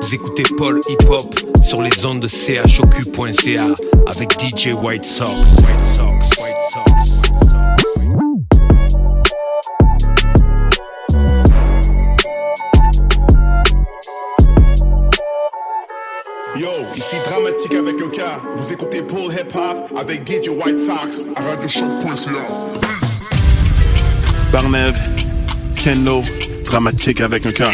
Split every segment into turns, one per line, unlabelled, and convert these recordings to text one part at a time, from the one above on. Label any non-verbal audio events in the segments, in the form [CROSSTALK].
Vous écoutez Paul Hip Hop sur les ondes de chocu.ca avec DJ White Sox. White Sox, White Sox.
Yo, ici Dramatique avec le cas. Vous écoutez Paul Hip Hop avec DJ White Sox à radiochoc.ca.
Barnev, Kenlo, Dramatique avec un cas.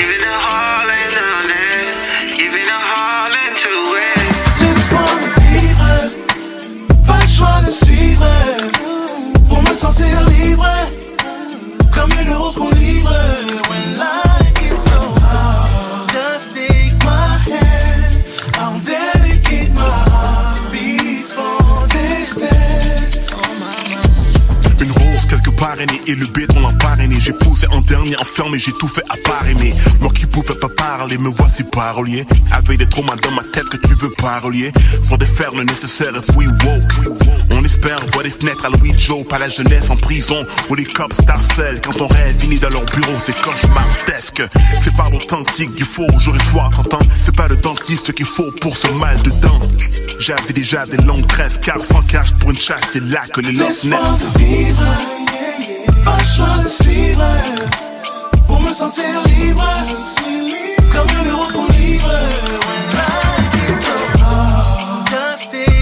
Sentir libre. Comme une rose qu'on livre
et le béton l'a parrainé. J'ai poussé en dernier enfermé, j'ai tout fait à part aimer Moi qui pouvais pas parler, me voici parolier. Avec des traumas dans ma tête que tu veux parolier. Faut défaire le nécessaire if we woke. On espère voir des fenêtres à Louis Joe Pas la jeunesse en prison. Où les cops t'harcèlent Quand ton rêve finit dans leur bureau. C'est cauchemardesque. C'est pas l'authentique du faux, jour et soir t'entends. C'est pas le dentiste qu'il faut pour ce mal de dents. J'avais déjà des longues tresses car sans cash pour une chasse c'est là que les
Laisse-moi
naissent.
vivre Pas le choix de suivre. Pour me sentir libre. Comme une rose qu'on livre. When life is so hard. Just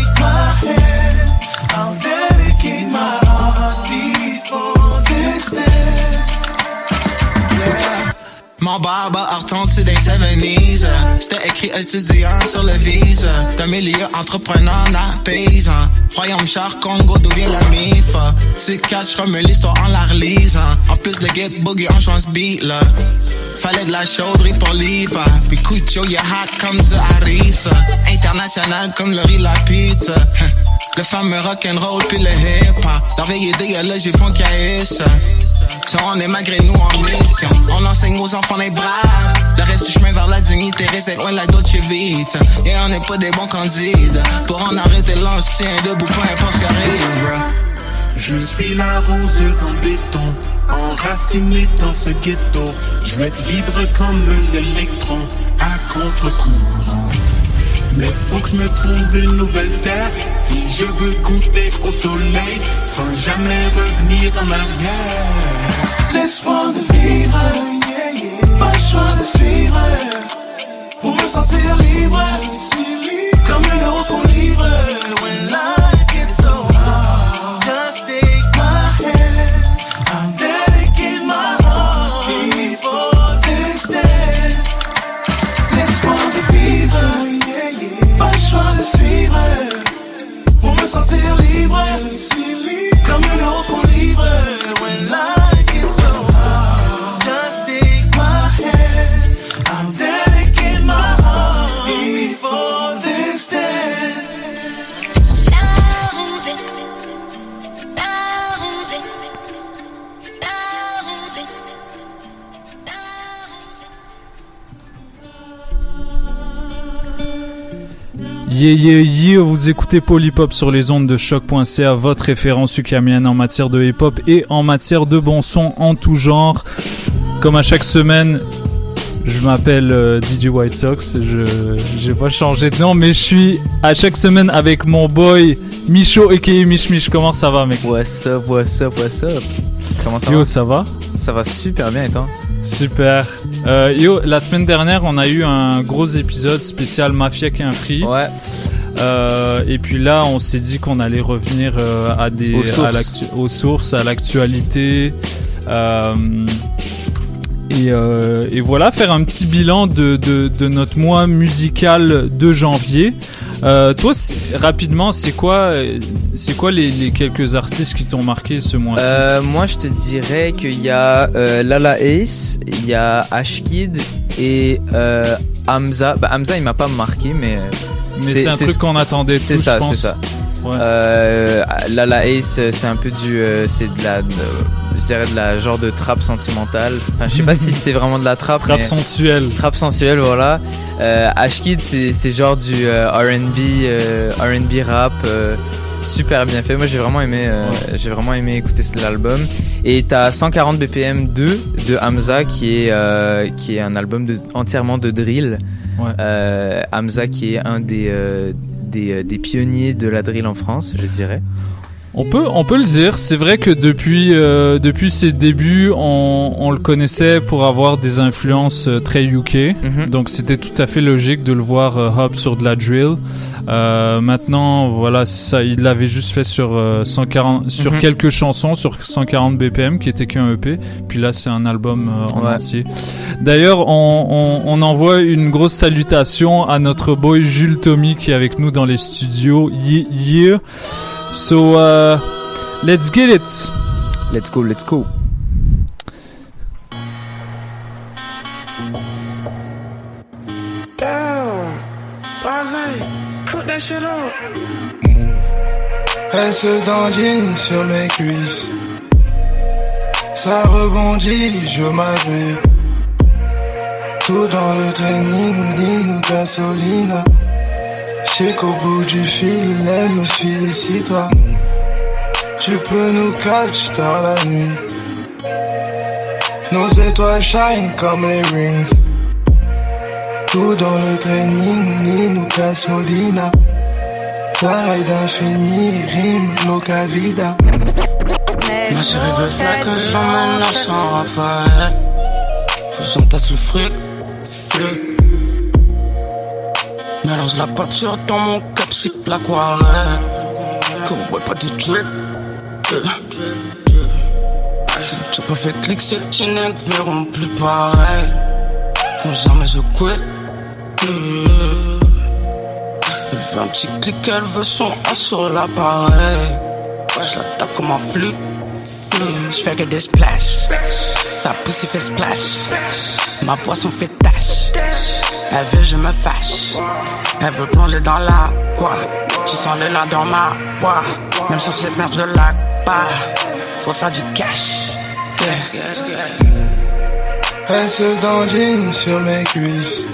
Mon barbe a retenti des 70s C'était écrit étudiant sur le vise D'un milieu entrepreneur à paysan Royaume char Congo d'où vient la mif Tu catches comme l'histoire en la relise En plus de get boogie on change beat là Fallait de la chauderie pour l'hiver. Puis Cucho y'a hot comme du Harris International comme le riz la pizza. Le fameux rock'n'roll puis le hip-hop. Leur vieille idéologie font caïs ça, on est malgré nous en mission. On enseigne aux enfants les braves. Le reste du chemin vers la dignité reste loin de la Dolce Vita. Et on n'est pas des bons candidats. Pour en arrêter l'ancien debout, peu importe ce qui arrive,
Je suis la rose comme béton, enracinée dans ce ghetto. Je veux être libre comme l'électron, à contre-courant. Mais faut que je me trouve une nouvelle terre. Si je veux goûter au soleil sans jamais revenir en arrière.
L'espoir de vivre. Pas le choix de suivre. Pour me sentir libre. Comme une rose qu'on livre. Life
Yeah, yeah, yeah, vous écoutez Polypop sur les ondes de choc.ca, votre référence ukamienne en matière de hip-hop et en matière de bon son en tout genre. Comme à chaque semaine, je m'appelle euh, DJ White Sox, je j'ai pas changé de nom, mais je suis à chaque semaine avec mon boy Micho aka Mich Mich. Comment ça va, mec?
What's up, what's up, what's up? Comment ça
Yo,
va?
ça va?
Ça va super bien et toi?
Super. Euh, yo, la semaine dernière, on a eu un gros épisode spécial Mafia qui a un prix.
Ouais.
Euh, et puis là, on s'est dit qu'on allait revenir euh, à des,
Aux sources.
à l'actu- aux sources, à l'actualité. Et, et voilà, faire un petit bilan de, de, de notre mois musical de janvier. Euh, toi, rapidement, c'est quoi, c'est quoi les, les quelques artistes qui t'ont marqué ce mois-ci?
Euh, moi, je te dirais qu'il y a euh, Lala Ace, il y a Ashkid et Hamza. Bah, Hamza, il m'a pas marqué, mais.
Mais c'est un truc qu'on attendait
C'est ça, c'est ça.
Ouais.
Lala Ace, c'est un peu du. c'est de la. de- je dirais de la genre de trap sentimentale. Enfin, je sais pas si [LAUGHS] c'est vraiment de la trap.
Trap
mais-
sensuel.
Trap sensuel, voilà. Euh, Ashkid, c'est genre du euh, R&B, euh, R&B rap. Super bien fait. Moi, j'ai vraiment aimé, euh, j'ai vraiment aimé écouter l'album. Et t'as 140 BPM 2 de Hamza, qui est, qui est un album de, entièrement de drill.
Ouais.
Hamza, qui est un des, des, des pionniers de la drill en France, je dirais.
On peut, on peut le dire. C'est vrai que depuis, euh, depuis ses débuts, on, on le connaissait pour avoir des influences euh, très UK.
Mhm.
Donc c'était tout à fait logique de le voir euh, hop sur de la drill. Euh, maintenant, voilà, ça. Il l'avait juste fait sur euh, 140, sur
Mhm.
quelques chansons, sur 140 BPM, qui était qu'un EP. Puis là, c'est un album euh, en
Ouais.
entier. D'ailleurs, on, on, on envoie une grosse salutation à notre boy Jules Tommy qui est avec nous dans les studios. Ye- Yeah. So, uh, let's get it.
Let's go, let's go.
Damn, cook that shit up.
Elle se dandine sur mes cuisses. Ça rebondit, je m'agrippe. Tout dans le training, ligne ou gasolina. J'sais qu'au bout du fil, elle me félicitera. Tu peux nous catch dans la nuit. Nos étoiles shine comme les rings. Tout dans le training, ligne ou gasolina. Pareil d'infini, rime, loca vida.
Ma chérie veut que j'emmène à San Raphaël. Faut que j'entasse le fric, fric. Mélange la peinture dans mon cap, c'est l'aquarelle. Que ouais, pas de drip. drip. Si tu pas fait clic, ces petits nègres verront plus pareil. Font jamais je quitte. Euh. Elle fait un petit clic, elle veut son A sur l'appareil. Ouais, je l'attaque comme un flux. Je fais que des splash. Sa pousse fait splash. Ma poisson fait tache. Elle veut, je me fâche. Elle veut plonger dans la quoi. Tu sens le là dans ma voix. Même sur cette merde, je la pas. Faut faire du cash.
Elle se dandine sur mes cuisses.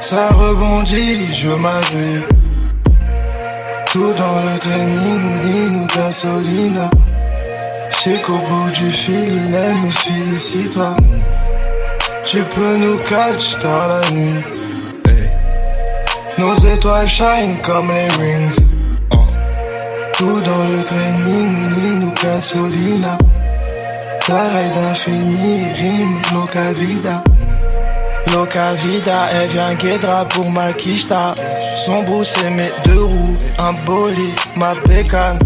Ça rebondit, je m'agrippe. Tout dans le training, ou gasolina. J'sais qu'au bout du fil, elle me félicitera. Tu peux nous catch dans la nuit. Nos étoiles shine comme les rings. Uh. Tout dans le training, ou gasolina. Pareil d'infini, rime, loca vida. Loca vida, elle vient guédra pour ma quicheta. Son bout c'est mes deux roues, un bolide, ma bécane.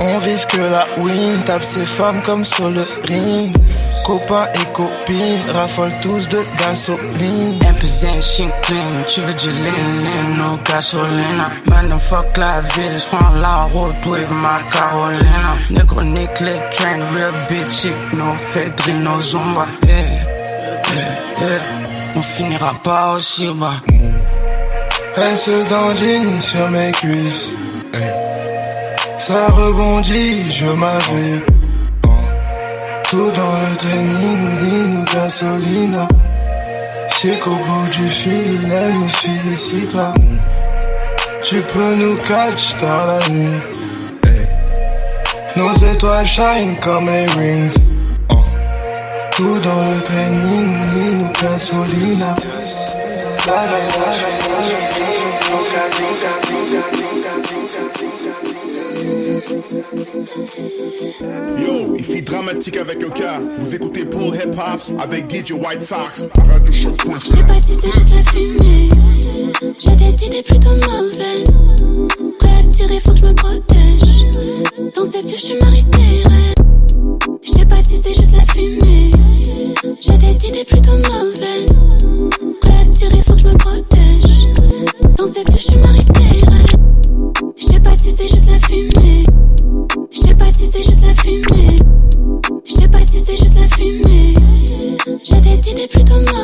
On vise que la win, tape ses femmes comme sur le ring. Copains et copines, raffolent tous de gasoline.
Represent Shinkling, tu veux du lean, no gasolina. Maintenant fuck la ville, j'prends la route with ma Carolina. Négro nique les trains, real bitch no Fedri, no Zumba. Yeah, yeah, yeah. On finira pas aussi bas.
Elle se dandine sur mes cuisses. Ça rebondit, je m'agrippe. Tout dans le training, ou gasolina. J'sais qu'au bout du fil, elle me félicitera. Tu peux nous catch dans la nuit. Nos étoiles shine comme les rings. Tout dans le training, ou gasolina.
Yo, ici dramatique avec cas. Vous écoutez Pull Hip Hop avec Gidget White Sox. À Radio
Je
Choc.ca.
sais pas si c'est juste la fumée. J'ai des idées plutôt mauvaises. Prêt à tirer, faut que je me protège. Dans cette yeux, je suis maritée. Je sais pas si c'est juste la fumée. J'ai des idées plutôt mauvaises. Prêt à tirer, faut que je me protège. Dans cette yeux, je suis maritée. J'ai des idées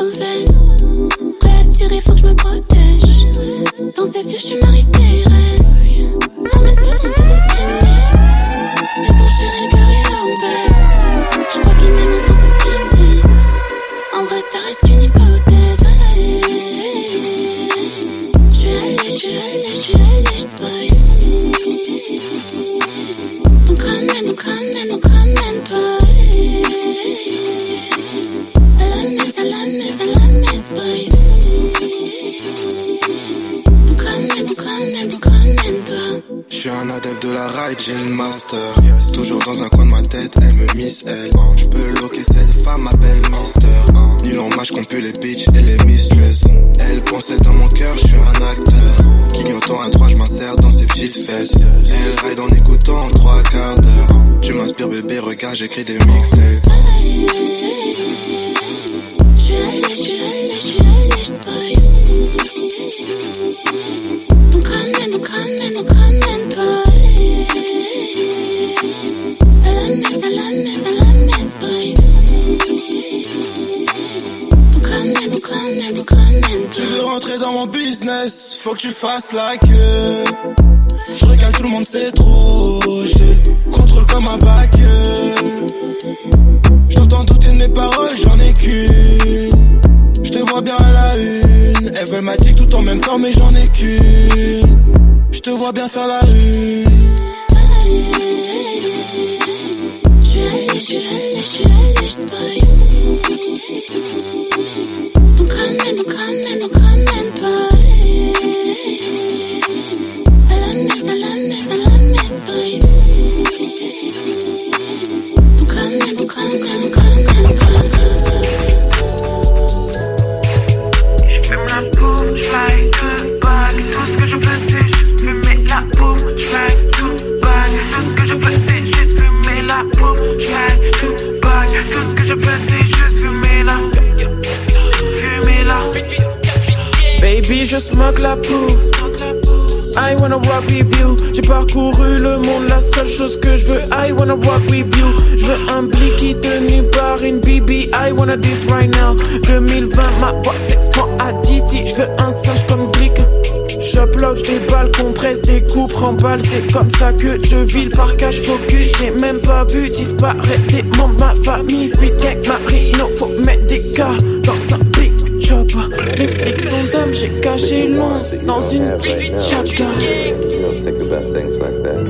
business, faut que comme
ça que je vis le parcage focus. J'ai même pas vu disparaître des membres de ma famille. Gang, Marino, faut mettre des cas dans un big job. Les flics sont dumb, j'ai caché l'once dans une petite shotgun.
You don't think about things like that.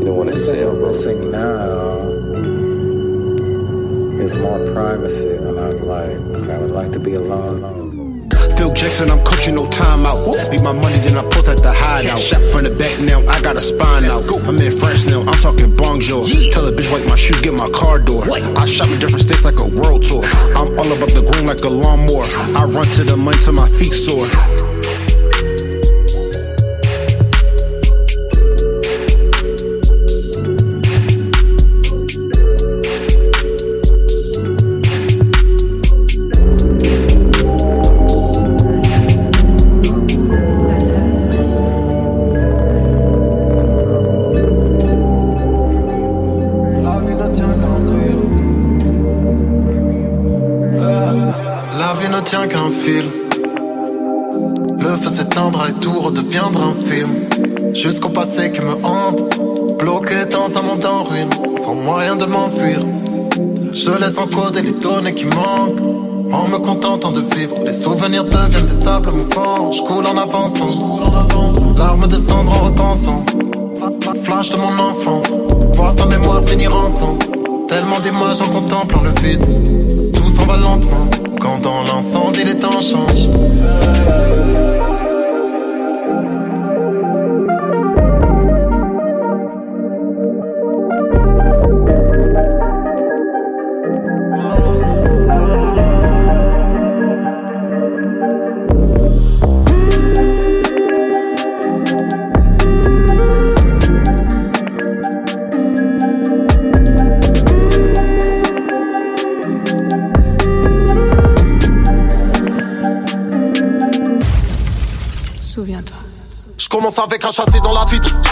You don't want to say I'm
Missing now is more privacy than I'd like. I would like to be alone.
Phil Jackson, I'm coaching, no timeout. Leave my money, then I put at the hideout. Shot from the back now, I got a spine out. I'm in France now, I'm talking bonjour. Tell a bitch wipe my shoes, get my car door. I shop in different states like a world tour. I'm all about the green like a lawnmower. I run to the money till my feet sore.
Coule en avançant. Larmes descendent en repensant. Flash de mon enfance. Voir sa mémoire finir en sang. Tellement d'images en contemplant le vide. Tout s'en va lentement. Quand dans l'incendie les temps changent.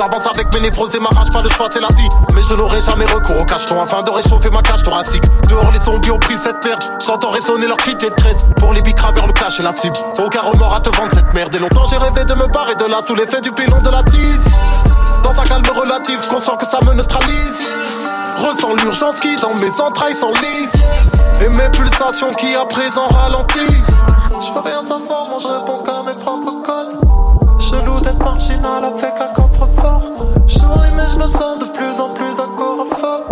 J'avance avec mes névroses et ma rage, pas le choix, c'est la vie. Mais je n'aurai jamais recours au cacheton afin de réchauffer ma cage thoracique. Dehors, les zombies ont pris cette merde. J'entends résonner leurs cris de détresse. Pour les bicraveurs, le cache et la cible. Aucun remords à te vendre cette merde. Et longtemps, j'ai rêvé de me barrer de là sous l'effet du pilon de la tise. Dans un calme relatif, conscient que ça me neutralise. Ressens l'urgence qui dans mes entrailles s'enlise. Et mes pulsations qui à présent ralentissent. Je veux rien savoir, moi je réponds qu'à mes propres codes. Chelou d'être marginal avec un Je mais je me sens de plus en plus agoraphobe.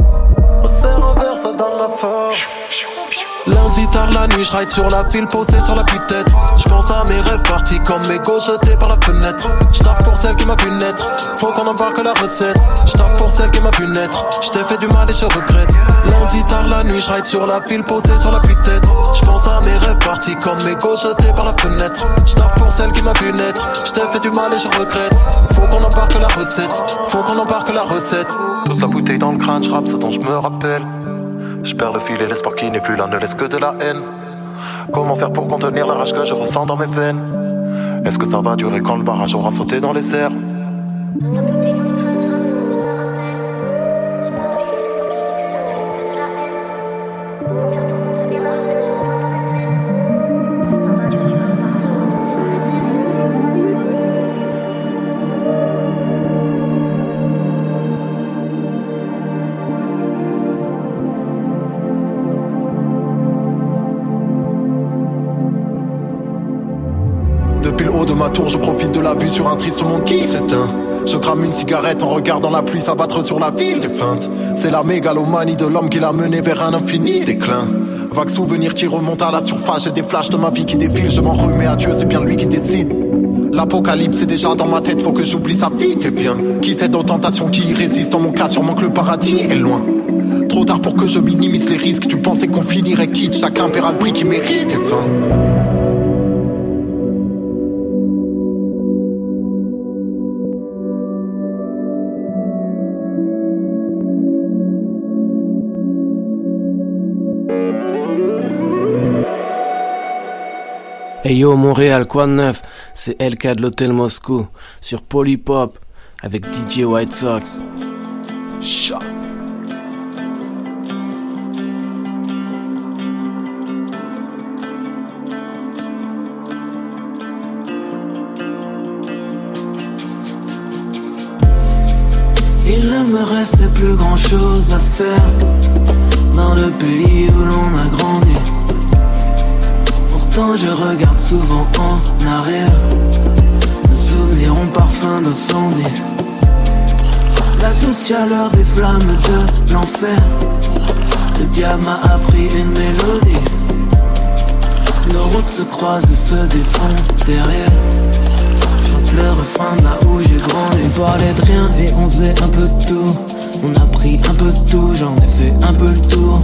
Un verre, ça donne la force. La nuit, je ride sur la file posée sur la tête Je pense à mes rêves partis comme mes gosses jetés par la fenêtre. Je pour celle qui m'a vu naître. Faut qu'on embarque la recette. Je pour celle qui m'a vu naître. Je t'ai fait du mal et je regrette. Lundi tard la nuit, je ride sur la file posée sur la tête Je pense à mes rêves partis comme mes gosses jetés par la fenêtre. Je pour celle qui m'a vu naître. Je t'ai fait du mal et je regrette. Faut qu'on embarque la recette. Faut qu'on embarque la recette. Toute la bouteille dans le crâne, je ce dont je me rappelle. Je perds le fil et l'espoir qui n'est plus là. Ne laisse que de la haine. Comment faire pour contenir la rage que je ressens dans mes veines? Est-ce que ça va durer quand le barrage aura sauté dans les airs? Je profite de la vue sur un triste monde qui s'éteint. Je crame une cigarette en regardant la pluie s'abattre sur la ville des. C'est la mégalomanie de l'homme qui l'a mené vers un infini déclin. Vague souvenir qui remonte à la surface, j'ai des flashs de ma vie qui défilent, je m'en remets à Dieu, c'est bien lui qui décide. L'apocalypse est déjà dans ma tête, faut que j'oublie sa vie, t'es bien. Qui cède aux tentations qui y résistent, en mon cas? Sûrement que le paradis est loin. Trop tard pour que je minimise les risques, tu pensais qu'on finirait quitte, chacun paiera le prix qu'il mérite, et.
Hey yo Montréal, quoi de neuf? C'est LK de l'hôtel Moscou sur Polypop avec DJ White Sox.
Il ne me restait plus grand chose à faire dans le pays où l'on a grandi je regarde souvent en arrière. Nos souvenirs parfum d'incendie. La douce chaleur des flammes de l'enfer. Le diable m'a appris une mélodie. Nos routes se croisent et se défont derrière. Le refrain là où j'ai grandi. On parlait de rien et on faisait un peu de tout. On a pris un peu de tout, j'en ai fait un peu le tour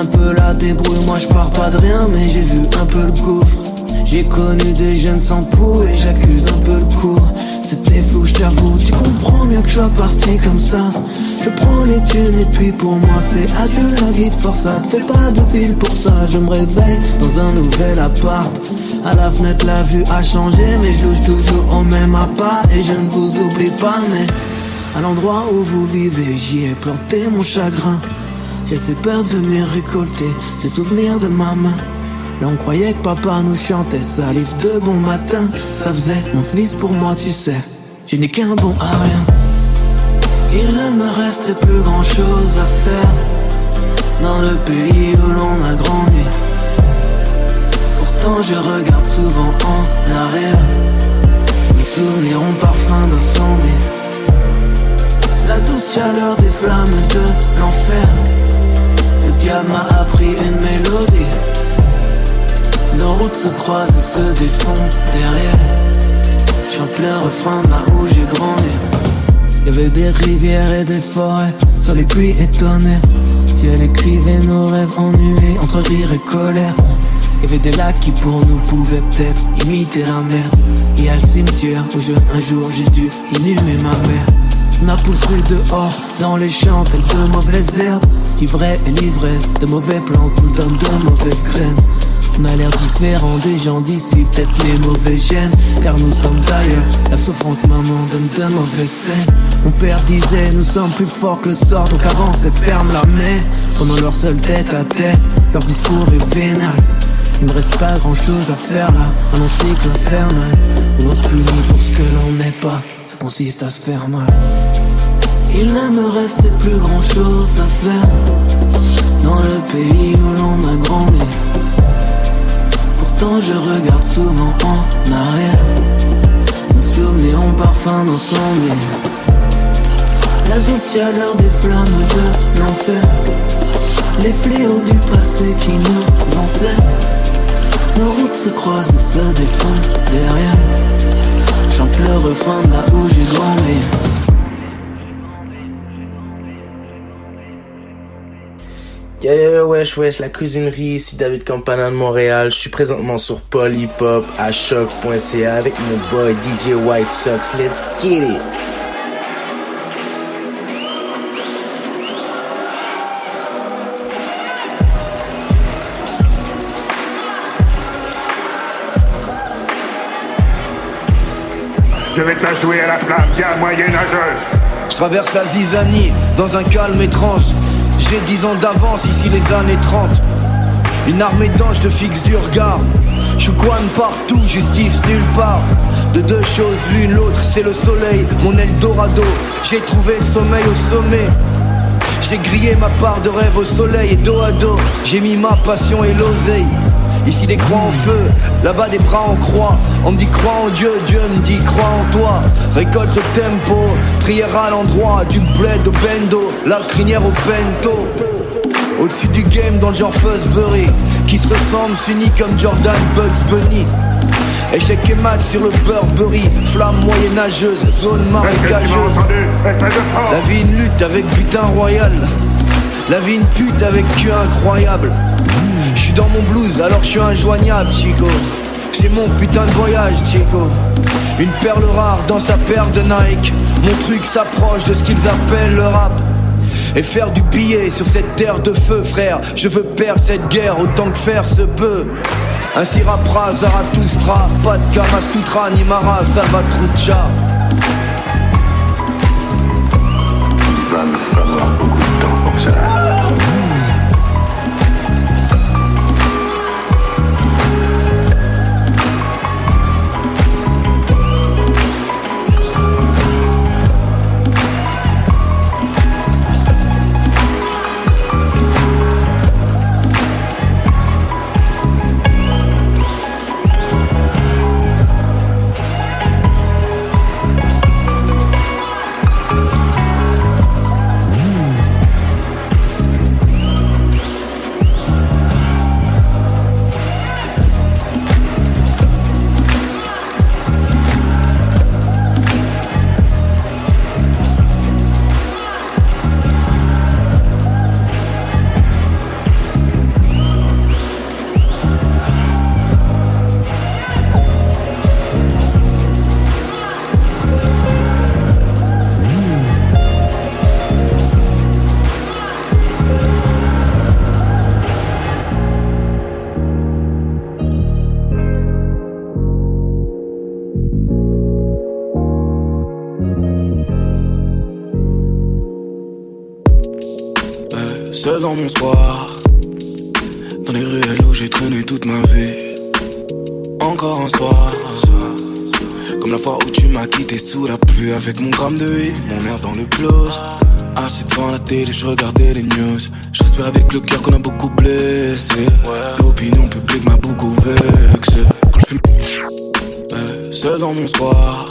un peu la débrouille, moi je pars pas de rien, mais j'ai vu un peu le gouffre. J'ai connu des jeunes sans pou et j'accuse un peu le coup. C'était fou, je t'avoue, tu comprends mieux que je sois parti comme ça. Je prends les thunes et puis pour moi c'est adieu la vie de forçat. Fais pas de pile pour ça, je me réveille dans un nouvel appart. À la fenêtre la vue a changé, mais je louche toujours au même appart et je ne vous oublie pas, mais à l'endroit où vous vivez, j'y ai planté mon chagrin. J'ai assez peur de venir récolter ces souvenirs de ma main. Là on croyait que papa nous chantait salif de bon matin. Ça faisait mon fils pour moi, tu sais. Je n'ai qu'un bon à rien. Il ne me restait plus grand chose à faire dans le pays où l'on a grandi. Pourtant je regarde souvent en arrière. Mes souvenirs ont parfum d'incendie. La douce chaleur des flammes de l'enfer se défont derrière. Chante le refrain là où j'ai grandi. Y avait des rivières et des forêts, sur les pluies et tonnerres. Si elle écrivait nos rêves ennuyés entre rire et colère. Y avait des lacs qui pour nous pouvaient peut-être imiter la mer. Y a le cimetière où je, un jour j'ai dû inhumer ma mère. On a poussé dehors, dans les champs, telles de mauvaises herbes. L'ivresse et l'ivresse de mauvais plantes nous donnent de mauvaises graines. On a l'air différent des gens d'ici, peut-être les mauvais gènes, car nous sommes d'ailleurs. La souffrance maman donne de mauvaises scènes. Mon père disait, nous sommes plus forts que le sort, donc avance et ferme la main. Pendant leur seule tête à tête, leur discours est vénal. Il ne reste pas grand chose à faire là, un cycle infernal. On se punit pour ce que l'on n'est pas, ça consiste à se faire mal. Il ne me restait plus grand chose à faire dans le pays où l'on a grandi. Pourtant je regarde souvent en arrière. Nos souvenirs ont parfum d'incendie. La douce chaleur des flammes de l'enfer.
Les fléaux du passé qui nous enseignent. Nos routes se croisent et se défendent derrière. Chante le refrain là où j'ai grandi.
Yeah, yeah, wesh, wesh, la cuisinerie, ici David Campana de Montréal. Je suis présentement sur Polypop à choc.ca avec mon boy DJ White Sox. Let's get it!
Je vais te la jouer à la flamme, bien moyenâgeuse.
Je traverse la zizanie dans un calme étrange. J'ai dix ans d'avance, ici les années 30. Une armée d'anges te fixe du regard. Je partout, justice nulle part. De deux choses l'une, l'autre c'est le soleil, mon Eldorado. J'ai trouvé le sommeil au sommet. J'ai grillé ma part de rêve au soleil et dos à dos. J'ai mis ma passion et l'oseille. Ici des croix en feu, là-bas des bras en croix. On me dit crois en Dieu, Dieu me dit crois en toi. Récolte le tempo, prière à l'endroit, du bled au bendo, la crinière au bento. Au-dessus du game dans le genre Fuzzbury Qui se ressemble, s'unit comme Jordan Bugs Bunny Échec et mat sur le Burberry Flamme moyenâgeuse, zone marécageuse La vie une lutte avec butin royal La vie une pute avec cul incroyable dans mon blues alors je suis injoignable Chico c'est mon putain de voyage, Chico. Une perle rare dans sa paire de Nike. Mon truc s'approche de ce qu'ils appellent le rap et faire du billet sur cette terre de feu, frère. Je veux perdre cette guerre autant que faire se peut. Ainsi rappera Zarathustra, pas de Kama Sutra, ni Mara Salvatrucha.
Va me falloir.
Dans mon soir. Dans les ruelles où j'ai traîné toute ma vie. Encore un soir. Comme la fois où tu m'as quitté sous la pluie Avec mon gramme de weed, mon air dans le close. Assis devant la télé, je regardais les news. Je respire avec le cœur qu'on a beaucoup blessé. L'opinion publique m'a beaucoup vexé. Quand je fume euh, Seul dans mon soir.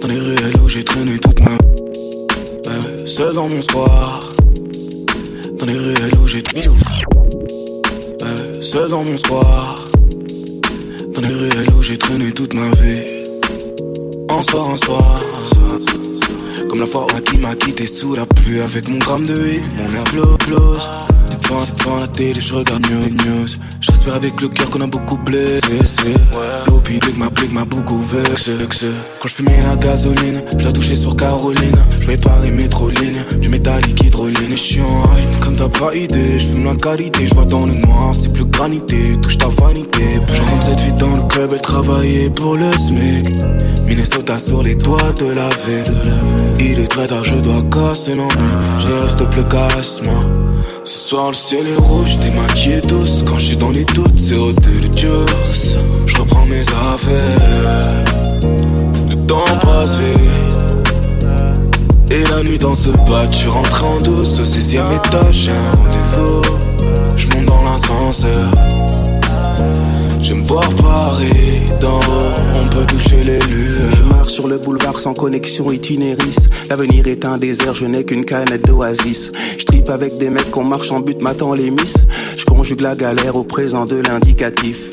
Dans les ruelles où j'ai traîné toute ma euh, Seul dans mon soir dans les ruelles où j'ai euh, Seul dans mon soir. Dans les ruelles où j'ai traîné toute ma vie. En soir en soir. Comme la fois où qui m'a quitté sous la pluie Avec mon gramme de weed, mon air close devant, devant la télé, je regarde news, news. J'espère avec le cœur qu'on a beaucoup blessé. L'opinion m'a m'a beaucoup vexé. Quand je fumais la gasoline, je la touchais sur Caroline. Je vais pas les métro lignes, du métallique hydroline. Et je suis en haine, comme t'as pas idée. Je fume la qualité, je vois dans le noir, c'est plus granité. Touche ta vanité. Je rencontre cette fille dans le club, elle travaillait pour le SMIC. Minnesota sur les doigts de la ville. Il est très tard, je dois casser l'ennui. Je reste plus casse-moi. Ce soir le ciel est rouge, démaquillé douce Quand je suis dans juice Je reprends mes affaires Le temps passe vite Et la nuit dans ce bas, tu rentres en douce Au sixième étage, j'ai un rendez-vous Je monte dans l'ascenseur Je me voir Paris dans on peut toucher les lueurs.
Je marche sur le boulevard sans connexion itinéris. L'avenir est un désert, je n'ai qu'une canette d'oasis. Je tripe avec des mecs qu'on marche en but, m'attend les miss. Conjugue la galère au présent de l'indicatif.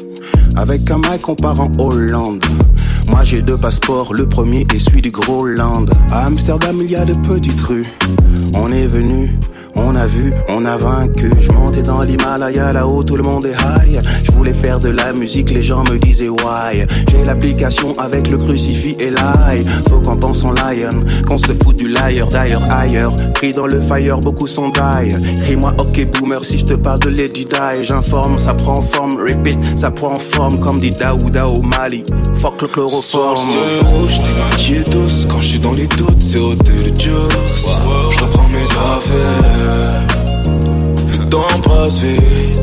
Avec un mic, on en Hollande. Moi j'ai deux passeports, le premier est celui du Groenland. À Amsterdam, il y a de petites rues. On est venu on a vu, on a vaincu. Je montais dans l'Himalaya, là-haut tout le monde est high. Je voulais faire de la musique, les gens me disaient why. J'ai l'application avec le crucifix et l'ail. Faut qu'on pense en lion, qu'on se fout du liar d'ailleurs ailleurs. Crie dans le fire, beaucoup sont die. Crie-moi ok boomer si je te parle de Lady. J'informe, ça prend forme, repeat, ça prend forme comme dit Daouda au Mali. Fuck le chloroforme.
C'est rouge, démaquillé tous. Quand je suis dans les doutes, c'est hôtel de Joss. Je reprends mes affaires. Temps passe vite.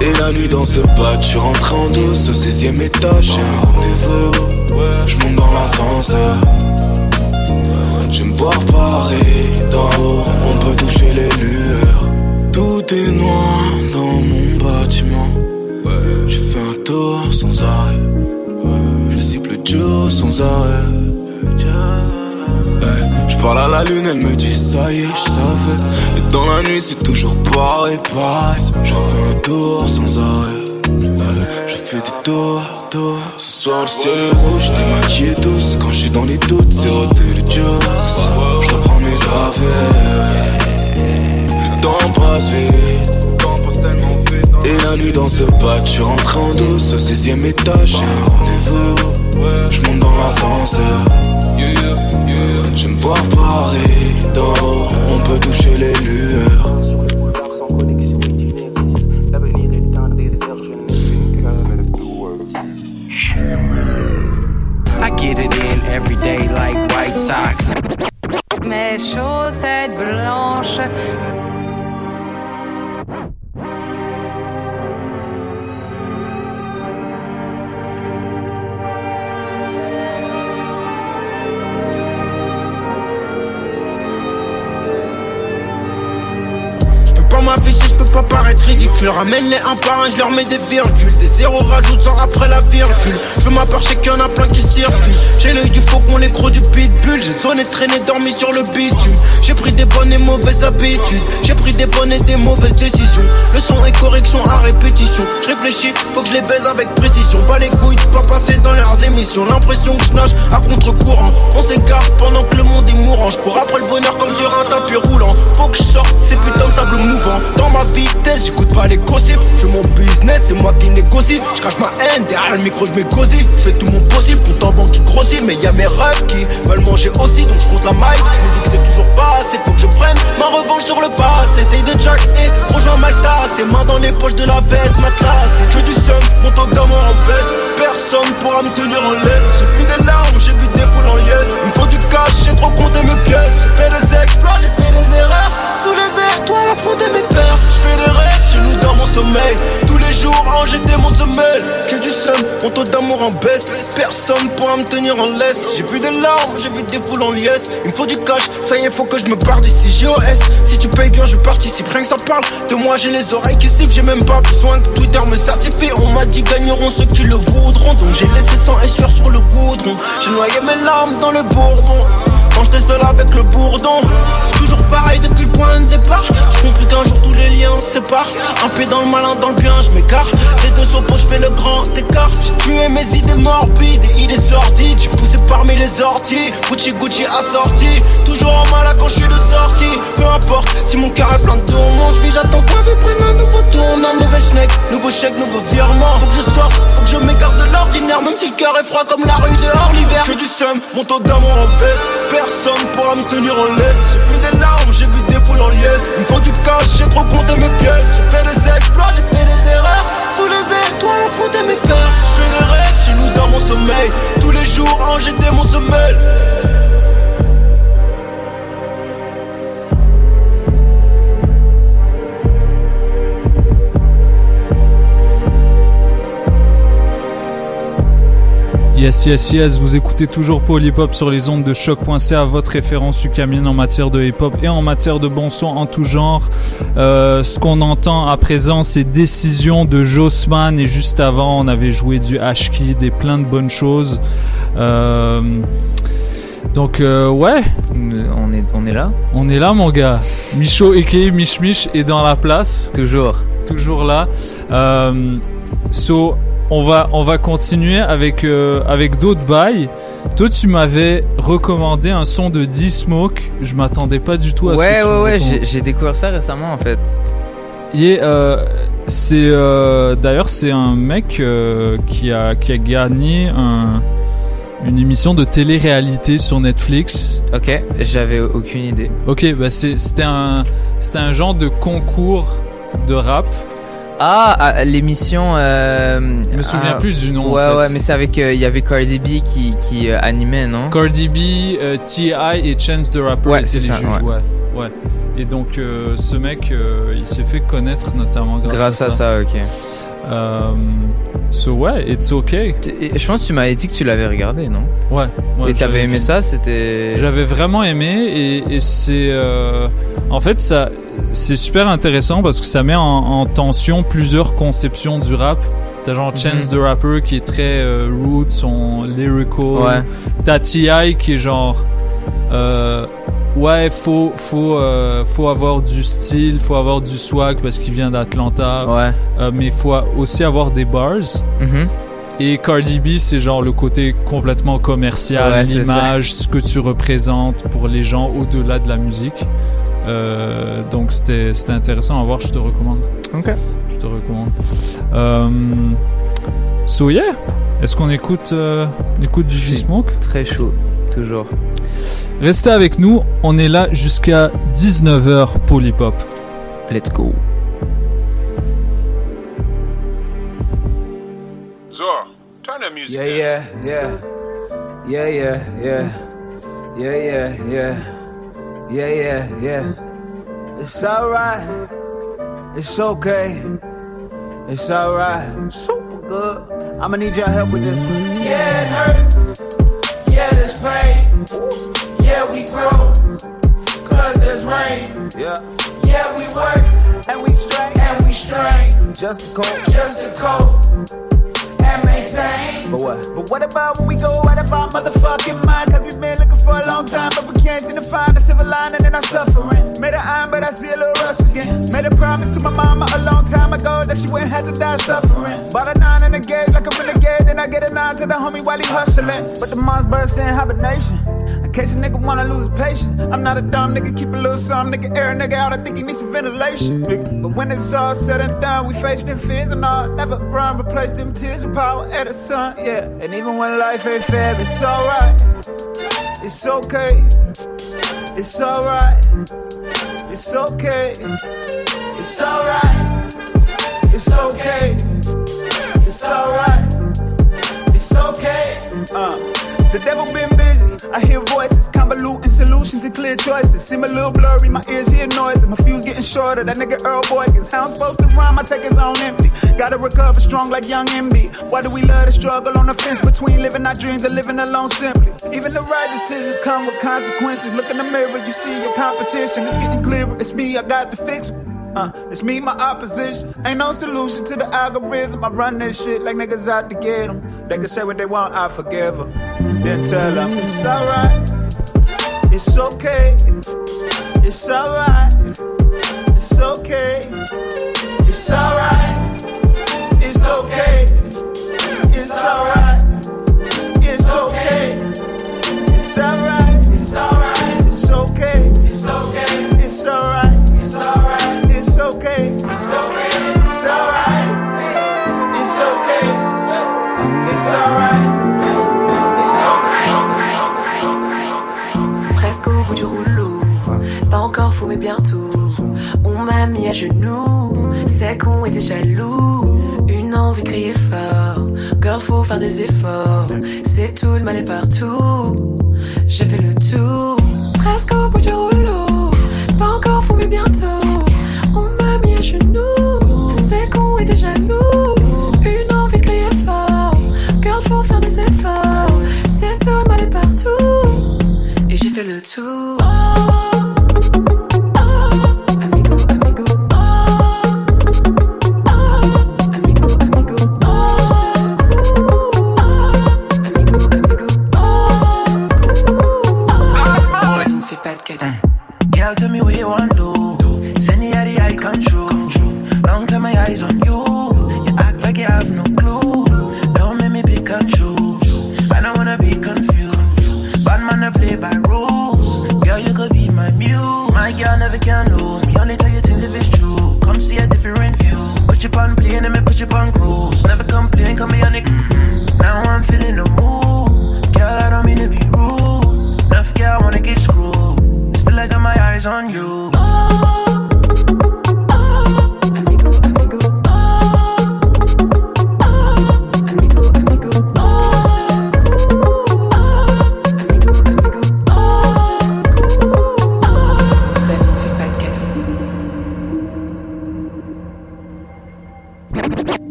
Et la nuit dans ce bat, je rentre en douce au 16ème étage. J'ai un rendez-vous, je monte dans l'ascenseur. Je me voir Paris d'en haut, on peut toucher les lueurs. Tout est noir dans mon bâtiment. Je fais un tour sans arrêt. Je cible Dieu sans arrêt. Je parle à la lune, elle me dit ça y est, je savais. Et dans la nuit, c'est toujours pareil, pareil. Je fais un tour sans arrêt. Je fais des tours, tours. Ce soir, le ciel est rouge, démaquillé tous. Quand je suis dans les doutes, c'est Dios. Je reprends mes affaires. Le temps passe vite. Et la nuit dans ce bat, je rentre en douce au 16ème étage. J'ai un rendez-vous, je monte dans l'ascenseur. Je me voir Paris d'en haut, on peut toucher les lueurs.
I get it in every day like White Sox.
Mes chaussettes blanches.
Pas paraître ridicule. Ramène-les un par un, je leur mets des virgules. Des zéros rajoute sans après la virgule. Je veux ma part, qu'il y en a plein qui circulent. J'ai l'œil du faucon, les crocs du pitbull. J'ai sonné, traîné, dormi sur le bitume. J'ai pris des bonnes et mauvaises habitudes. J'ai pris des bonnes et des mauvaises décisions. Le son et correction à répétition. Je réfléchis, faut que je les baise avec précision. Pas les couilles pas passer dans leurs émissions. L'impression que je nage à contre-courant. On s'écarte pendant que le monde est mourant. Je cours après le bonheur comme sur un tapis roulant. Faut que je sorte ces putains de sable mouvant. Dans ma j'écoute pas les gossips. Je mon business, c'est moi qui négocie. Je cache ma haine, derrière le micro, je m'écosie. Je fais tout mon possible, compte en banque qui grossit. Mais y a mes rêves qui veulent manger aussi, donc je compte la maille. Je me dis que c'est toujours pas assez, faut que je prenne ma revanche sur le passé. Taille de Jack et rejoins Malta. Ses mains dans les poches de la veste, ma tasse. Que du seum, mon taux d'amour en baisse. Personne pourra me tenir en laisse. J'ai vu des larmes, j'ai vu des foules en liesse. Il me faut du cash, j'ai trop compté mes pièces. J'ai fait des exploits, j'ai fait des erreurs. Sous les airs, toi l'affronter mes peurs. Je fais rêves, chez nous dans mon sommeil. Tous les jours, ranger des mon semelle. Que du seum, mon taux d'amour en baisse. Personne pourra me tenir en laisse. J'ai vu des larmes, j'ai vu des foules en liesse. Il me faut du cash, ça y est, faut que je me barre d'ici. JOS, si tu payes bien, je participe. Rien que ça parle de moi, j'ai les oreilles qui sifflent. J'ai même pas besoin que Twitter me certifie. On m'a dit gagneront ceux qui le voudront. Donc j'ai laissé sang et sur le goudron. J'ai noyé mes larmes dans le bourbon. Quand j'étais seul avec le bourdon C'est toujours pareil depuis le point de départ. J'ai compris qu'un jour tous les liens se séparent. Un pied dans le malin, dans le bien, je m'écarte. Les deux saupots, je fais le grand écart. J'ai tué mes idées morbides et idées sordides. J'ai poussé parmi les orties Gucci Gucci assorti. Toujours en mal quand je suis de sortie. Peu importe si mon cœur est plein de tourments Je vis, j'attends ma vie prenne un nouveau tournant Nouvelle schneck, nouveau chèque, nouveau virement. Faut que je sorte, faut que je m'écarte de l'ordinaire Même si le cœur est froid comme la rue dehors l'hiver. Que du seum, mon taux d'amour en baisse Personne pourra me tenir en laisse. J'ai vu des larmes, j'ai vu des foules en liesse. Il me faut du cash, j'ai trop compté mes pièces. J'ai fait des exploits, j'ai fait des erreurs. Sous les airs, toi l'affronter mes peurs. Je fais des rêves, chez nous dans mon sommeil. Tous les jours, ranger des mon semelle
Yes, yes, yes, vous écoutez toujours Polypop sur les ondes de choc.ca, votre référence ukamienne en matière de hip-hop et en matière de bon son en tout genre. Euh, ce qu'on entend à présent, c'est Décision de Jossman et juste avant, on avait joué du H-Kid et plein de bonnes choses. Euh, donc, euh, ouais.
On est, on est là
On est là, mon gars. Micho, a.k.a. Mich Mich, est dans la place.
Toujours.
Toujours là. So, on va, on va continuer avec, euh, avec d'autres bails. Toi, tu m'avais recommandé un son de D-Smoke. Je m'attendais pas du tout à ce
Ouais,
que tu
ouais, ouais,
recommandes.
j'ai découvert ça récemment en fait.
Et euh, c'est euh, d'ailleurs c'est un mec qui a qui a gagné un- une émission de télé-réalité sur Netflix.
Ok, j'avais aucune idée.
Ok, bah c'est- c'était un c'était un genre de concours de rap.
Ah, ah, l'émission. Euh,
Je me souviens
ah,
plus du nom, en
Ouais,
fait.
ouais, mais c'est avec. euh, Il y avait Cardi B qui, qui euh, animait, non?
Cardi B, T.I. et Chance the Rapper
Ouais, c'est ça,
juges,
ouais.
ouais. ouais. Et donc ce mec, il s'est fait connaître notamment grâce,
Grâce
à
à
ça.
ça, ok.
So ouais, it's okay.
Je pense que tu m'avais dit que tu l'avais regardé, non?
Ouais. ouais
Et t'avais aimé ça C'était.
J'avais vraiment aimé et, et c'est en fait ça c'est super intéressant parce que ça met en, en tension plusieurs conceptions du rap. T'as genre Chance
Mhm.
the Rapper qui est très euh, root, son lyrical.
Ouais.
T'as T.I. qui est genre euh, ouais faut faut euh, faut avoir du style, faut avoir du swag parce qu'il vient d'Atlanta.
Ouais.
Euh, mais faut aussi avoir des bars.
Mhm.
Et Cardi B, c'est genre le côté complètement commercial,
Ouais,
l'image, ce que tu représentes pour les gens au-delà de la musique. Euh, donc c'était c'était intéressant à voir, je te recommande.
Ok.
Je te recommande. Euh, so yeah, est-ce qu'on écoute, euh, écoute du G-Smoke?
Très chaud, toujours.
Restez avec nous, on est là jusqu'à 19h Polypop.
Let's go.
Zor, turn that music
Yeah, yeah, yeah. Yeah, yeah, yeah. Yeah, yeah, yeah. Yeah, yeah, yeah. It's alright. It's okay. It's alright. Super good. I'ma need your help with this one.
Yeah, it hurts. Yeah, there's pain. Yeah, we grow. Cause there's rain.
Yeah.
Yeah, we work.
And we strain.
And we strain.
Just to cope.
Just to cope. And.
But what? But what about when we go out of our motherfucking mind? Cause we've been looking for a long time, but we can't seem to find a silver lining in our suffering. Made a iron, but I see a little rust again. Made a promise to my mama a long time ago that she wouldn't have to die suffering. Bought a nine in the gauge like a renegade, then I get a nine to the homie while he hustling. But the mom's burst in hibernation. In case a nigga wanna lose patience. I'm not a dumb nigga, keep a little some nigga, air a nigga out. I think he needs some ventilation. nigga. But when it's all said and done, we face them fears and all. Never run, replace them tears with power at the sun, yeah. And even when life ain't fair, it's alright. It's okay. It's alright. It's okay. It's alright. It's okay. It's alright. It's okay. Uh. The devil been busy. I hear voices, convoluting solutions and clear choices. Seem a little blurry, my ears hear noise, and my fuse getting shorter. That nigga Earl Boy gets how I'm supposed to rhyme. I take his own empty. Gotta recover strong like young MB. Why do we love to struggle on the fence between living our dreams and living alone simply? Even the right decisions come with consequences. Look in the mirror, you see your competition. It's getting clearer. It's me, I got to fix. Uh, it's me, my opposition. Ain't no solution to the algorithm. I run this shit like niggas out to get 'em. They can say what they want, I forgive 'em. Then tell them it's alright. It's okay. It's alright. It's okay.
Genoux, c'est qu'on était jaloux. Une envie de crier fort, girl faut faire des efforts. C'est tout le mal est partout. J'ai fait le tour, presque au bout du rouleau, pas encore fou mais bientôt. On m'a mis à genoux, c'est qu'on était jaloux.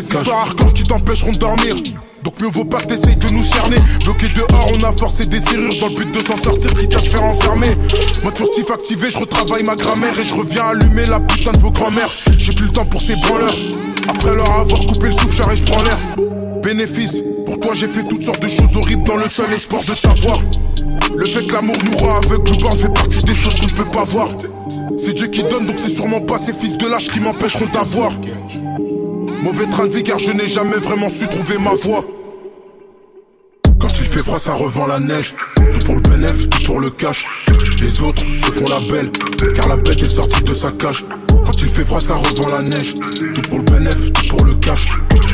Des
histoires hardcore qui t'empêcheront de dormir. Donc mieux vaut pas que t'essayes de nous cerner. Bloqué dehors on a forcé des serrures Dans le but de s'en sortir quitte à se faire enfermer. Mode furtif activé je retravaille ma grammaire Et je reviens allumer la putain de vos grand-mères J'ai plus le temps pour ces branleurs. Après leur avoir coupé le souffle j'arrête je prends l'air. Bénéfice. Pour toi j'ai fait toutes sortes de choses horribles Dans le seul espoir de t'avoir. Le fait que l'amour nous rend aveugle ou fait partie des choses qu'on ne peut pas voir. C'est Dieu qui donne donc c'est sûrement pas ces fils de lâche qui m'empêcheront d'avoir Mauvais train de vie car je n'ai jamais vraiment su trouver ma voie. Quand il fait froid, ça revend la neige. Tout pour le bénéf, tout pour le cash. Les autres se font la belle, car la bête est sortie de sa cage. Quand il fait froid, ça revend la neige. Tout pour le bénéf, tout pour le cash.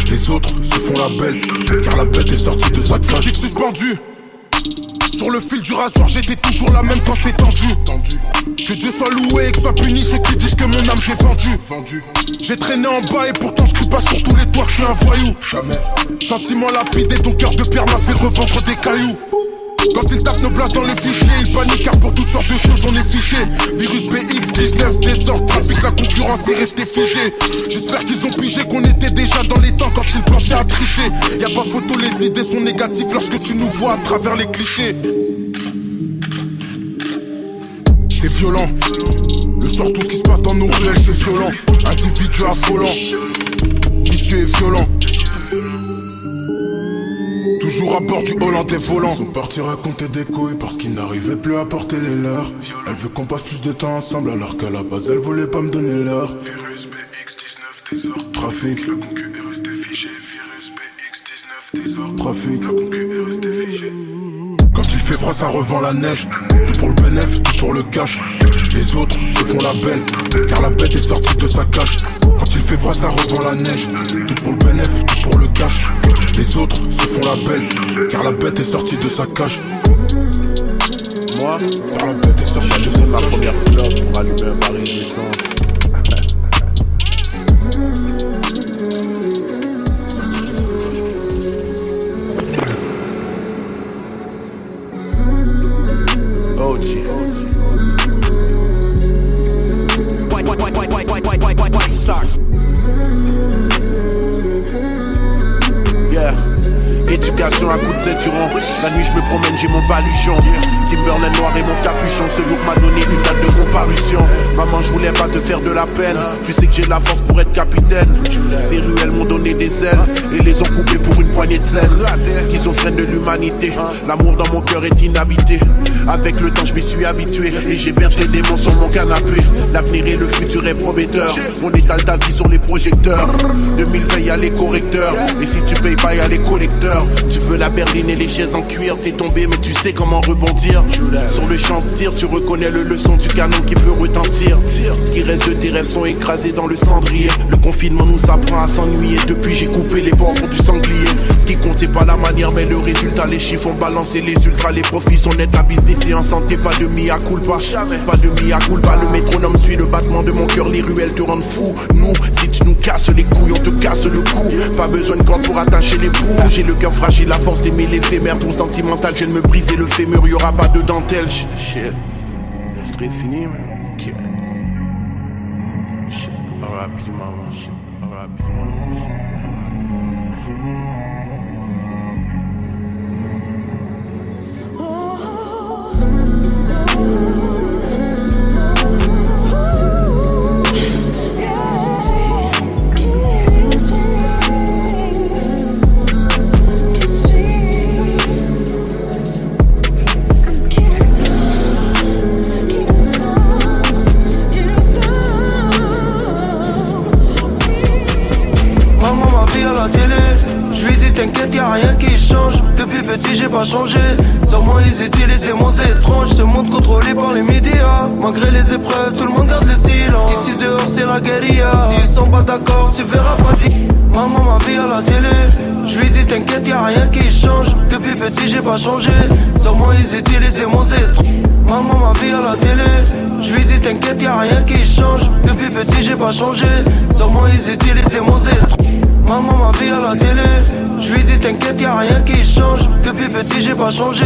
Les autres se font la belle, car la bête est sortie de sa cage. suspendu. Sur le fil du rasoir, j'étais toujours la même quand j'étais tendu. Que Dieu soit loué et que soit puni ceux qui disent que mon âme j'ai vendu. vendu. J'ai traîné en bas et pourtant je crie pas sur tous les toits que je suis un voyou. Jamais. Sentiment lapide et ton cœur de pierre m'a fait revendre des cailloux. Quand ils tapent nos places dans les fichiers, ils paniquent car pour toutes sortes de choses on est fiché. Virus BX19, désordre, trafic, la concurrence est restée figée. J'espère qu'ils ont pigé qu'on était déjà dans les temps quand ils pensaient à tricher. Y a pas photo, les idées sont négatives lorsque tu nous vois à travers les clichés. Violent. Le soir, tout ce qui se passe dans nos ruelles, c'est violent. Individu affolant, vicieux et violent. Toujours à bord du Hollandais volant. Ils sont partis raconter des couilles parce qu'ils n'arrivaient plus à porter les leurs. Elle veut qu'on passe plus de temps ensemble alors qu'à la base elle voulait pas me donner l'heure. Virus BX19 désordre. Trafic. La concu est restée figée. Virus BX19 désordre. Trafic. La concu est restée figée. Fait froid, ça revend la neige. Tout pour le bénéf, tout pour le cash. Les autres se font la belle, car la bête est sortie de sa cage. Quand il fait froid, ça revend la neige. Tout pour le bénéf, tout pour le cash. Les autres se font la belle, car la bête est sortie de sa cage.
Moi,
car la bête est sortie de sa
ma première clope pour allumer un baril d'essence. De. La nuit, je me promène, j'ai mon baluchon. Timberland noir et mon capuchon. Ce look m'a donné une date de comparution. Maman, je voulais pas te faire de la peine. Tu sais que j'ai la force pour être capitaine. Ces ruelles m'ont donné des ailes et les ont coupées pour une poignée de sel. Schizophrène de l'humanité. L'amour dans mon cœur est inhabité. Avec le temps, je m'y suis habitué et j'héberge les démons sur mon canapé. L'avenir et le futur est prometteur. On étale ta vie sur les projecteurs. 2020, y a les correcteurs. Et si tu payes pas, y a les collecteurs. Tu veux la berline et les chaises en cuir. T'es tombé, mais tu sais comment rebondir. Sur le champ de tir, tu reconnais le leçon du canon qui peut retentir. Ce qui reste de tes rêves sont écrasés dans le cendrier. Le confinement nous apprend à s'ennuyer. Depuis, j'ai coupé les bords du sanglier. Ce qui compte, c'est pas la manière, mais le résultat. Les chiffres ont balancé les ultras. Les profits sont nets. La business est en santé. Pas de mi à culpa. Jamais. Pas de mi à culpa. Le métronome suit le battement de mon cœur. Les ruelles te rendent fou. Nous, si tu nous casses les couilles, on te casse le cou. Pas besoin de corde pour attacher les bouts. J'ai le cœur fragile, la force d'aimer l'éphémère. Ton sentimental, je viens de me briser le fémur. Y'aura pas de dentelle. Shit. Laisse fini, man. Ok. Shit. R.I.P. maman. Shit.
Petit, j'ai pas changé. Moi, ils utilisent des mots étranges. Ce monde contrôlé par les médias. Malgré les épreuves, tout le monde garde le silence. Ici dehors, c'est la guérilla. S'ils sont pas d'accord, tu verras pas dit. Maman m'a vu à la télé. Je lui dis, t'inquiète, y'a rien qui change. Depuis petit, j'ai pas changé. Moi, ils utilisent des mots étranges. Maman m'a vu à la télé. Je lui dis, t'inquiète, y'a rien qui change. Depuis petit, j'ai pas changé. Moi, ils utilisent des mots étranges. Maman m'a vu à la télé. Je lui dis t'inquiète y'a rien qui change. Depuis petit j'ai pas changé.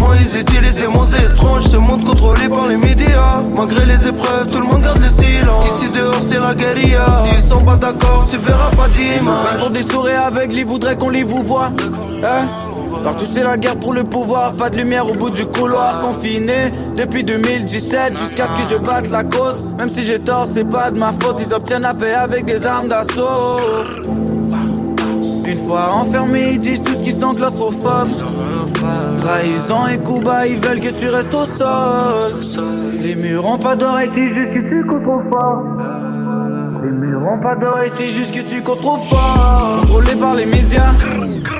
Moi ils utilisent des mots étranges. Ce monde contrôlé par les médias. Malgré les épreuves tout le monde garde le silence. Ici dehors c'est la guérilla. S'ils sont pas d'accord tu verras pas d'image.
Pour des souris aveugles ils voudraient qu'on les vous voit hein? Partout c'est la guerre pour le pouvoir. Pas de lumière au bout du couloir. Confiné depuis 2017 Jusqu'à ce que je batte la cause. Même si j'ai tort c'est pas de ma faute. Ils obtiennent la paix avec des armes d'assaut une fois enfermés, ils disent tous qu'ils sont claustrophobes. Trahison et coups bas, ils veulent que tu restes au sol. Les murs ont pas d'oreilles, c'est juste que tu cours trop fort. Les murs ont pas d'oreilles, c'est juste que tu cours trop fort. Contrôlé par les médias,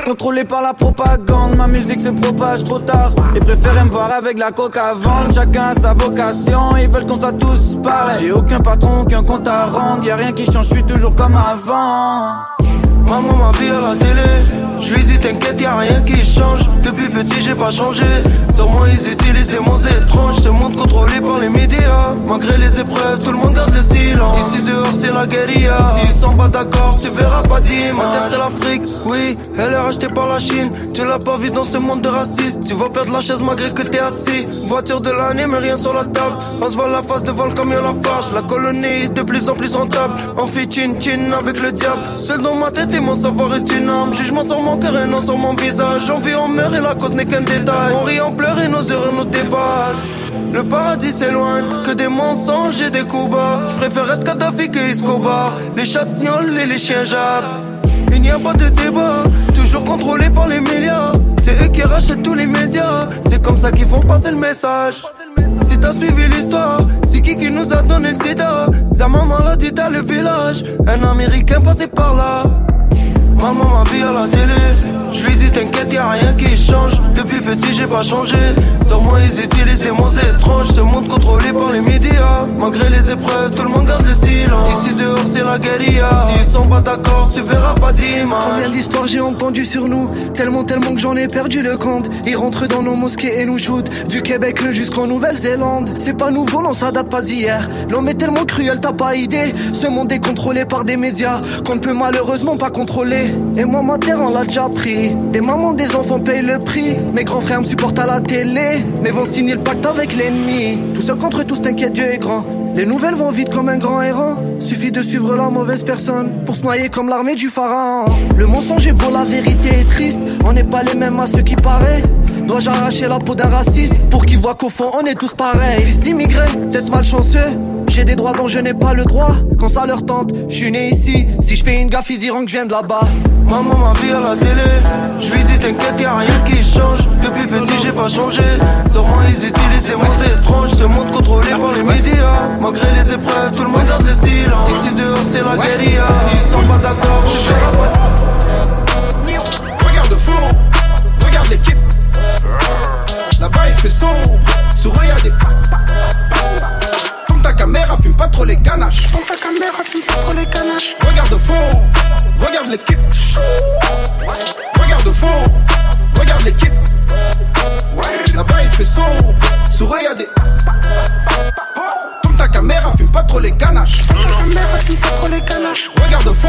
contrôlé par la propagande. Ma musique se propage trop tard. Ils préfèrent me voir avec la coque à vendre. Chacun a sa vocation, ils veulent qu'on soit tous pareils. J'ai aucun patron, aucun compte à rendre. Y'a rien qui change, je suis toujours comme avant. Maman m'a vu à la télé. Je lui dis t'inquiète y'a rien qui change. Depuis petit j'ai pas changé. Sur moi ils utilisent des mots étranges. Ce monde contrôlé par les médias. Malgré les épreuves tout le monde garde le silence. Ici dehors c'est la guérilla. S'ils sont pas d'accord tu verras pas d'image. Ma terre c'est l'Afrique, oui. Elle est rachetée par la Chine. Tu l'as pas vu dans ce monde de racistes. Tu vas perdre la chaise malgré que t'es assis. Voiture de l'année mais rien sur la table. On se voit la face devant le camion la fâche La colonie de plus en plus rentable. On fait chin chin avec le diable. Seul dans ma tête et mon savoir est une arme Jugement sur mon cœur et non sur mon visage. Vit, on meurt et la cause n'est qu'un détail. On rit, on pleure et nos erreurs nous dépassent. Le paradis s'éloigne, que des mensonges et des coups bas. Je préfère être Kadhafi que Escobar. Les chatgnols et les chiens jappes Il n'y a pas de débat, toujours contrôlé par les médias. C'est eux qui rachètent tous les médias. C'est comme ça qu'ils font passer le message. Si t'as suivi l'histoire, c'est qui qui nous a donné le sida? Zama maladie dans le village, un américain passé par là Maman m'a vu à la télé dis t'inquiète y'a rien qui change. Depuis petit j'ai pas changé. Sur moi ils utilisent des mots étranges. Ce monde contrôlé par les médias. Malgré les épreuves tout le monde garde le silence. Ici dehors c'est la guérilla. S'ils sont pas d'accord tu verras pas d'image.
Combien d'histoires j'ai entendu sur nous? Tellement tellement que j'en ai perdu le compte. Ils rentrent dans nos mosquées et nous shootent. Du Québec jusqu'en Nouvelle-Zélande. C'est pas nouveau non ça date pas d'hier. L'homme est tellement cruel t'as pas idée. Ce monde est contrôlé par des médias Qu'on ne peut malheureusement pas contrôler. Et moi ma terre on l'a déjà pris Des mamans, des enfants payent le prix Mes grands frères me supportent à la télé Mais vont signer le pacte avec l'ennemi Tout seul contre tous t'inquiète Dieu est grand les nouvelles vont vite comme un grand errant. Suffit de suivre la mauvaise personne pour se noyer comme l'armée du pharaon. Le mensonge est beau, la vérité est triste. On n'est pas les mêmes à ce qui paraît. Dois-je arracher la peau d'un raciste pour qu'il voit qu'au fond on est tous pareils? Fils d'immigré, peut-être malchanceux. J'ai des droits dont je n'ai pas le droit. Quand ça leur tente, je suis né ici. Si je fais une gaffe, ils diront que je viens de là-bas.
Maman m'a vu à la télé Je lui dis t'inquiète y'a rien qui change Depuis petit j'ai pas changé moi ils utilisent des mots étranges Ce monde contrôlé par les médias Malgré les épreuves tout le monde garde le silence Ici dehors c'est la guérilla S'ils sont pas d'accord tu verras Là-bas il fait sombre y'a des Comme ta caméra fume pas trop les ganaches
Comme ta caméra fume pas trop les ganaches
Regarde fond Regarde l'équipe. Regarde au fond. Regarde l'équipe. Là-bas il fait sombre. Sur eux pas trop les ganaches. Regarde au fond.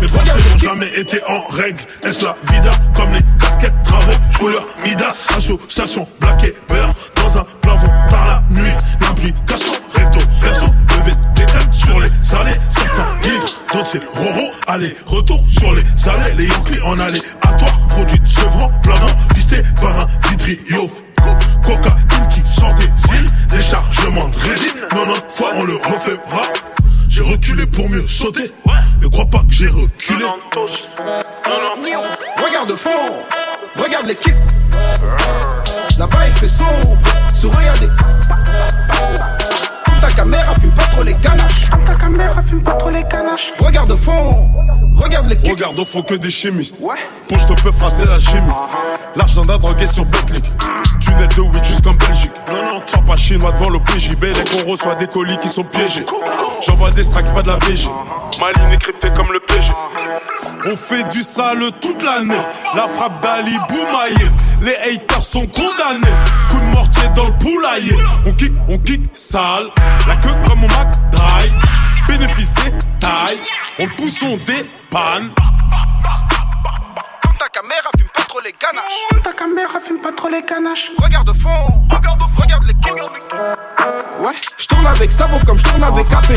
Mes pensées n'ont jamais été en règle. Est-ce la vida comme les casquettes gravées couleur Midas, association black et beurre dans un plafond par la nuit. L'implication recto verso, levé des crèmes sur les salés. Certains livres, d'autres c'est Roro. Allez, retour sur les allées, les Yankees en aléatoire. Produit de Sevran, blanc, pisté par un vitrio. J'ai reculé pour mieux sauter. Ne crois pas que j'ai reculé.
Regarde fond, regarde l'équipe. Là-bas il fait sombre, des. Comme ta caméra fume pas trop les ganaches.
Comme ta caméra fume pas trop les ganaches.
Regarde fond,
Regarde les
Regarde au fond que des chimistes. Pour je te peux frasser la chimie. L'argent d'un drogué sur Betclic. Tunnel de weed jusqu'en Belgique. Papa chinois devant le PJB. Les qu'on reçoit des colis qui sont piégés. J'envoie des strikes, pas de la VG. Ma ligne est cryptée comme le PG. On fait du sale toute l'année. La frappe d'Ali Boumaillé. Les haters sont condamnés. Coup de mortier dans le poulailler. On kick, on kick sale. La queue comme au Mac Drive. Bénéfice des tailles. On le pousse, on dépanne.
Comme ta caméra fume pas trop les ganaches. Ta caméra fume pas trop les ganaches. Regarde au fond. Regarde l'équipe. Ouais. Je tourne avec Savo comme je tourne avec AP.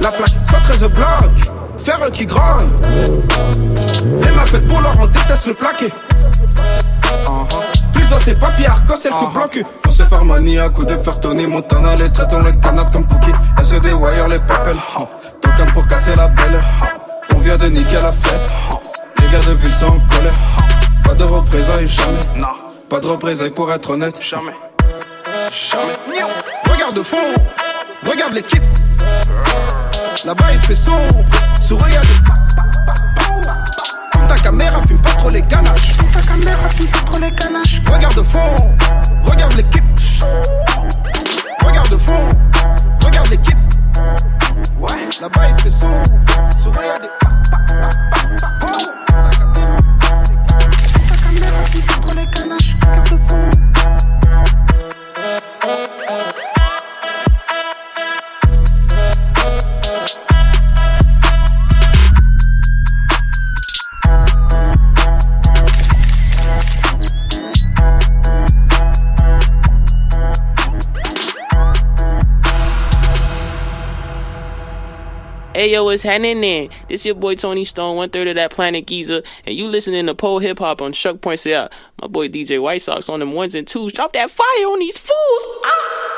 La plaque 113 blocs. Faire qui grogne. Les m'a fait pour leur on déteste le plaqué. Plus dans ses papiers arcos, celle que bloque. Faut se faire manier à coup de faire Tony Montana. Les traitons les canades comme Pookie. Elle se déwire les papels. Token pour casser la belle. On vient de niquer la fête. Les gars de ville sont en colère. Pas de représailles, jamais. Pas de représailles pour être honnête. Jamais. Regarde au fond. Regarde l'équipe. Là-bas il fait sombre. Sous regarde. Comme ta caméra fume pas trop les ganaches. Ta caméra fume pas trop les ganaches. Regarde fond. Regarde l'équipe. Regarde fond. Regarde l'équipe. Là-bas il fait sombre. Sous regarde.
Hey yo, what's happening then? This your boy Tony Stone, one third of that planet Giza, and you listening to pole hip hop on Shuck Points Out. My boy DJ White Sox on them ones and twos. Drop that fire on these fools. Ah!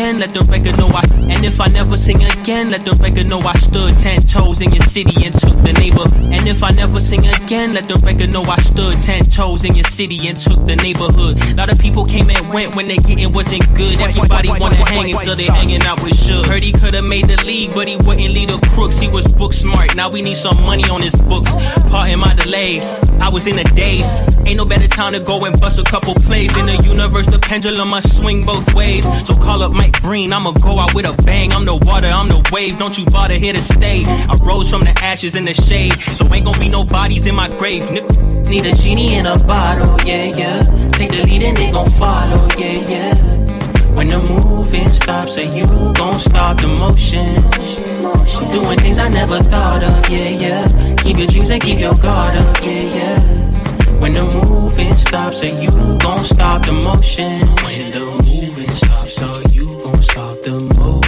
Sing again, let the record know I. And if I never sing again, let the record know I stood ten toes in your city and took the neighbor. And if I never sing again, let the record know I stood ten toes in your city and took the neighborhood. A lot of people came and went when they getting wasn't good. Everybody wanna hang until they hanging out with Suge. Heard he coulda made the league, but he wouldn't lead the crooks. He was book smart. Now we need some money on his books. Pardon my delay. I was in a daze. Ain't no better time to go and bust a couple plays. In the universe, the pendulum must swing both ways. So call up Mike Breen, I'ma go out with a bang. I'm the water, I'm the wave. Don't you bother here to stay. I rose from the ashes in the shade. So ain't gonna be no bodies in my grave. Nigga. Need a genie in a bottle, yeah, yeah. Take the lead and they gon' follow, yeah, yeah. When the moving stops, so you gon' stop the motion. I'm doing things I never thought of, yeah, yeah. Keep your dreams and keep your guard up, yeah, yeah. When the moving stops, so you gon' stop the motion. When the moving stops, so you gon' stop the motion.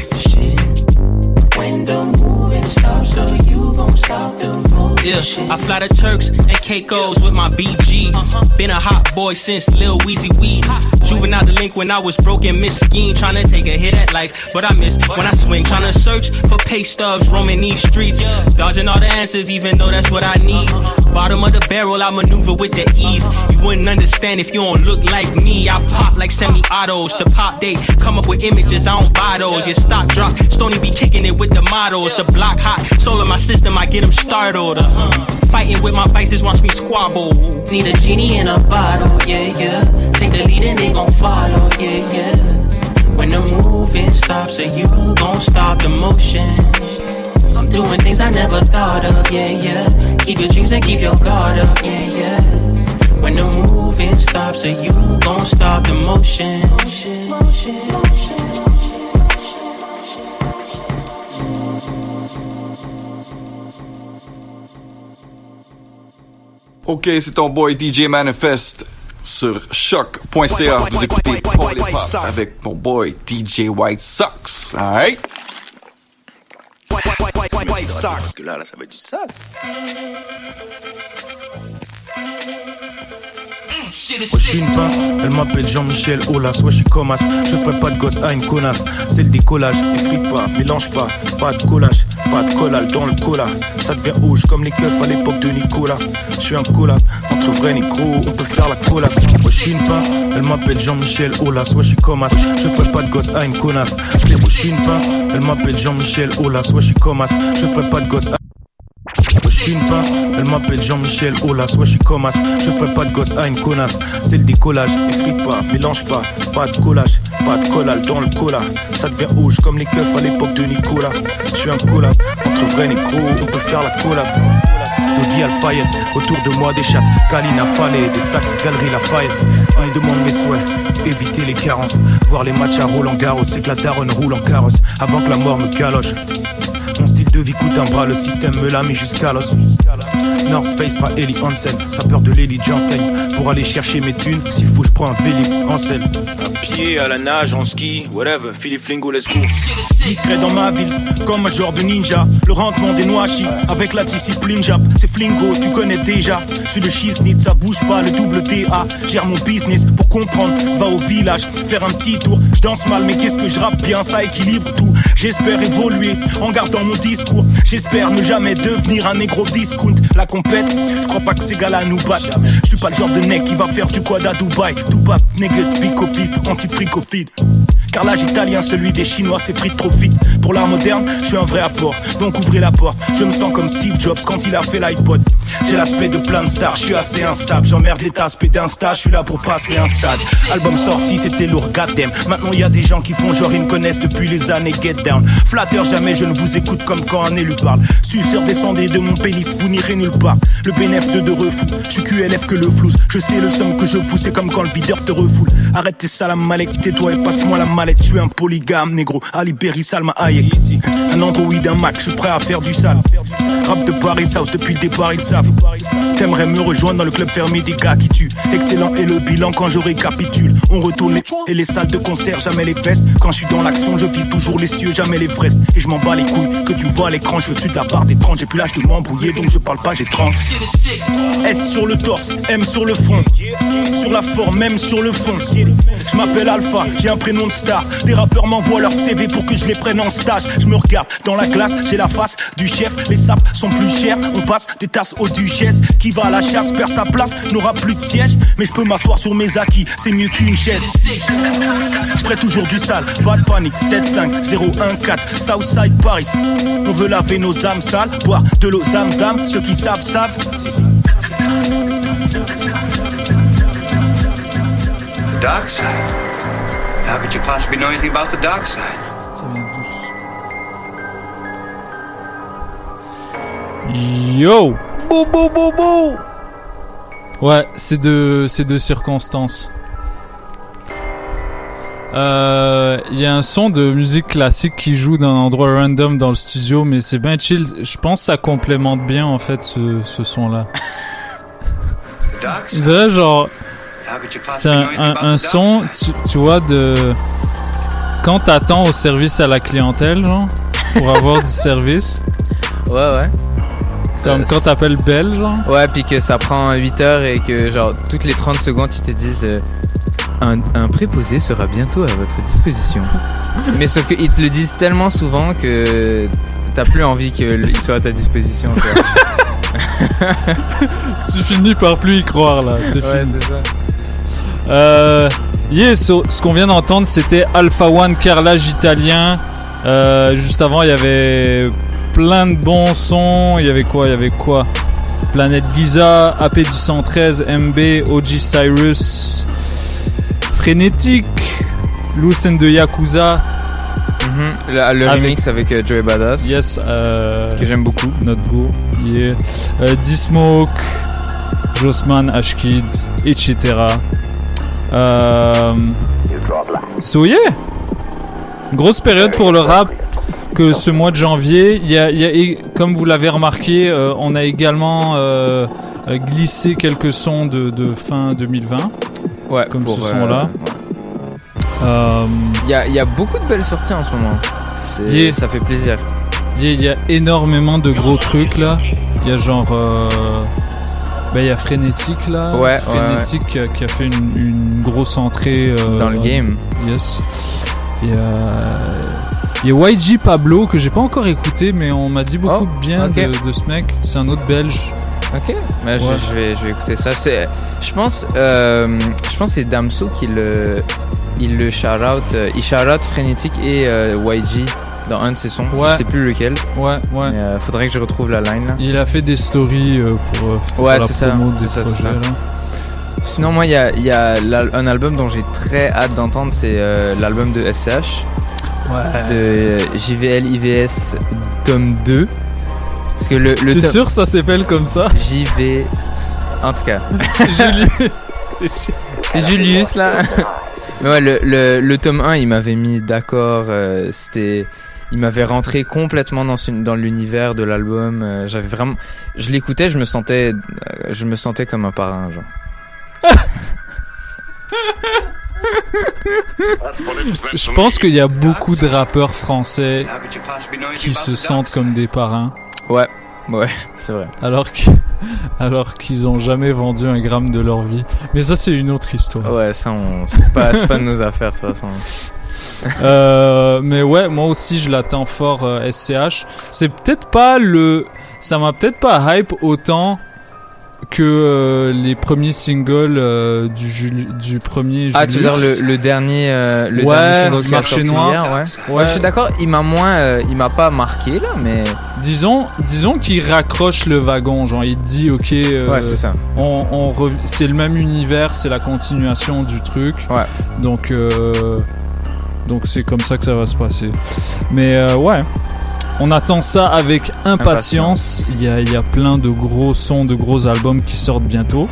You gon' stop the motion. Yeah, I fly to Turks and Caicos with my BG. Uh-huh. Been a hot boy since Lil Weezy Weed. Juvenile delinquent, when I was broken, misscheme, trying to take a hit at life, but I missed when I swing. Trying to search for pay stubs, roaming these streets, dodging all the answers, even though that's what I need. Uh-huh. Bottom of the barrel, I maneuver with the ease. Uh-huh. You wouldn't understand if you don't look like me. I pop like semi-autos. The pop they come up with images, I don't buy those. Your stock drop, Stony be kicking it with the models. The block hot, soul of my system, I get them startled. Uh, Uh-huh. Fighting with my vices, watch me squabble. Need a genie in a bottle, yeah, yeah. Take the lead and they gon' follow, yeah, yeah. When the moving stops, so you gon' stop the motion.
I'm doing things I never thought of, yeah, yeah. Keep your dreams and keep your guard up, yeah, yeah. When the moving stops, so you gon' stop the motion.
Ok, c'est ton boy DJ Manifest sur choc.ca. Vous écoutez Paul et Pop avec mon boy DJ White Sox. Alright?
Parce que là, là, ça va être du sale.
Oh, je suis une pince, elle m'appelle Jean-Michel Aulas, ouais je suis comme as, je ferai pas de gosse à une connasse, c'est le décollage, effrite pas, mélange pas, pas de collage, pas de collage dans le cola, ça devient rouge comme les keufs à l'époque de Nicolas, je suis un collab, entre vrais négros, on peut faire la collab, moi je une pince, elle m'appelle Jean-Michel Aulas, ouais je suis comme as, je ferai pas de gosse à une connasse, c'est moi je une pince, elle m'appelle Jean-Michel Aulas, ouais je suis comme as, je ferai pas de gosse à elle m'appelle Jean-Michel Aulas, ouais je suis comme as, je fais pas de gosse à une connasse, c'est le décollage, effrite pas, mélange pas, pas de collage, pas de collage dans le cola, ça devient rouge comme les keufs à l'époque de Nicolas, je suis un collab, entre vrais négros, on peut faire la collab. Audi Alfayette, autour de moi des chattes, Kalina Fallet, des sacs, Galerie Lafayette. On me demande mes souhaits, éviter les carences, voir les matchs à Roland Garros, c'est que la daronne roule en carrosse, avant que la mort me caloche. Mon style de vie coûte un bras, le système me l'a mis jusqu'à l'os. North Face, pas Ellie Hansen, ça peur de l'élite, j'enseigne. Pour aller chercher mes thunes, s'il faut, je prends un Philippe Ansel. À pied, à la nage, en ski, whatever, Philippe Flingo, let's go. Discret dans ma ville, comme un genre de ninja. Le rentrement des noachis, avec la discipline jap. C'est Flingo, tu connais déjà. Je suis le shiznit, ça bouge pas, le double DA. Gère mon business pour comprendre, va au village, faire un petit tour. Je danse mal, mais qu'est-ce que je rappe bien, ça équilibre tout. J'espère évoluer en gardant mon discours. J'espère ne jamais devenir un négro discount. La je crois pas que ces gars-là nous battent. Je suis pas le genre de mec qui va faire du quad à Dubaï. Tupac, niggas, speak au anti-fric au feed. Car l'âge italien, celui des Chinois, c'est pris trop vite. Pour l'art moderne, je suis un vrai apport. Donc ouvrez la porte. Je me sens comme Steve Jobs quand il a fait l'iPod. J'ai l'aspect de plein de stars, je suis assez instable. J'emmerde l'état aspect d'insta, je suis là pour passer un stade. Album sorti, c'était lourd, goddamn. Maintenant y a des gens qui font genre ils me connaissent depuis les années Get Down. Flatteur, jamais je ne vous écoute comme quand un élu parle. Suceur, descendez de mon pénis, vous n'irez nulle part. Le bénéf de de refou, je suis QLF que le flouze. Je sais le somme que je fous, c'est comme quand le videur te refoule. Arrête tes salam tais-toi et passe-moi la mallette. Je suis un polygame, négro. Ali Berry, Salma Hayek. Un Android, un Mac, je suis prêt à faire du sale. Rap de Paris House, depuis le départ ils T'aimerais me rejoindre dans le club fermé des gars qui tuent. Excellent et le bilan quand je récapitule. On retourne les et les salles de concert, jamais les fesses. Quand je suis dans l'action, je vise toujours les cieux, jamais les vrestes. Et je m'en bats les couilles, que tu me vois à l'écran, je suis de la part des 30. J'ai plus l'âge de m'embrouiller, donc je parle pas, j'ai 30. S sur le torse, M sur le front. Sur la forme, même sur le fond. Je m'appelle Alpha, j'ai un prénom de star. Des rappeurs m'envoient leur CV pour que je les prenne en stage. Je me regarde dans la glace, j'ai la face du chef. Les sapes sont plus chers, on passe des tasses aux duchesses. Qui va à la chasse perd sa place, n'aura plus de siège. Mais je peux m'asseoir sur mes acquis, c'est mieux qu'une chaise. Je ferai toujours du sale, pas de panique. 7-5, 0-1-4, Southside Paris. On veut laver nos âmes sales, boire de l'eau zam-zam. Ceux qui savent, savent.
The dark side? How could you possibly know anything about the dark side?
Yo Bou bou bou bou Ouais, c'est de, c'est de circonstances. Euh, Il y a un son de musique classique qui joue d'un endroit random dans le studio, mais c'est bien chill. Je pense que ça complémente bien en fait ce, ce son-là. On dirait genre. C'est un, un, un son, tu, tu vois, de. Quand t'attends au service à la clientèle, genre, pour avoir du service.
Ouais, ouais.
Comme quand t'appelles Belle, genre.
Ouais, puis que ça prend 8 heures et que, genre, toutes les 30 secondes, ils te disent euh, un, un préposé sera bientôt à votre disposition. [LAUGHS] Mais sauf qu'ils te le disent tellement souvent que t'as plus envie qu'il soit à ta disposition. [LAUGHS]
tu finis par plus y croire là, c'est
Ouais, c'est ça.
Euh, yeah, so- ce qu'on vient d'entendre, c'était Alpha One carrelage italien. Euh, juste avant, il y avait plein de bons sons. Il y avait quoi? Il y avait quoi? Planète Giza, AP du 113, MB, OG Cyrus, Frénétique, Lucen de Yakuza.
Mhm. Le, le
Avec-
remix avec euh, Joey Badass.
Yes, euh,
Que j'aime beaucoup.
Notre go. Yeah. Euh, D-Smoke, Jossman, Ashkid, etc. Euh, so yeah. Grosse période pour le rap que ce mois de janvier. Il y a, il y a- et comme vous l'avez remarqué, euh, on a également euh, euh, glissé quelques sons de, de fin 2020.
Ouais,
comme ce son-là.
Il y, a, il y a beaucoup de belles sorties en ce moment.
Yeah.
Ça fait plaisir.
Il y, a- il y a énormément de gros trucs là. Il y a genre. euh, ben, il y a Frénétique là.
Ouais, ouais,
Frénétique Qui, a, qui a fait une, une grosse entrée. euh,
Dans le game.
Yes. Il y a. Il y a YG Pablo que j'ai pas encore écouté, mais on m'a dit beaucoup bien
Oh, ok.
de, de ce mec. C'est un autre belge.
Ok. Bah, je-
Ouais.
je, vais, je vais écouter ça. C'est, je pense, euh, je pense que c'est Damso qui le, il le shout out, euh, il shout out Frénétique et euh, YG dans un de ses sons.
Ouais.
Je sais plus lequel.
Ouais, ouais.
Mais, euh, faudrait que je retrouve la line. Là.
Il a fait des stories pour, pour
Ouais,
la
c'est ça,
promo des
c'est ça, c'est ça.
là.
Sinon, moi, il y a, y a un album dont j'ai très hâte d'entendre, c'est l'album de SCH. De JVL IVS tome 2. Parce que le, le
T'es sûr ça s'appelle comme ça?
JV. En tout cas. [LAUGHS]
Julius. C'est
Julius là. Mais ouais, le, le, le tome 1, il m'avait mis d'accord. euh, C'était. Il m'avait rentré complètement dans, dans l'univers de l'album. euh, J'avais vraiment. Je l'écoutais, je me sentais. euh, Je me sentais comme un parrain, genre. [LAUGHS]
Je pense qu'il y a beaucoup de rappeurs français qui se sentent comme des parrains.
Ouais, ouais, c'est vrai.
Alors qu'ils alors qu'ils ont jamais vendu un gramme de leur vie. Mais ça, c'est une autre histoire.
Ouais, ça, on... c'est pas, c'est pas de nos affaires, de toute façon.
Euh, mais ouais, moi aussi, je l'attends fort euh, SCH. C'est peut-être pas le. Ça m'a peut-être pas hype autant que euh, les premiers singles euh, du, Jul- du premier
Ah, tu veux
Julius.
dire le, le dernier, euh, le
Ouais,
dernier single qui a
Marché
sorti
Noir.
hier, ouais.
Ouais.
Je suis d'accord. Il m'a moins, euh, il m'a pas marqué là, mais
Disons, disons qu'il raccroche le wagon, genre il dit ok,
Ouais, c'est ça.
On, on rev- c'est le même univers, c'est la continuation du truc.
Ouais.
Donc, donc c'est comme ça que ça va se passer. Mais ouais, on attend ça avec impatience. Il y a, il y a plein de gros sons, de gros albums qui sortent bientôt.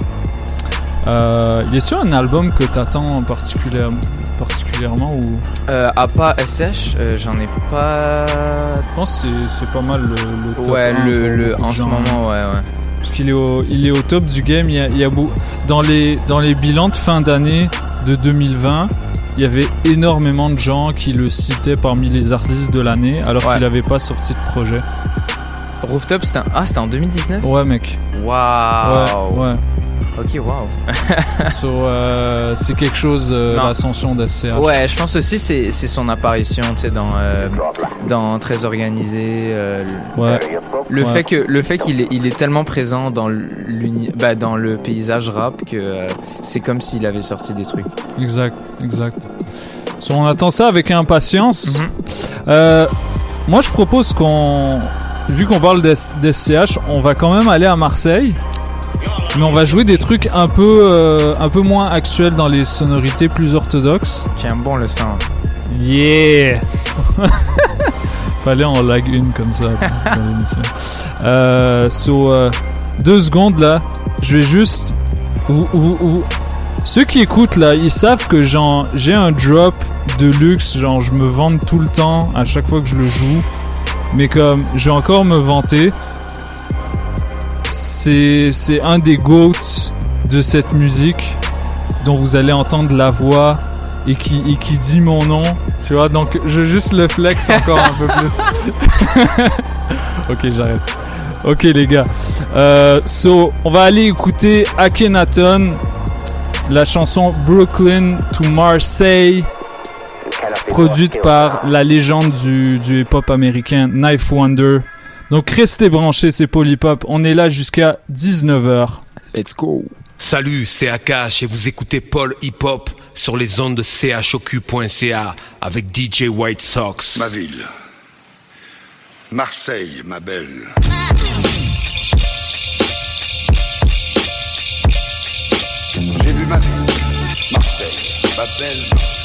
Euh, y a-t-il un album que t'attends particulièrement, particulièrement ou?
Euh, à pas SH, euh, j'en ai pas.
Je pense que c'est- pas mal le, le top
Ouais,
1
le, en ce moment, ouais, ouais.
Parce qu'il est au, il est au top du game. Il y a, il y a beau- dans les dans les bilans de fin d'année de 2020, il y avait énormément de gens qui le citaient parmi les artistes de l'année, alors qu'il n'avait pas sorti de projet.
Rooftop, c'était un- ah, c'était en 2019.
Ouais, mec.
Waouh.
Ouais, ouais.
Ok, waouh. [LAUGHS]
So, euh, c'est quelque chose euh, l'ascension d'SCH.
Ouais, je pense aussi c'est c'est son apparition, tu sais, dans euh, dans très organisé. euh, le-
Ouais.
Le
Ouais.
fait que le fait qu'il est il est tellement présent dans bah, dans le paysage rap que euh, c'est comme s'il avait sorti des trucs.
Exact, exact. So, on attend ça avec impatience.
Mhm.
Moi, je propose qu'on, vu qu'on parle d'S- d'SCH, on va quand même aller à Marseille. Mais on va jouer des trucs un peu, euh, un peu moins actuels dans les sonorités plus orthodoxes.
Tiens bon le sang.
Yeah! [LAUGHS] Fallait en lag une comme ça. [LAUGHS] Euh, so, euh, deux secondes là. Je vais juste. vous- vous- vous- Ceux qui écoutent là, ils savent que j'ai un drop de luxe. Genre, je me vante tout le temps à chaque fois que je le joue. Mais comme je vais encore me vanter, c'est un des goats de cette musique dont vous allez entendre la voix et qui, dit mon nom. Tu vois, donc je juste le flex encore un peu plus. [LAUGHS] ok, j'arrête. Ok, les gars. Euh, so, on va aller écouter Akhenaton, la chanson Brooklyn to Marseille, produite par la légende du, du hip-hop américain Knife Wonder. Donc restez branchés, c'est Polypop. On est là jusqu'à 19h.
Let's go.
Salut, c'est Akash et vous écoutez Paul Hip Hop sur les ondes de chocu.ca avec DJ White Sox.
Ma ville. Marseille, ma belle. J'ai vu ma ville. Marseille, ma belle Marseille.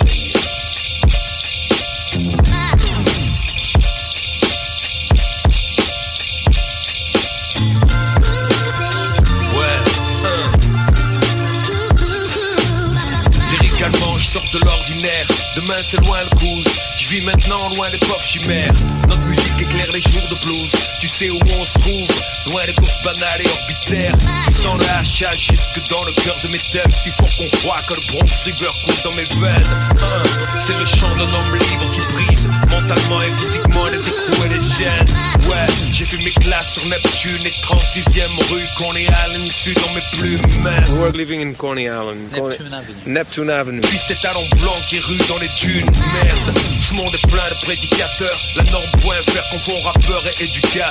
Demain c'est loin le cruise. Je vis maintenant loin des pauvres chimères. Notre musique éclaire les jours de blues. Tu sais où on se trouve, loin des courses banales et orbitaires. Tu sens le hachage jusque dans le cœur de mes thèmes. Si fort qu'on croit que le Bronx River coule dans mes veines. Hein, c'est le chant d'un homme libre qui brise mentalement et physiquement les écrous et les chaînes. Ouais, j'ai vu mes classes sur Neptune et 36e rue Coney Island, sud dans mes plumes. Man.
We're living in Coney Island.
Neptune
Avenue. Neptune Avenue.
Puis talons blancs qui ruent dans les dunes, merde. Ce monde est plein de prédicateurs. La norme point faire confond rappeur et éducateur.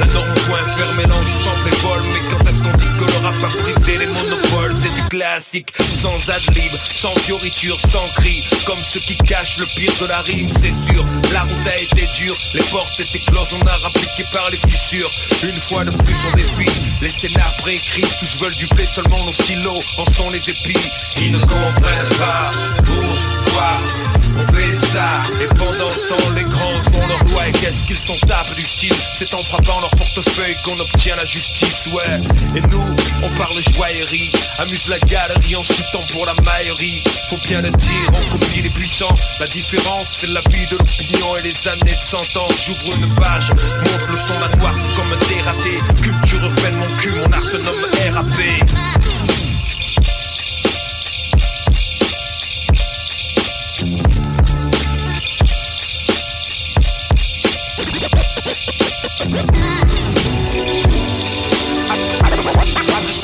La norme point faire mélange sample et vol. Mais quand est-ce qu'on dit que le rap a brisé les monopoles? C'est du classique, sans ad-lib, sans fioriture, sans cri. Comme ceux qui cachent le pire de la rime, c'est sûr. La route a été dure, les portes étaient closes, on a rappliqué par les fissures. Une fois de plus, on défie. Les scénars préécrits, tous veulent du blé, seulement nos stylos en sont les épis. Ils ne comprennent pas pourquoi Et pendant ce temps, les grands font leur loi. Et qu'est-ce qu'ils sont tapes du style C'est en frappant leur portefeuille qu'on obtient la justice, ouais. Et nous, on parle joaillerie, amuse la galerie en citant pour la maillerie. Faut bien le dire, on copie les puissants. La différence, c'est la vie de l'opinion et les années de sentence. J'ouvre une page, monte le son, la noire, c'est comme un dératé. Culture urbaine, mon cul, mon art se nomme RAP.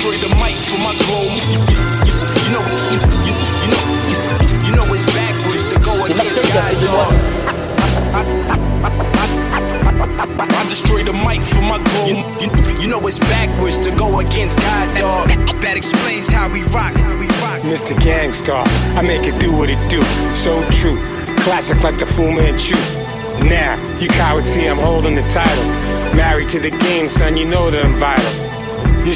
I destroy the mic for my goal. You, you, you know, you, you, you know, you know it's backwards to go against God, dog. I destroy the mic for my goal. You, you, you know it's backwards to go against God, dog. That explains how we rock. How we rock.
Mr. Gangstar, I make it do what it do. So true, classic like the Fu Manchu. Now, you cowards see I'm holding the title. Married to the game, son, you know that I'm vital. You,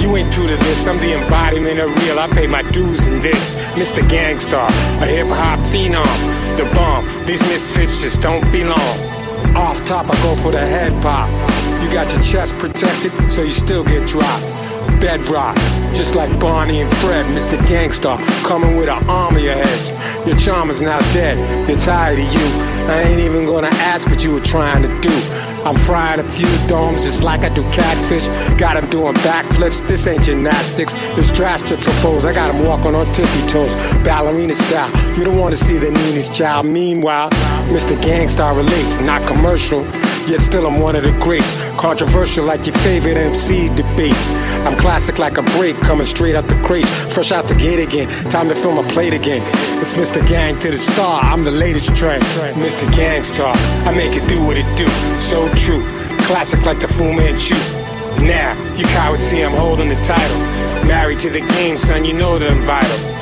you ain't true to this. I'm the embodiment of real. I pay my dues in this. Mr. Gangstar, a hip hop phenom, the bomb. These misfits just don't belong. Off top, I go for the head pop. You got your chest protected, so you still get dropped. Bedrock, just like Barney and Fred, Mr. Gangstar, coming with an army of heads. Your charm is now dead, they're tired of you. I ain't even gonna ask what you were trying to do. I'm frying a few domes just like I do catfish. Got 'em doing backflips, this ain't gymnastics. It's drastic propose, I got 'em walking on tippy toes, ballerina style. You don't wanna see the Nina's child. Meanwhile, Mr. Gangstar relates, not commercial. Yet still I'm one of the greats. Controversial like your favorite MC debates. I'm classic like a break, coming straight out the crate. Fresh out the gate again, time to fill my plate again. It's Mr. Gang to the star, I'm the latest trend. Mr. Gangstar, I make it do what it do. So true, classic like the Fu Manchu. Now, you cowards see I'm holding the title. Married to the game, son, you know that I'm vital.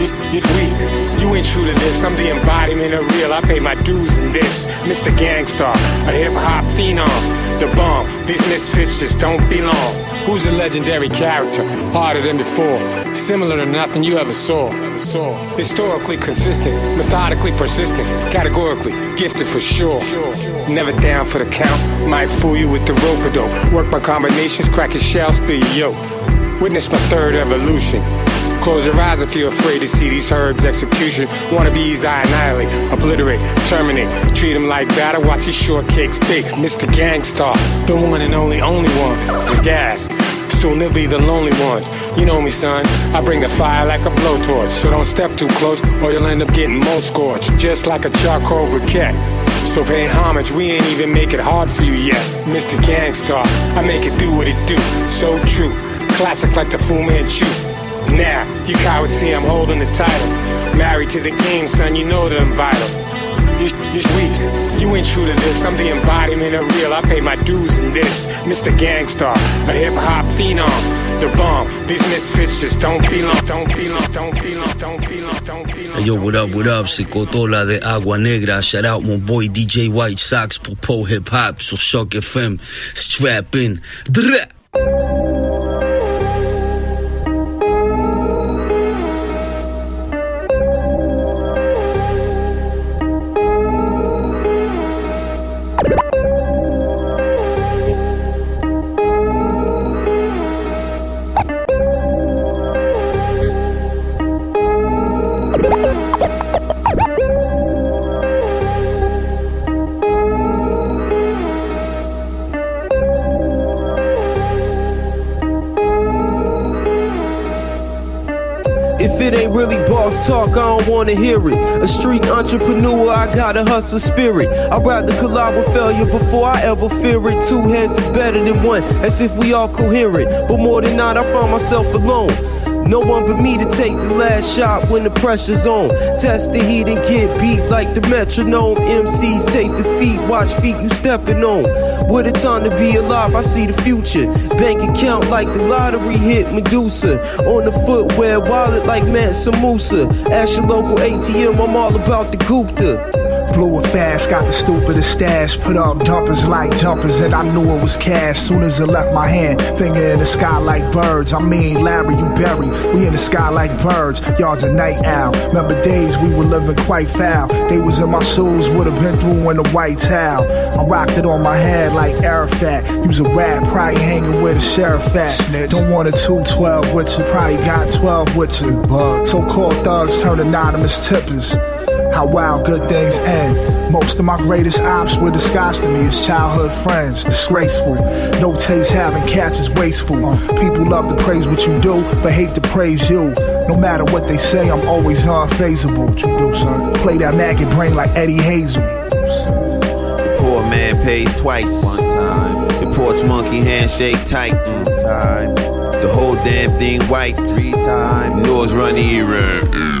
You, ain't true to this. I'm the embodiment of real. I pay my dues in this. Mr. Gangstar, a hip hop phenom, the bomb. These misfits just don't belong. Who's a legendary character? Harder than before. Similar to nothing you ever saw. Historically consistent, methodically persistent, categorically gifted for sure. Never down for the count. Might fool you with the rope dope. Work my combinations, crack your shell, spill your yoke. Witness my third evolution. Close your eyes if you're afraid to see these herbs execution. Wannabes I annihilate, obliterate, terminate. Treat them like batter, watch these shortcakes bake. Mr. Gangstar, the one and only, only one. The gas. Soon they'll be the lonely ones. You know me, son. I bring the fire like a blowtorch. So don't step too close or you'll end up getting most scorched. Just like a charcoal briquette. So pay homage, we ain't even make it hard for you yet. Mr. Gangstar, I make it do what it do. So true. Classic like the Fu Manchu. Now, you cowards see I'm holding the title. Married to the game, son, you know that I'm vital. You, you weak, you ain't true to this. I'm the embodiment of real. I pay my dues in this. Mr. Gangstar, a hip hop phenom, the bomb. These misfits just don't belong, don't belong, don't belong, don't belong, don't belong.
Hey yo, what up, what up, c'est Cotola de Agua Negra. Shout out mon boy DJ White Sox pour Po Hip Hop sur Shock FM. Strap in. Drrrr.
It ain't really boss talk, I don't wanna hear it. A street entrepreneur, I got a hustle spirit. I'd rather collide with failure before I ever fear it. Two heads is better than one, as if we all coherent. But more than not, I find myself alone. No one but me to take the last shot when the pressure's on. Test the heat and get beat like the metronome. MCs taste defeat, watch feet you stepping on. What a time to be alive, I see the future. Bank account like the lottery hit Medusa. On the footwear, wallet like Mansa Musa. Ask your local ATM, I'm all about the Gupta.
Blew it fast, got the stupidest stash. Put up dumpers like jumpers, and I knew it was cash. Soon as it left my hand, finger in the sky like birds. I mean, Larry, you berry. We in the sky like birds. Y'all's a night owl. Remember days we were living quite foul. They was in my shoes, would have been through in a white towel. I rocked it on my head like Arafat. Use a rat, probably hanging with a sheriff at. Don't want a 212 with you, probably got 12 with you. So called thugs turn anonymous tippers how wild good things end. Most of my greatest ops were disguised to me as childhood friends. Disgraceful. No taste having cats is wasteful. People love to praise what you do, but hate to praise you. No matter what they say, I'm always unfazable. What you do, son? Play that maggot brain like Eddie Hazel.
Poor man pays twice. One time. The porch monkey handshake tight. One time. The whole damn thing white. Three times. Yours run red.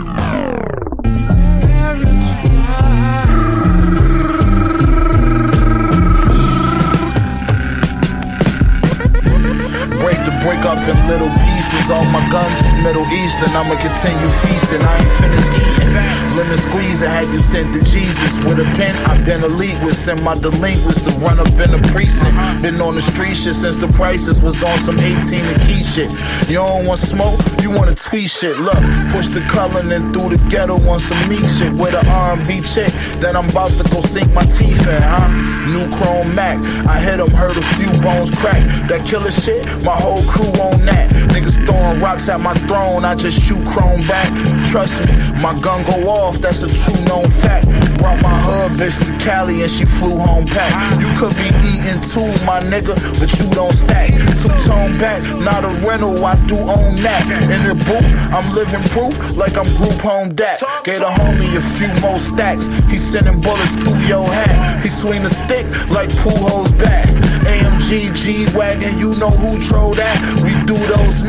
Break up in little pieces. All my guns is Middle Eastern. I'ma continue feasting. I ain't finished eating. Lemon squeeze, I had you sent to Jesus with a pen. I've been elite with send my delinquents to run up in a precinct. Been on the street shit since the prices was on some 18 and key shit. You don't want smoke, you wanna tweet shit. Look, push the color and through the ghetto on some meat shit with an R&B chick that I'm about to go sink my teeth in, huh? New Chrome Mac, I hit them, heard a few bones crack. That killer shit, my whole crew on that. Niggas throwing rocks at my throne, I just shoot chrome back. Trust me, my gun go off, that's a true known fact. Brought my hood bitch to Cali and she flew home packed. You could be eating too, my nigga, but you don't stack. Two tone back, not a rental, I do own that. In the booth, I'm living proof like I'm group home dat. Gave a homie a few more stacks. He sending bullets through your hat. He swing the stick like pool back. AMG G Wagon, you know who drove that. We do those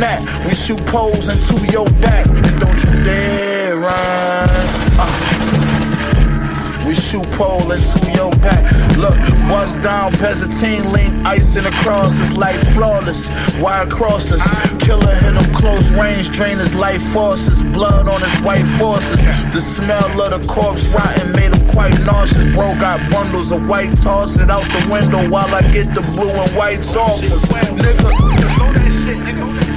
We shoot poles into your back. And don't you dare run. Uh. We shoot pole into your back. Look, bust down, Pesatine, link, ice in the cross. It's like flawless. Wire crosses. Killer hit him close range, drain his life forces. Blood on his white forces. The smell of the corpse rotting made him quite nauseous. Bro got bundles of white, toss it out the window while I get the blue and white saucers. Nigga.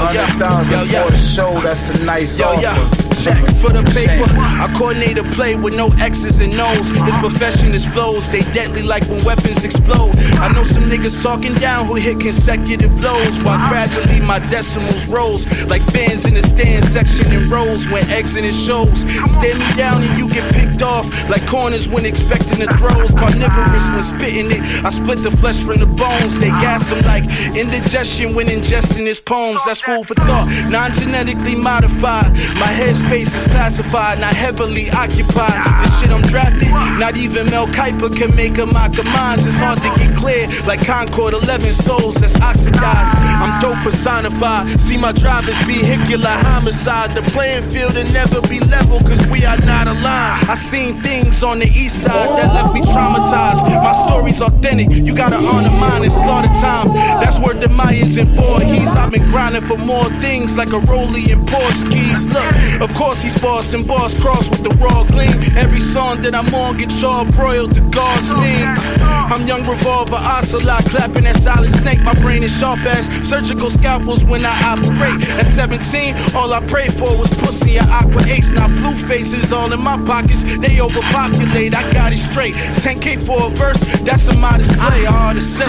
Hundred thousand for the show, that's a nice
yo,
offer.
Yo. Check for the paper. I coordinate a play with no X's and O's. His profession is flows, they deadly like when weapons explode. I know some niggas talking down who hit consecutive lows while gradually my decimals rose like fans in the stand section in rows when exiting shows. Stand me down and you get picked off like corners when expecting the throws. Carnivorous when spitting it. I split the flesh from the bones. They gas them like indigestion when ingesting his poems. That's food for thought. Non genetically modified. My headspace is classified, not heavily occupied. The shit I'm drafting, not even Mel Kiper can make a mock of mines. It's hard to get clear, like Concord 11 souls that's oxidized. I'm dope personified. See my driver's vehicular homicide. The playing field will never be level, cause we are not aligned. I seen things on the east side that left me traumatized. My story's authentic, you gotta honor mine and slaughter time. That's where the Mayans and Voorhees. I've been grinding for more things like a Rollie and Portuguese. Look, of course he's boss and boss cross with the raw gleam. Every song that I'm on get broiled the God's name. I'm young revolver, ocelot, clapping that solid snake. My brain is sharp as surgical scalpels when I operate. At 17, all I prayed for was pussy and aqua ace. Now blue faces all in my pockets, they overpopulate. I got it straight. 10k for a verse, that's a modest play. Uh-huh. Hard to say.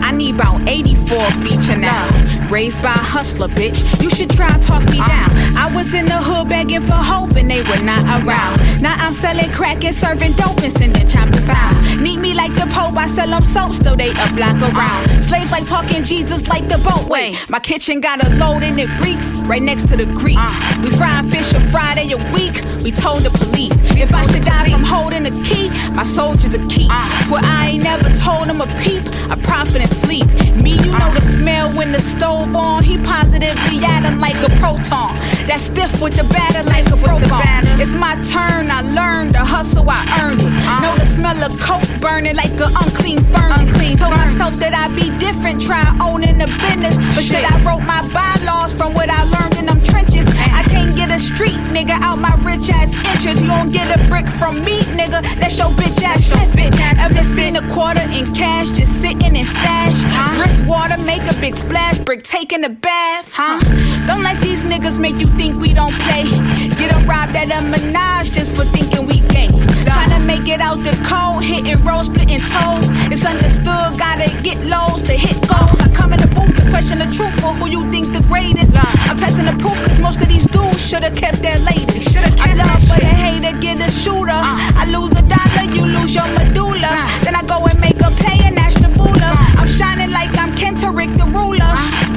I need about 84 feature now. Raised by a hustler, bitch. You should try and talk me uh-huh. down. I was in the hood begging for hope and they were not around. Now I'm selling crack and serving dope and sending chopping sounds. Need me like the Pope, I sell them soap, still they a block around. Slaves like talking Jesus like the boatway. My kitchen got a load and it reeks. right next to the grease. We frying fish a Friday a week. We told the police if I should die from holding the key, my soldiers a keep. Swear I ain't never told them a peep. I profit and sleep. Me, you know the smell when the stove on. He positively atom like a proton. That stiff with the batter like a broken. It's my turn. I learned the hustle. I earned it. Know the smell of coke burning like an unclean furnace. Told myself that I'd be different. Try owning the business, but shit, I wrote my bylaws from what I learned in them trenches. Ass. You don't get a brick from me, nigga. That's your bitch ass sniff it. Ever seen a quarter in cash just sitting in stash? Wrist water, make a big splash. Brick taking a bath, huh? Don't let these niggas make you think we don't play. Get them robbed at a menage just for thinking we gay. Trying to make it out the cold, hitting rolls, splitting toes. It's understood, gotta get lows to hit goals. I come in the booth question the truth for who you think the greatest. I'm testing the proof, cause most of these dudes should've kept their latest. I love, but a hater get a shooter. I lose a dollar, you lose your medulla. Then I go and make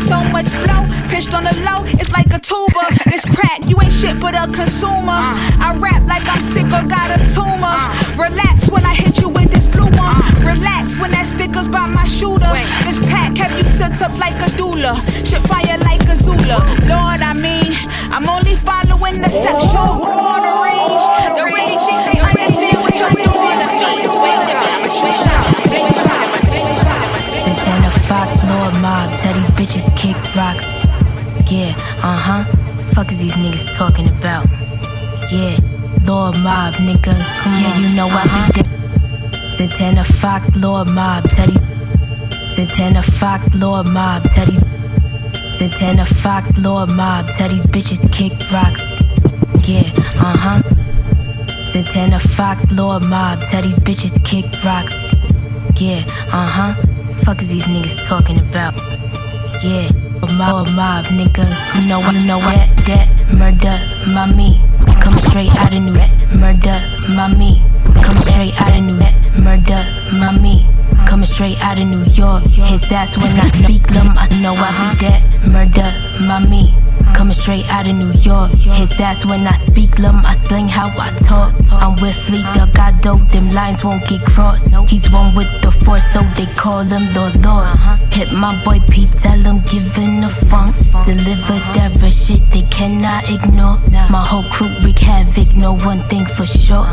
So much blow, pitched on the low, it's like a tuba. This crack, you ain't shit but a consumer. I rap like I'm sick or got a tumor. Relax when I hit you with this blue one. Relax when that sticker's by my shooter. This pack have you set up like a doula. Shit fire like a Zula. Lord, I mean, I'm only following the steps you're ordering. Don't really think they understand what you're doing.
Lord Mob, tell these bitches kick rocks. Yeah, uh huh. Fuck is these niggas talking about? Yeah, Lord Mob, nigga. Yeah, you know I be there. Santana Fox, Lord Mob, tell these. Santana Fox, Lord Mob, tell these. Santana Fox, Lord Mob, tell these bitches kick rocks. Yeah, uh huh. Santana Fox, Lord Mob, tell these bitches kick rocks. Yeah, uh huh. Fuck is these niggas talking about? Yeah, mob, mob, nigga. You know, what? you know that, that murder, mommy. Come straight out of New York, murder, mommy. Come straight out of New York, murder, mommy. Coming straight out of New York. His ass when I speak them, I know I be that murder, mommy. Coming straight out of New York. His ass when I speak them, I sling how I talk. I'm with Fleet dope. them lines won't get crossed. He's one with the force, so they call him Lord Lord. Hit my boy Pete, tell him giving the funk. Deliver that shit they cannot ignore. My whole crew wreak havoc, know one thing for sure.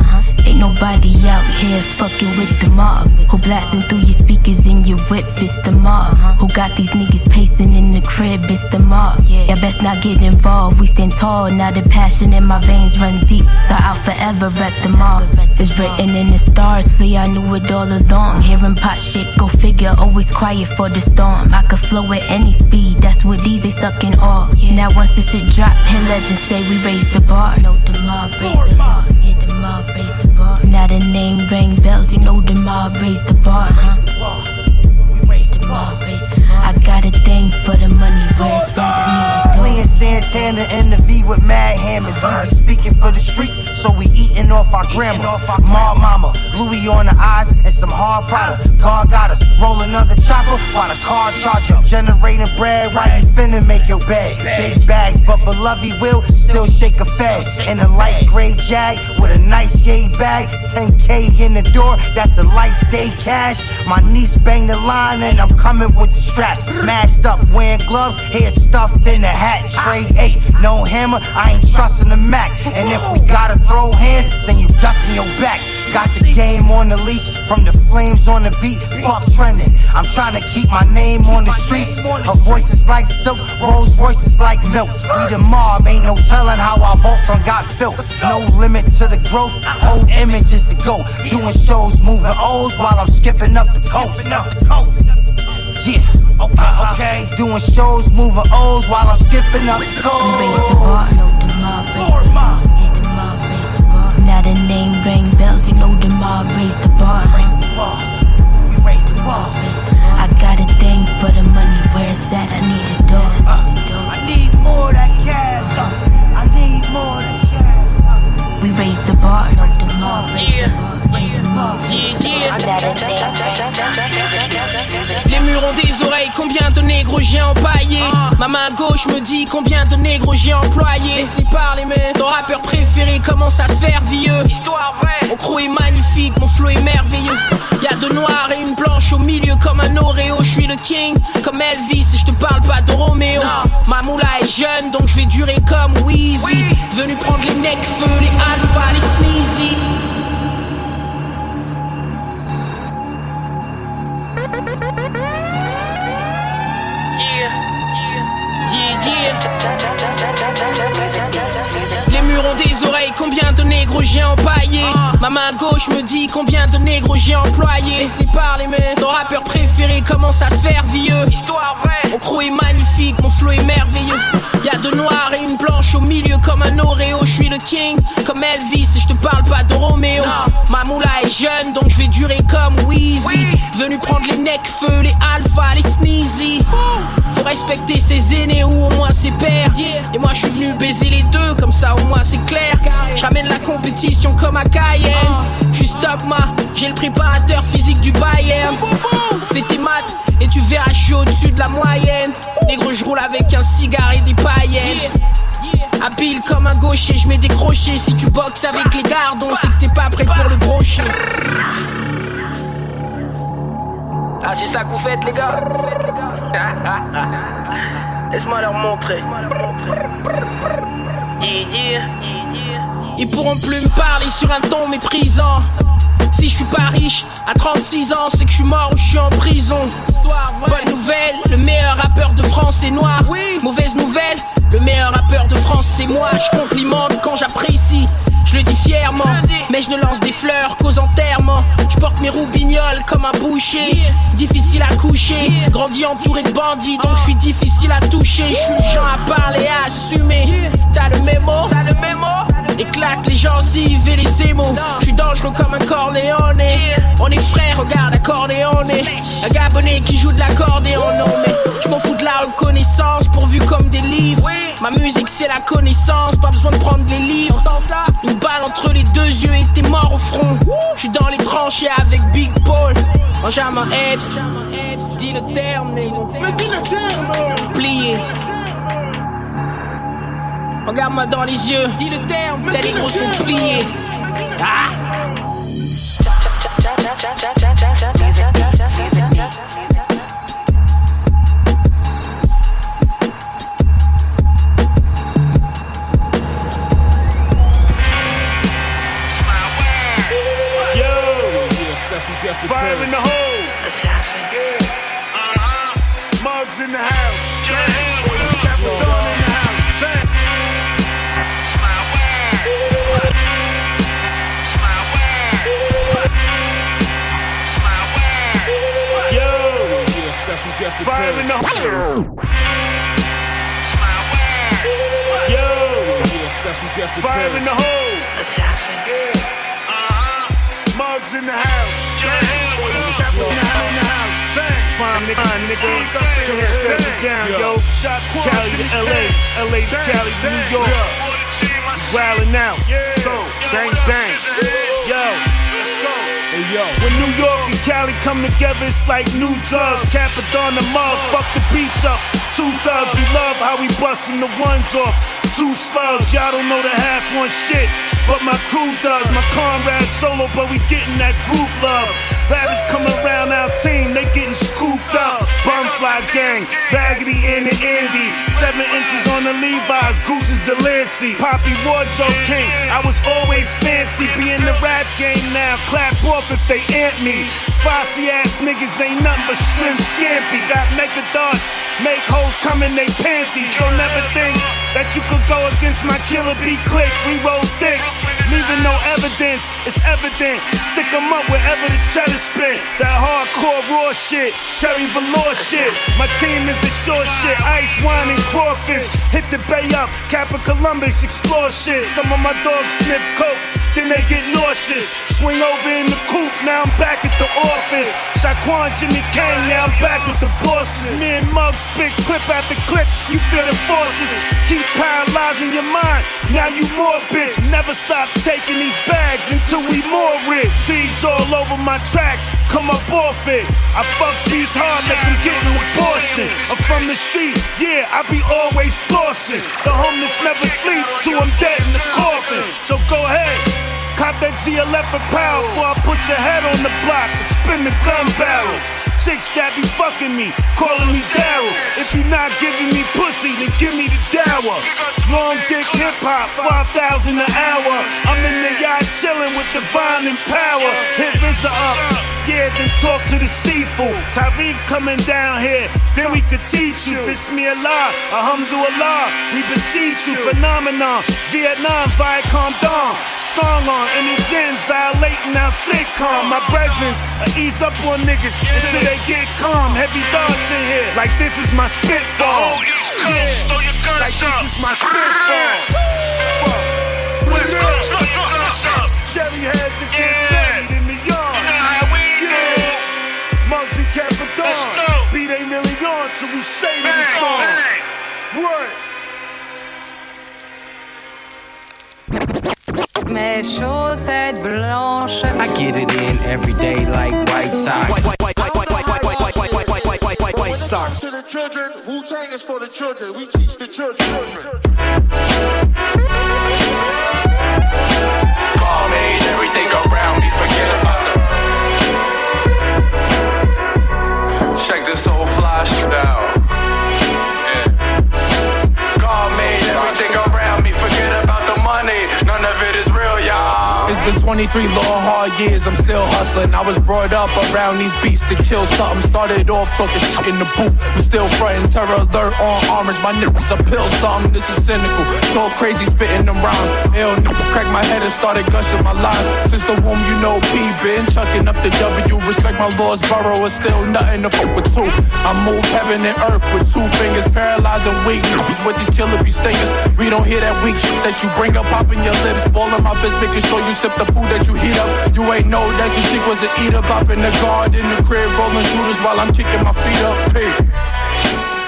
Ain't nobody out here fucking with the mob. Who blasting through your speakers in your whip, it's the mob. Who got these niggas pacing in the crib, it's the mob. Yeah, best not get involved, we stand tall. Now the passion in my veins run deep, so I'll forever rep the mob. It's written in the stars, Flea, I knew it all along. Hearing pot shit, go figure, always quiet for the storm. I could flow at any speed, that's what these they stuck in all. Now once the shit drop, hit legends say we raise the bar. Know the mob raise the bar. Yeah, the mob raise the bar. Now the name ring bells, you know the mob raise the bar. Huh? We raise the bar. Raise the bar. Got a thing for the money, where it's at,
Fleeing Santana in the V with mad hammers. Speaking for the streets, so we eating off our grammar. Ma mama, Louis on the eyes, and some hard product. God got us roll another chopper while the car charge up. Generating bread while you finna make your bed. Big bags, but beloved will still shake a fed. In a light gray jag with a nice J bag. 10K in the door, that's a light stay cash. My niece bang the line, and I'm coming with the straps. Maxed up, wearing gloves, hair stuffed in the hat. Trade 8, no hammer, I ain't trusting the Mac. And if we gotta throw hands, then you dusting your back. Got the game on the leash, from the flames on the beat, fuck trending. I'm trying to keep my name on the streets. Her voice is like silk, Rose voices like milk. We the mob, ain't no telling how our Voltron got filled. No limit to the growth, whole image is the go. Doing shows, moving O's while I'm skipping up the coast. Yeah, okay, okay. Doing shows, moving O's while I'm skipping up the coast.
Bells, you know the mob raise the bar. Raise the bar.
We raise the bar.
I got a thing for the money, where it's at, I need a door.
I need more that cash. uh, I need more that cash.
We raise the bar, know the mob raise
Les murs ont des oreilles, combien de négros j'ai empaillé. Ma main gauche me dit combien de négros j'ai employé. Laisse-les parler, mais ton rappeur préféré commence à se faire vieux? Mon crew est magnifique, mon flow est merveilleux. Y'a deux noirs et une blanche au milieu comme un Oreo. Je suis le king, comme Elvis, et je te parle pas de Roméo. Ma moula est jeune, donc je vais durer comme Weezy. Venu prendre les necks-feux, les alpha, les sneezy. Les murs ont des oreilles, combien de négros j'ai empaillé? Ma main gauche me dit combien de négros j'ai employé. Laisse-les parler mais ton rappeur préféré commence à se faire vieux? Mon crew est magnifique, mon flow est merveilleux. Y'a deux noirs et une blanche au milieu comme un Oreo. Je suis le king, comme Elvis et je te parle pas de Roméo. Ma moula est jeune donc je vais durer comme Weezy. Venu prendre les necks-feux, les alpha, les sneezy. Faut respecter ses aînés ou au moins ses pères Et moi je suis venu baiser les deux comme ça au moins c'est clair. J'amène la compétition comme à Cayenne. Je suis stockma, j'ai le préparateur physique du Bayern. Fais tes maths et tu verras je suis au-dessus de la moyenne. Négro je roule avec un cigare et des paillettes. Habile comme un gaucher, je mets des crochets. Si tu boxes avec les gardons, c'est que t'es pas prêt pour le brochet. Ah c'est ça que vous faites les gars? [LAUGHS] Laisse-moi leur montrer. Ils pourront plus me parler sur un ton méprisant. Si je suis pas riche, à 36 ans, c'est que je suis mort ou je suis en prison. Bonne nouvelle, le meilleur rappeur de France est noir. Mauvaise nouvelle, le meilleur rappeur de France c'est moi. Je complimente quand j'apprécie. Je le dis fièrement, mais je ne lance des fleurs qu'aux enterrements. Je porte mes roubignoles comme un boucher. Difficile à coucher, grandi entouré de bandits, donc je suis difficile à toucher. Je suis genre à parler, à assumer. T'as le mémo, t'as le mémo. Éclate les gencives et les émaux. Je suis dangereux comme un corléone. On est frères, regarde un corléone. Un gabonais qui joue de l'accordéon. Non, mais je m'en fous de la reconnaissance, pourvu comme des livres. Ma musique, c'est la connaissance, pas besoin de prendre les livres. Une balle entre les deux yeux et t'es mort au front. Je suis dans les tranchées avec Big Paul. Benjamin Epps, dis le terme, négro. Plié. Regarde-moi dans les yeux, dis le terme, t'as les gros sont pliés. Ah!
Fire in the hole. Uh-huh. Mugs in the house. Capital in the house. Bang. Yo. Fire in the hole. Yo. Fire in the hole. Uh-huh. Mugs in the house. Fine nigga, nigga. Can't step it down, yo. Cali to LA, LA to Cali to New York. Wildin' out. Go. Bang, bang. Yo. Hey, yo. When New York and Cali come together, it's like new drugs. Capadon the mug, fuck the beats up. Two thugs, you love how we bustin' the ones off. Two slugs, y'all don't know the half one shit. But my crew does, my comrades solo, but we getting that group love. Baddest come around our team, they getting scooped up. Bumfly gang, Baggedy in the Indy. Seven inches on the Levi's, Goose is Delancey. Poppy Wardrobe King, I was always fancy. Be in the rap game now, clap off if they ant me. Fossy ass niggas ain't nothing but shrimp scampy. Got mega darts, make hoes come in they panties. So never think that you could go against my killer bee click. We roll thick, leaving no evidence. It's evident. Stick 'em up wherever the cheddar spit. That hardcore raw shit, cherry velour shit. My team is the short shit. Ice, wine, and crawfish. Hit the bay up, Kappa Columbus, explore shit. Some of my dogs sniff coke, then they get nauseous. Swing over in the coop, now I'm back at the office. Shaquan Jimmy Kane, now I'm back with the bosses. Me and Muggs, big clip after clip, you feel the forces. Keep in your mind. Now you more bitch. Never stop taking these bags until we more rich. Seeds all over my tracks. Come up off it. I fuck these hard, make them get an abortion. I'm from the street, yeah, I be always flossing. The homeless never sleep till I'm dead in the coffin. So go ahead. Cop that G11 for power before I put your head on the block and spin the gun barrel. Chicks that be fucking me, calling me Daryl. If you not giving me pussy, then give me the dower. Long dick hip hop, 5,000 an hour. I'm in the yacht chilling with divine and power. Hit Visa up. Yeah, then talk to the seafood. Tarif coming down here, then we could teach you. Bismillah, alhamdulillah, we beseech you. Phenomenon, Vietnam, Viacom Dawn. Strong on any gins, violating our sitcom. My brethrens, I ease up on niggas until they get calm. Heavy thoughts in here, like this is my spitfall. Yeah, like this is my spitfall. Cherry heads and get buried in the yard. Yeah. Mugs and Capricorn. Beat a million till we say to the song. What?
Mes chaussettes blanches.
I get it in every day like white socks.
White socks. To the children, Wu Tang is for the children. We teach the children.
God made everything around me, forget about the. Check this old fly shit out.
23 long hard years, I'm still hustling. I was brought up around these beats to kill something. Started off talking shit in the booth, but still frontin' terror alert on orange. My niggas a pill something, this is cynical. Talk crazy, spitting them rhymes. Ill nigga cracked my head and started gushing my lines. Since the womb, you know P been chucking up the W. Respect my laws, borough is still nothing to fuck with two. I move heaven and earth with two fingers, paralyzing weak niggas with these killer bee stingers. We don't hear that weak shit that you bring up, popping your lips, ballin' my fist, making sure you sip the food that you heat up. You ain't know that your chick was an eater, pop in the garden, the crib, rolling shooters while I'm kicking my feet up. Hey.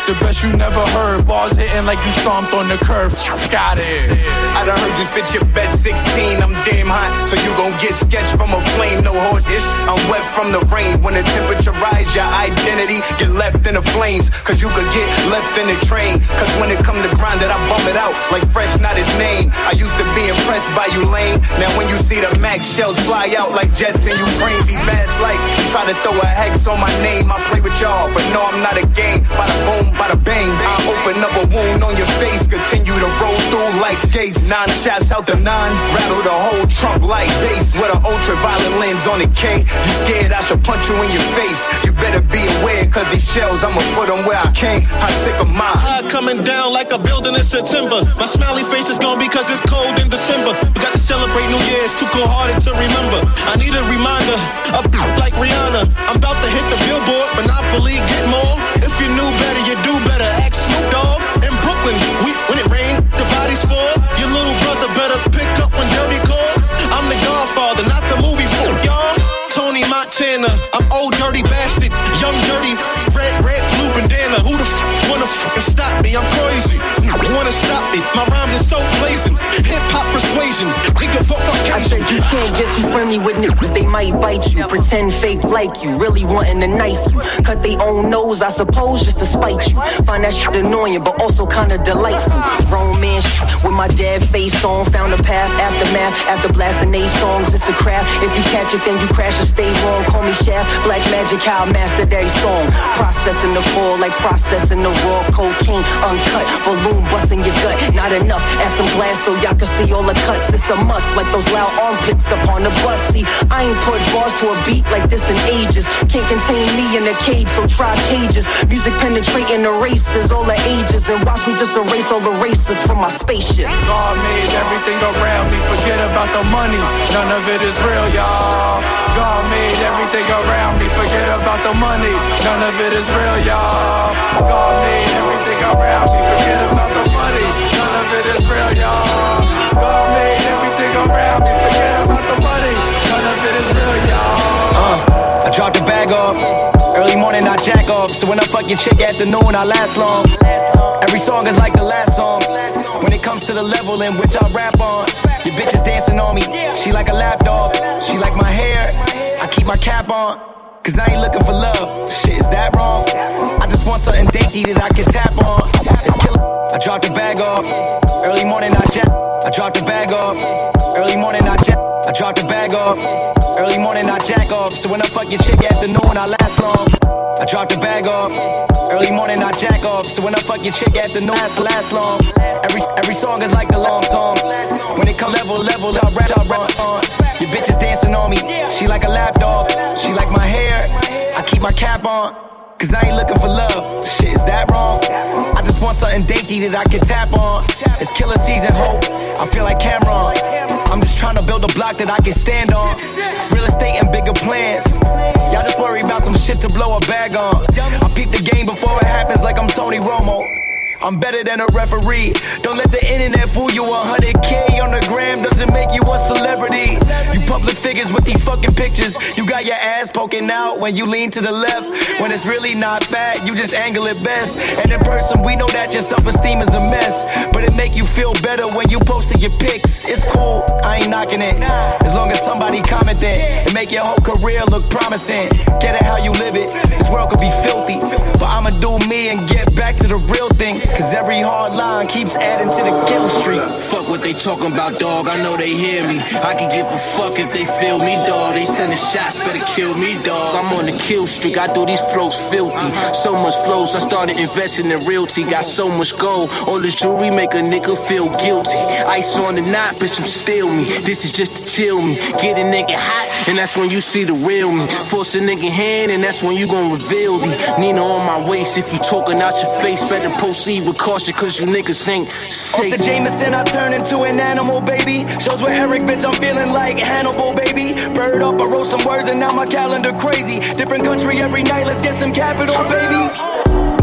The best you never heard. Bars hitting like you stomped on the curb. Got it.
I done heard you spit your best 16. I'm damn hot, so you gon' get sketched from a flame. No horse ish. I'm wet from the rain. When the temperature rise, your identity get left in the flames. Cause you could get left in the train. Cause when it come to grind it, I bump it out like fresh, not his name. I used to be impressed by you lame. Now when you see the Mac shells fly out like jets in Ukraine, be fast like try to throw a hex on my name. I play with y'all, but no, I'm not a game. Bada boom, bada bang. I open up a wound on your face. Continue to roll through like skates. Nine shots out the nine. Rattle the whole trunk like bass. With an ultraviolet lens on the K. You scared I should punch you in your face. You better be aware, cause these shells, I'ma put them where I can't. I sick of mine.
High coming down like a building in September. My smiley face is gone because it's cold in December. We got to celebrate New Year's, too cold hearted to remember. I need a reminder, a [LAUGHS] like Rihanna. I'm about to hit the billboard, Monopoly, get more. If you knew better, you do better. Ask Snoop Dogg in Brooklyn. We, when it rain, the bodies fall. Your little brother better pick up when dirty call. I'm the Godfather, not the movie for y'all. Tony Montana, I'm old dirty bastard, young dirty, red, red, blue bandana. Who the f wanna f stop me? I'm crazy. Wanna stop me? My rhymes are so blazing. Persuasion. Nigga, fuck my
I said you can't get too friendly with niggas, they might bite you. Pretend fake like you, really wanting to knife you. Cut they own nose, I suppose, just to spite you. Find that shit annoying, but also kinda delightful. Romance with my dad face on. Found a path, aftermath, after blasting they songs. It's a craft. If you catch it, then you crash or stay wrong. Call me Shaft, Black Magic, how I mastered every song. Processing the core like processing the raw cocaine. Uncut, balloon busting your gut. Not enough, add some glass so y'all can see all the cuts. It's a must, like those loud armpits up on the bus. See, I ain't put bars to a beat like this in ages. Can't contain me in a cage, so try cages. Music penetrating the races, all the ages. And watch me just erase all the races from my spaceship.
God made everything around me, forget about the money. None of it is real, y'all. God made everything around me, forget about the money. None of it is real, y'all. God made everything around me, forget about the money. None of it is real, y'all.
Uh, I dropped the bag off. Early morning, I jack off. So when I fuck your chick afternoon, I last long. Every song is like the last song. when it comes to the level in which I rap on. Your bitch is dancing on me. She like a lap dog. She like my hair. I keep my cap on. Cause I ain't looking for love. Shit, is that wrong? Want something dainty that I can tap on. It's killer. I dropped the bag off. Early morning, I jet. I dropped the bag off. Early morning, I jet. I dropped the bag off. Early morning, I jack off. So when I fuck your chick afternoon, I last long. I dropped the bag off. Early morning, I jack off. So when I fuck your chick afternoon, I last long. Every every song is like a long song. When it come level, level, I rap, I rap on. Your bitch is dancing on me. She like a lap dog. She like my hair. I keep my cap on. Cause I ain't looking for love. Shit, is that wrong? I just want something dainty that I can tap on. It's killer season, hope. I feel like Cameron. I'm just trying to build a block that I can stand on. Real estate and bigger plans. Y'all just worry about some shit to blow a bag on. I peep the game before it happens like I'm Tony Romo. I'm better than a referee. Don't let the internet fool you. 100k on the gram doesn't make you a celebrity. You public figures with these fucking pictures. You got your ass poking out when you lean to the left. When it's really not fat, you just angle it best. And in person, we know that your self esteem is a mess. But it make you feel better when you posted your pics. It's cool, I ain't knocking it. As long as somebody comment it, it make your whole career look promising. Get it how you live it. This world could be filthy. But I'ma do me and get back to the real thing. Cause every hard line keeps adding to the kill streak.
Fuck what they talking about, dog. I know they hear me. I can give a fuck if they feel me, dog. They sending shots, better kill me, dog. I'm on the kill streak. I do these flows filthy. So much flows, I started investing in realty. Got so much gold. All this jewelry make a nigga feel guilty. Ice on the knot, bitch, I'm still me. This is just to chill me. Get a nigga hot, and that's when you see the real me. Force a nigga hand, and that's when you gon' reveal me. Nina on my waist, if you talking out your face, better proceed with caution, cause you niggas ain't safe.
Off the Jameson, I turn into an animal, baby. Shows with Eric, bitch, I'm feeling like Hannibal, baby. Bird up, I wrote some words, and now my calendar crazy. Different country every night, let's get some capital, baby.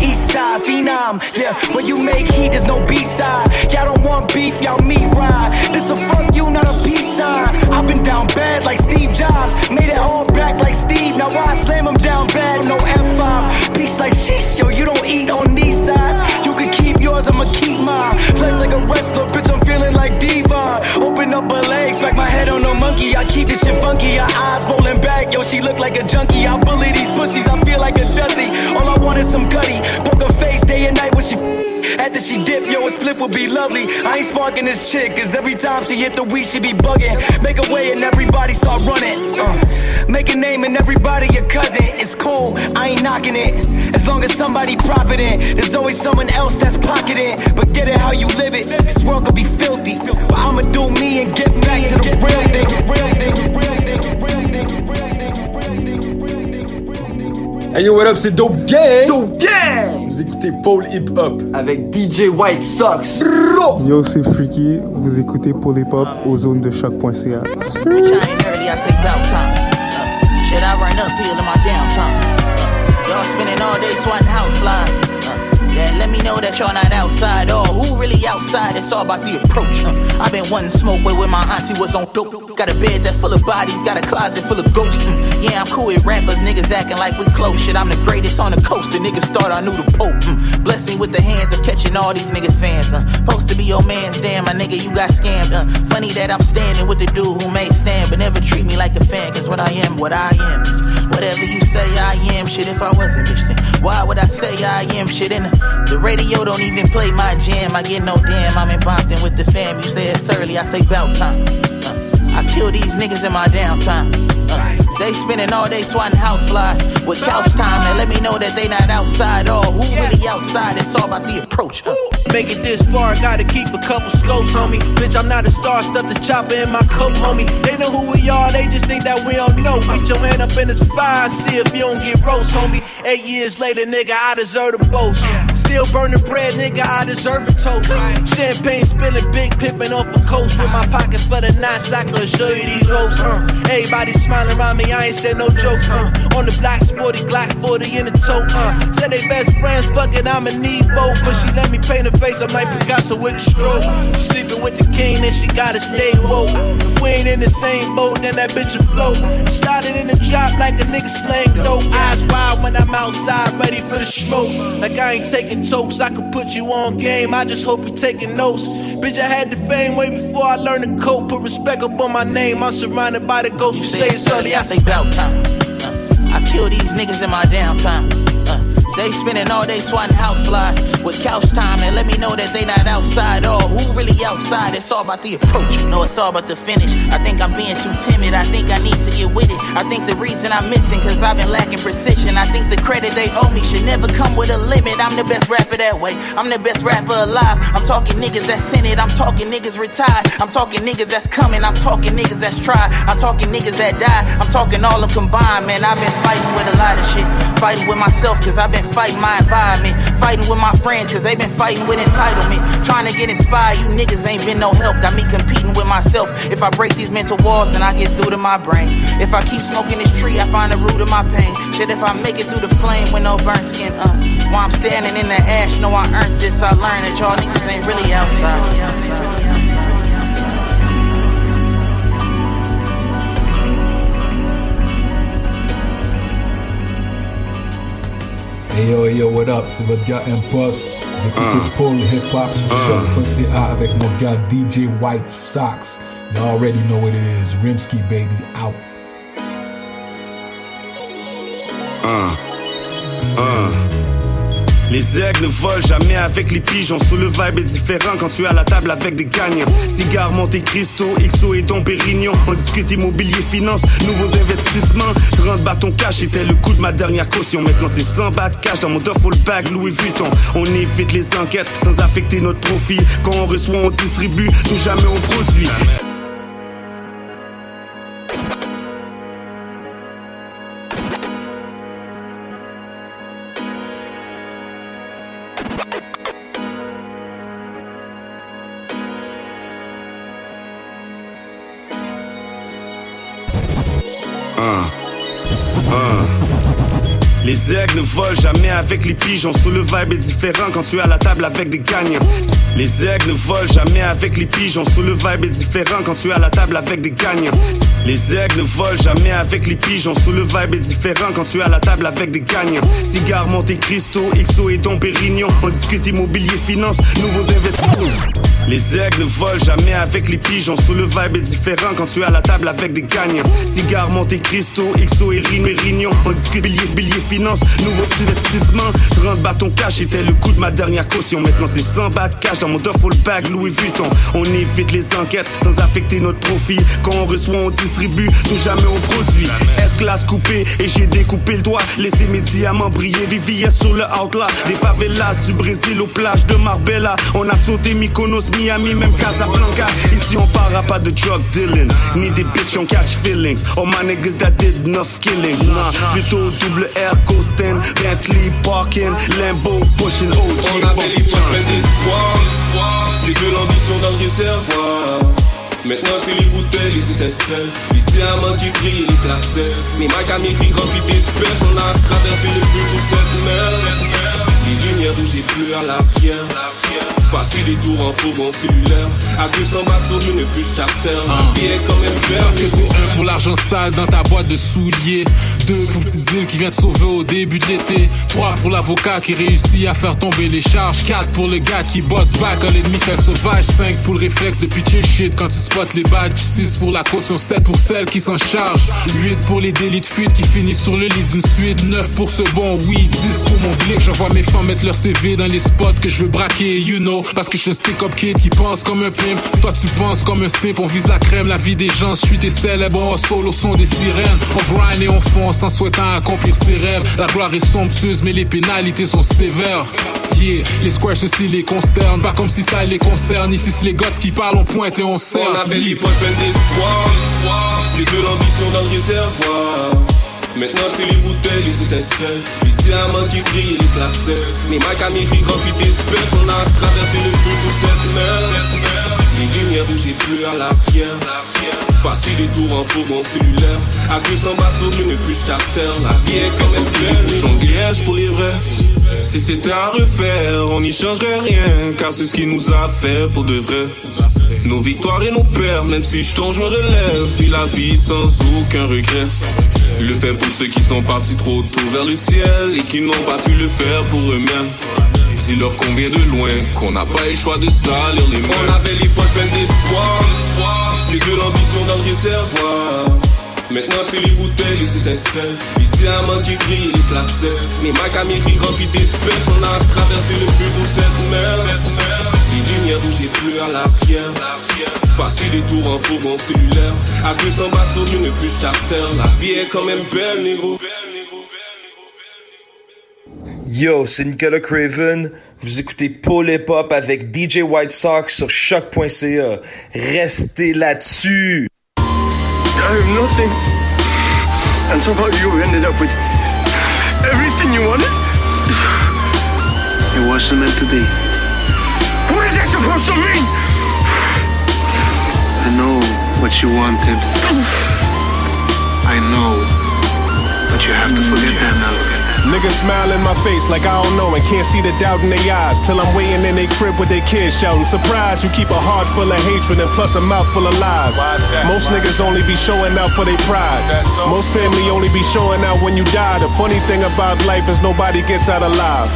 East side, phenom, yeah. When you make heat, there's no B side. Y'all don't want beef, y'all meat ride. This a fuck you, not a peace sign. I've been down bad like Steve Jobs. Made it all back like Steve. Now I slam him down bad, no F5. Peace like sheesh, yo, you don't eat on these sides. You can keep yours, I'ma keep mine. Flex like a wrestler, bitch, I'm feeling like Devon. Open up her legs, back my head on no monkey. I keep this shit funky, her eyes rolling back. Yo, she look like a junkie. I bully these pussies, I feel like a Dudley. All I want is some gutty. her face day and night when she f after she dip, yo, a split would be lovely. I ain't sparking this chick, cause every time she hit the weed, she be bugging. Make a way and everybody start running. Uh, make a name and everybody your cousin. It's cool, I ain't knocking it. As long as somebody profiting, there's always someone else that's pocketing. But get it how you live it. This world could be filthy. But I'ma do me and get back to the real thing. Real thing, real thing, real thing, real
Hey yo, what up, c'est Dope Gang! Dope Gang! Vous écoutez Paul Hip Hop avec DJ White Sox.
Yo, c'est Freaky. Vous écoutez Paul Hip Hop aux zones de choc.ca.
Bitch, I ain't early, I say bout time. Shit, I run uphill in my downtime. Uh, y'all spending all day swatting house flies. Yeah, let me know that y'all not outside. Or who really outside? It's all about the approach. I've been one smoke with when my auntie was on dope. Got a bed that's full of bodies, got a closet full of ghosts. Mm, yeah, I'm cool with rappers, niggas acting like we close. Shit, I'm the greatest on the coast, and niggas thought I knew the Pope. Mm, bless me with the hands of catching all these niggas fans. Uh, supposed to be your man's damn, my nigga, you got scammed. Uh, funny that I'm standing with the dude who may stand, but never treat me like a fan, cause what I am, what I am. Whatever you say I am, shit, if I wasn't, bitch, then why would I say I am shit? And the radio don't even play my jam. I get no damn, I'm in Brompton with the fam. You say it's early, I say bout time. Uh, I kill these niggas in my downtime. Uh, they spending all day swatting house flies with couch time. and let me know that they not outside. Oh, who really outside? It's all about the approach. Uh.
Make it this far, I gotta keep a couple scopes, homie. Bitch, I'm not a star, stuff the chopper in my coat, homie. They know who we are, they just think that we don't know. Put your hand up in this fire, see if you don't get roast, homie. Eight years later, nigga, I deserve the boast. Still burning bread, nigga, I deserve a toast. Champagne spilling, big pippin' off a coast. With my pocket for the nine I could show you these ropes, uh. Everybody smiling around me, I ain't said no jokes, uh. On the black sporty Glock 40 in the tote, uh. Said they best friends, fuck it, I'ma need both. But she let me paint her face, I'm like Picasso with a stroke. Sleeping with the king, then she gotta stay woke. If we ain't in the same boat, then that bitch will float. Started in the drop like a nigga slang dope. Eyes wide when I'm outside, ready for the smoke. Like I ain't taking tokes, I could put you on game. I just hope you taking notes.
Bitch, I had the fame way before I learned to cope. Put respect up on my name. I'm surrounded by the ghosts. You say it's early, I say
bout time. I kill these niggas in my downtime. They spending all day swatting house flies with couch time and let me know that they not outside or who really outside. It's all about the approach. No, it's all about the finish. I think I'm being too timid. I think I need to get with it. I think the reason I'm missing cause I've been lacking precision. I think the credit they owe me should never come with a limit. I'm the best rapper that way. I'm the best rapper alive. I'm talking niggas that's in it. I'm talking niggas retired. I'm talking niggas that's coming. I'm talking niggas that's tried. I'm talking niggas that die. I'm talking all of combined, man. I've been fighting with a lot of shit. Fighting with myself cause I've been fighting my environment. Fighting with my friends, cause they been fighting with entitlement. Trying to get inspired, you niggas ain't been no help. Got me competing with myself. If I break these mental walls, then I get through to my brain. If I keep smoking this tree, I find the root of my pain. Shit, if I make it through the flame with no burnt skin, uh. While I'm standing in the ash, know I earned this. I learned that y'all niggas ain't really outside.
Hey yo, hey yo, what up? C'est votre gars Impost. Vous écoutez uh, Paul Hip Hop sur uh, avec mon gars DJ White Sox. You already know what it is. Rimsky baby out.
Uh, uh. Les aigles ne volent jamais avec les pigeons. Sous le vibe est différent quand tu es à la table avec des gagnants. Cigares, Monte Cristo, XO et Don Pérignon. On discute immobilier, finance, nouveaux investissements. 30 bâtons cash était le coût de ma dernière caution. Maintenant c'est 100 bas de cash dans mon bag Louis Vuitton. On évite les enquêtes sans affecter notre profit. Quand on reçoit, on distribue, tout jamais on produit. Les aigles ne volent jamais avec les pigeons. Sous le vibe est différent quand tu es à la table avec des gagnants. Les aigles ne volent jamais avec les pigeons. Sous le vibe est différent quand tu es à la table avec des gagnants. Les aigles ne volent jamais avec les pigeons. Sous le vibe est différent quand tu es à la table avec des gagnants. Cigares, Monte Cristo, XO et Don Pérignon. On discute immobilier, finance, nouveaux investissements. Les aigles ne volent jamais avec les pigeons. Sous le vibe est différent quand tu es à la table avec des gagnants. Cigares, Monte Cristo, XO et Rino On discute billet, billet, finance, nouveau investissement. 30 bâtons cash était le coût de ma dernière caution. Maintenant c'est 100 bas de cash dans mon duffel bag Louis Vuitton. On évite les enquêtes sans affecter notre profit. Quand on reçoit, on distribue, tout jamais on produit. S-classe coupée? Et j'ai découpé le doigt. Laissez mes diamants briller, Vivia sur le outlaw. Des favelas du Brésil aux plages de Marbella. On a sauté Mykonos, Miami, même Casablanca. Ici on parlera pas de drug dealing, ni des bitches on catch feelings. All my niggas that did enough killings. Nah, plutôt double Air Coastin, Bentley parking, Lambo pushing OG.
On avait les pleines d'espoir, c'est que l'ambition dans le réservoir. Maintenant c'est les bouteilles, les étincelles Les diamants qui brillent, les Mes mics à mes remplis d'espèces On a traversé le feu pour cette mer Les lumières où j'ai plus à la fière Passer des tours en fourgon cellulaire À 200 bahts sur ne plus chaque terre La vie est quand même belle
Parce que c'est un pour l'argent sale dans ta boîte de souliers. Deux pour le petit deal qui vient te sauver au début de l'été. Trois pour l'avocat qui réussit à faire tomber les charges. Quatre pour le gars qui bosse back. Quand l'ennemi fait sauvage. Cinq pour le réflexe de pitcher shit quand tu spots les badges. Six pour la caution, sept pour celle qui s'en charge Huit pour les délits de fuite qui finissent sur le lit d'une suite. Neuf pour ce bon oui Dix pour mon blick, j'envoie mes femmes mettre leur CV dans les spots que je veux braquer, you know. Parce que je suis un stick-up kid qui pense comme un pimp. Toi, tu penses comme un simp, on vise la crème, la vie des gens. Je suis tes célèbres, on solo son des sirènes. On grind et on fonce en souhaitant accomplir ses rêves. La gloire est somptueuse, mais les pénalités sont sévères. Yeah, les squares ceci les consternent, pas comme si ça les concerne. Ici, c'est les gars qui parlent, on pointe et on sert.
On avait les d'espoir. C'est de l'ambition dans le réservoir. Maintenant c'est les bouteilles, les étincelles Les diamants qui brillent et les classés Mes mics américains remplis d'espèces On a traversé le feu pour cette mer Les lumières où j'ai plus à la fière Passer des tours en fourgon cellulaire. À 200 bahts sur une plus charter La vie est quand même pleine Jongliège pour les vrais. Si c'était à refaire On n'y changerait rien. Car c'est ce qui nous a fait pour de vrai. Nos victoires et nos pertes Même si je tombe je me relève. Si la vie sans aucun regret le fait pour ceux qui sont partis trop tôt vers le ciel et qui n'ont pas pu le faire pour eux-mêmes. Dis-leur qu'on vient de loin, qu'on n'a pas le choix de salir les mains. On avait les poches pleines d'espoir, c'est de l'ambition dans le réservoir. Maintenant c'est les bouteilles, les étincelles. Les diamants qui brillent, les classeurs Les macamiri remplis d'espèces. On a traversé le feu pour cette mer. Les lumières où j'ai plus à la fière Passer des tours en fourgon cellulaire. À 200 bahts sur une plus charter La vie est quand même belle, négro
Yo, c'est Nicolas Craven. Vous écoutez Paul Hip Hop avec DJ White Sox sur choc.ca. Restez là-dessus.
I am nothing. And somehow you ended up with everything you wanted?
It wasn't meant to be.
What is that supposed to mean?
I know what you wanted. I know. But you have to forget that now.
Niggas smile in my face like I don't know and can't see the doubt in their eyes. Till I'm waiting in their crib with their kids shouting. Surprise, you keep a heart full of hatred and plus a mouth full of lies. Most niggas only be showing out for their pride. Most family only be showing out when you die. The funny thing about life is nobody gets out alive.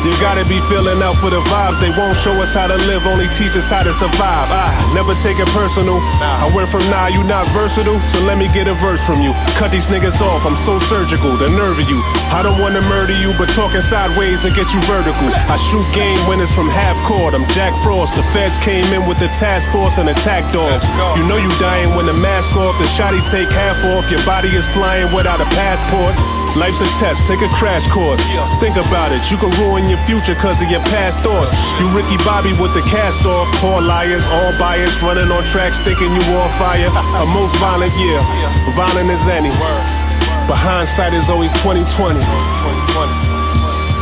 You gotta be feeling out for the vibes. They won't show us how to live, only teach us how to survive. I never take it personal. I went from nah, you not versatile, so let me get a verse from you. Cut these niggas off, I'm so surgical, the nerve of you. I don't wanna murder you, but talking sideways and get you vertical. I shoot game winners from half court. I'm Jack Frost. The feds came in with the task force and attack dogs. You know you dying when the mask off. The shotty take half off. Your body is flying without a passport. Life's a test, take a crash course. Think about it, you can ruin your future cause of your past thoughts. You Ricky Bobby with the cast off, poor liars, all biased, running on tracks thinking you on fire. A most violent year, violent as any. But hindsight is always 2020.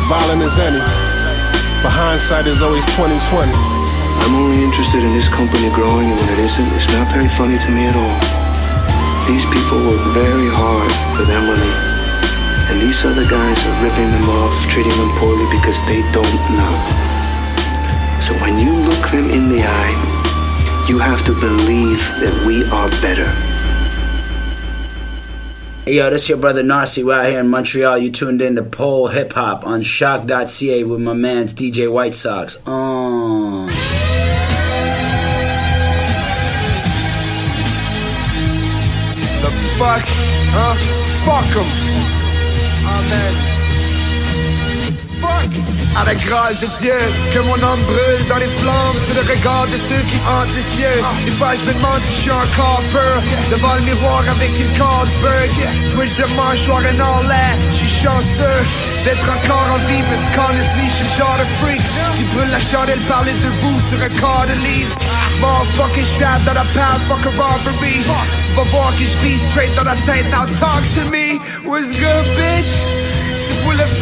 Violent as any. But hindsight is always 2020.
I'm only interested in this company growing, and when it isn't, it's not very funny to me at all. These people work very hard for their money, and these other guys are ripping them off, treating them poorly because they don't know. So when you look them in the eye, you have to believe that we are better.
Hey, yo, this is your brother Narcy. We're out here in Montreal. You tuned in to Pole Hip Hop on shock.ca with my man's DJ White Sox. Uh.
The fuck? Huh? Fuck em. Amen. La grâce de Dieu, que mon âme brûle dans les flammes sous le regard de ceux qui hantent les cieux. Des fois, je me demande si je suis encore peur devant le miroir avec une Carlsberg. Twitch de mâchoire en all l'air. Je suis chanceux d'être encore en vie, parce qu'honestly, je suis le genre de freak qui brûle la chandelle par les debout sur un corps de livre. Motherfucking strap dans la pile, fuck a robbery. Tu vas voir que je straight dans la tête, now talk to me. What's good, bitch? Tu voulais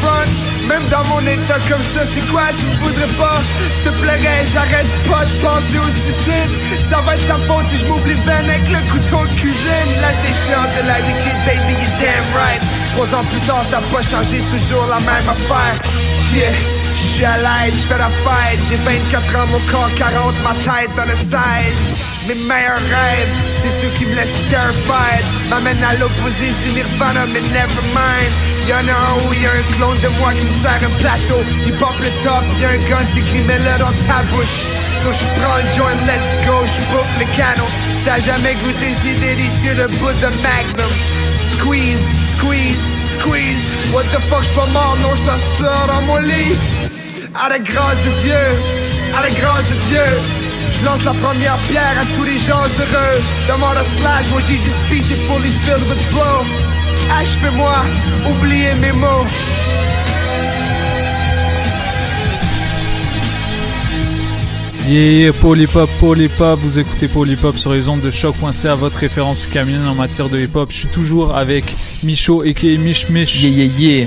même dans mon état comme ça, c'est quoi tu me voudrais pas? S'il te plairait, j'arrête pas de penser au suicide. Ça va être ta faute si je m'oublie ben avec le couteau de cuisine. La déchéante de la liquide, baby, you damn right. Trois ans plus tard, ça a pas changé, toujours la même affaire. Yeah. J'suis à l'aise, j'fais la fête J'ai 24 ans, mon corps 40, ma tête dans le 16 Mes meilleurs rêves, c'est ceux qui me laissent terrified M'amènent à l'opposé du nirvana, mais never mind Y'en a un où y'a un clone de moi qui me sert un plateau Il pop le top, y'a un gun, c'est mets-le dans ta bouche So j'prends le joint, let's go, j'bouffe le canon Ça a jamais goûté si délicieux le bout de Magnum Squeeze, squeeze, squeeze What the fuck, j'suis pas mort, non j't'en sors dans mon lit à la grâce de Dieu, à la grâce de Dieu. Je lance la première pierre à tous les gens heureux. Demande à Slash, mon Jesus Peace est fully filled with blow. Achevez-moi, oubliez mes mots.
Yeah, Polypop, Polypop, vous écoutez Polypop sur les ondes de choc.ca, votre référence du camion en matière de hip-hop. Je suis toujours avec Micho et Mich Mich.
Yeah, yeah, yeah.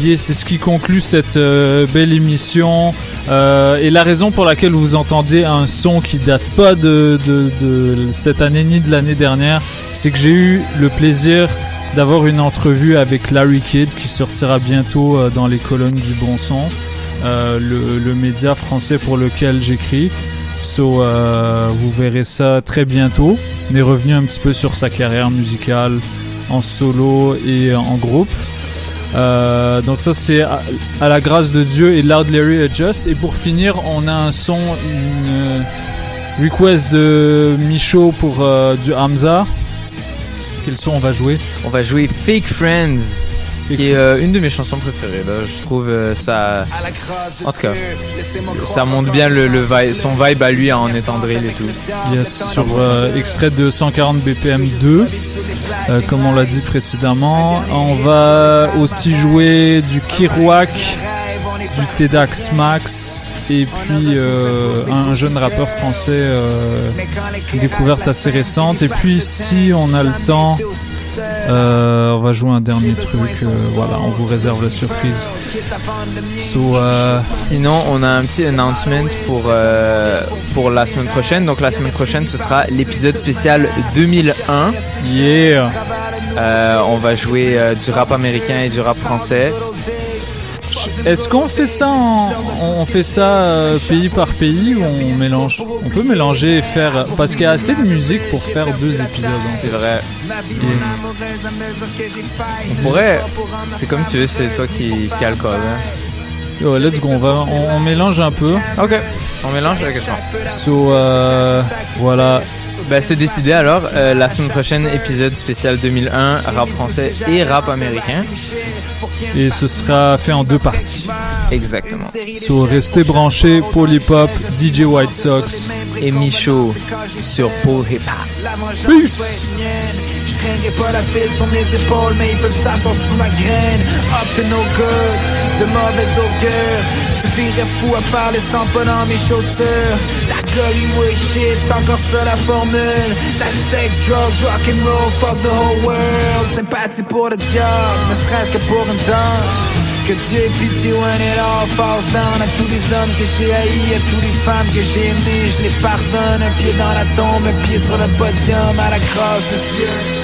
Yeah, c'est ce qui conclut cette euh, belle émission. Euh, et la raison pour laquelle vous entendez un son qui date pas de, de, de cette année ni de l'année dernière, c'est que j'ai eu le plaisir d'avoir une entrevue avec Larry Kidd qui sortira bientôt euh, dans les colonnes du Bon Son, euh, le, média français pour lequel j'écris. So, euh, vous verrez ça très bientôt. On est revenu un petit peu sur sa carrière musicale en solo et en groupe. Donc ça c'est à, la grâce de Dieu et Loud Larry et Just. Et pour finir, on a un son, une request de Michaud pour du Hamza. Quel son on va jouer
On va jouer Fake Friends, qui est euh, une de mes chansons préférées. Là. Je trouve euh, ça. En tout cas, ça montre bien le, le vibe, son vibe à lui en étant drill et tout.
Yes, sur euh, extrait de 140 BPM 2, euh, comme on l'a dit précédemment. On va aussi jouer du Kirouac, du Tedax Max, et puis euh, un jeune rappeur français, euh, découverte assez récente. Et puis si on a le temps, euh, on va jouer un dernier truc. voilà, on vous réserve la surprise. So,
Sinon, on a un petit announcement pour, pour la semaine prochaine. Donc, la semaine prochaine, ce sera l'épisode spécial 2001.
Yeah!
On va jouer du rap américain et du rap français.
Est-ce qu'on fait ça en- on fait ça euh, pays par pays ou on mélange? On peut mélanger et faire parce qu'il y a assez de musique pour faire deux épisodes.
C'est vrai. On pourrait. C'est comme tu veux, c'est toi qui, qui as le code. hein.
Yo, let's go, on, va, on, on mélange un peu.
Ok, on mélange la question.
So, euh, voilà.
Ben, c'est décidé alors. Euh, la semaine prochaine, épisode spécial 2001, rap français et rap américain.
Et ce sera fait en deux parties.
Exactement.
So, restez branchés, Polypop, DJ White Sox.
Et Michaud sur Paul Hip Hop.
Peace!
Je traînerai pas la file sur mes épaules, mais ils peuvent s'asseoir sous ma graine. Up to no good, de mauvais augure. Tu virais fou à faire les 100 pas dans mes chaussures. La Hollywood shit, c'est encore ça la formule. La sex, drugs, rock and roll, fuck the whole world. Sympathie pour le diable, ne serait-ce que pour une danse. Que Dieu pitié when it all falls down À tous les hommes que j'ai haïs, à toutes les femmes que j'ai aimées Je les pardonne, un pied dans la tombe, un pied sur le podium À la grâce de Dieu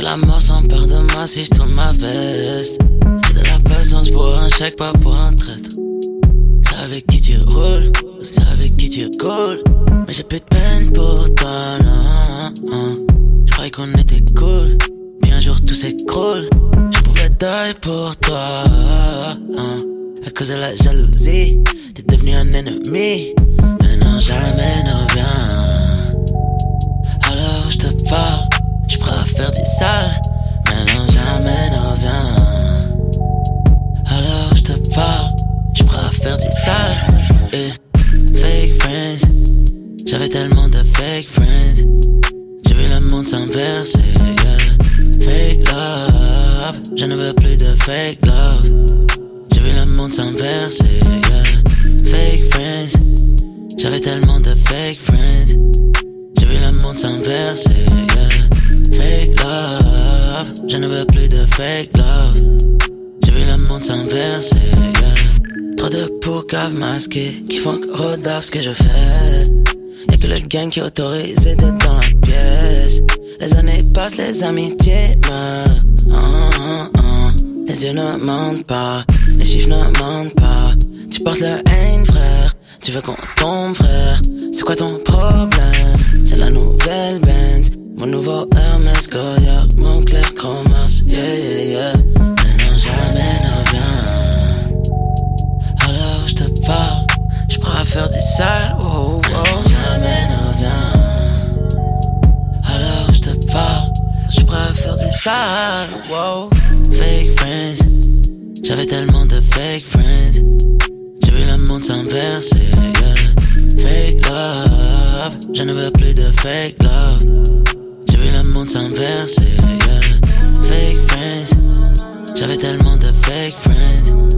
Que la mort s'empare de moi si je tourne ma veste. J'ai de la patience pour un chèque, pas pour un traître. C'est avec qui tu roules, c'est avec qui tu coules. Mais j'ai plus de peine pour toi, non. Je croyais qu'on était cool, mais un jour tout s'écroule. Je pouvais die pour toi. hein. À cause de la jalousie, t'es devenu un ennemi. Maintenant jamais ne reviens. Alors je te parle, du sale. Maintenant jamais ne reviens. Alors je te parle, je faire du sale. Eh, Fake friends, j'avais tellement de fake friends. J'ai vu le monde s'inverser. yeah. Fake love, je ne veux plus de fake love. J'ai vu le monde s'inverser. yeah. Fake friends, j'avais tellement de fake friends. J'ai vu le monde s'inverser. yeah. Fake love, je ne veux plus de fake love. J'ai vu le monde s'inverser. Trop de poucaves masqués qui font que ce que je fais. Y'a que le gang qui est autorisé d'être dans la pièce. Les années passent, les amitiés meurent. Ah, ah, ah. Les yeux ne mentent pas, les chiffres ne mentent pas. Tu portes le haine, frère. Tu veux qu'on tombe, frère. C'est quoi ton problème? C'est la nouvelle Benz. Mon nouveau Hermès Goya, mon clair chromas. Yeah, yeah, yeah. Maintenant jamais ne reviens. Alors je te parle, je prends faire du sale. Oh, oh. Jamais ne reviens. Alors je te parle, je prends faire du sale. Wow. Fake friends, j'avais tellement de fake friends. J'ai vu le monde s'inverser. yeah. Fake love, je ne veux plus de fake love. Fake friends, j'avais tellement de fake friends.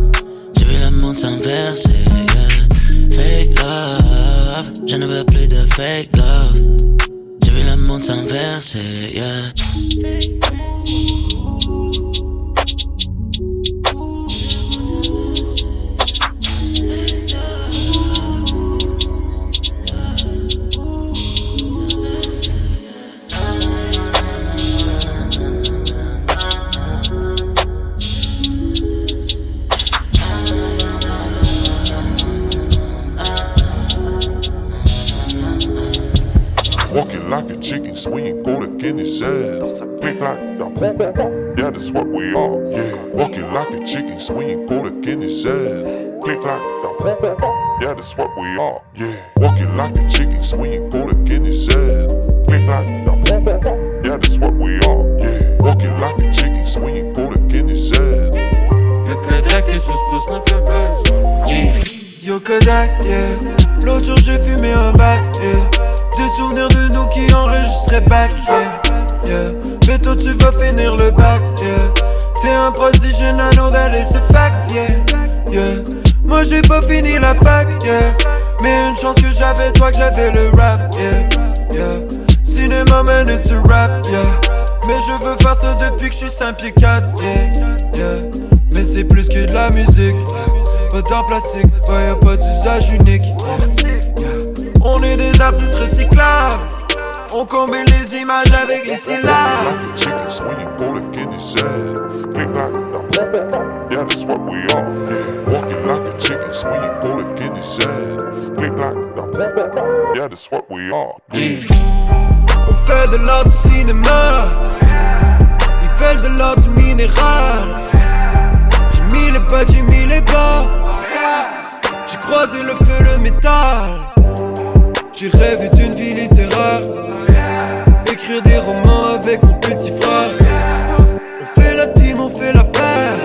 J'ai vu le monde s'inverser. yeah. Fake love. je ne veux plus de fake love. J'ai vu le monde s'inverser, yeah.
Walking a chicken, swing, go to Guinness ass. Click like the Yeah, that's what we are. Yeah. Walking like a chicken, swing, go
Pas d'art plastique, bah y'a pas d'usage unique. On est des artistes recyclables. On combine les images avec les syllabes.
Yeah, that's what we are. Walking like a chicken, swing, go to Guinness ass. Click like the Yeah, that's what we are.
On fait de l'art du cinéma. Il fait de l'art du minéral. J'ai mis les pas, j'ai mis les bas. J'ai croisé le feu, le métal. J'ai rêvé d'une vie littéraire. Écrire des romans avec mon petit frère. On fait la team, on fait la paire.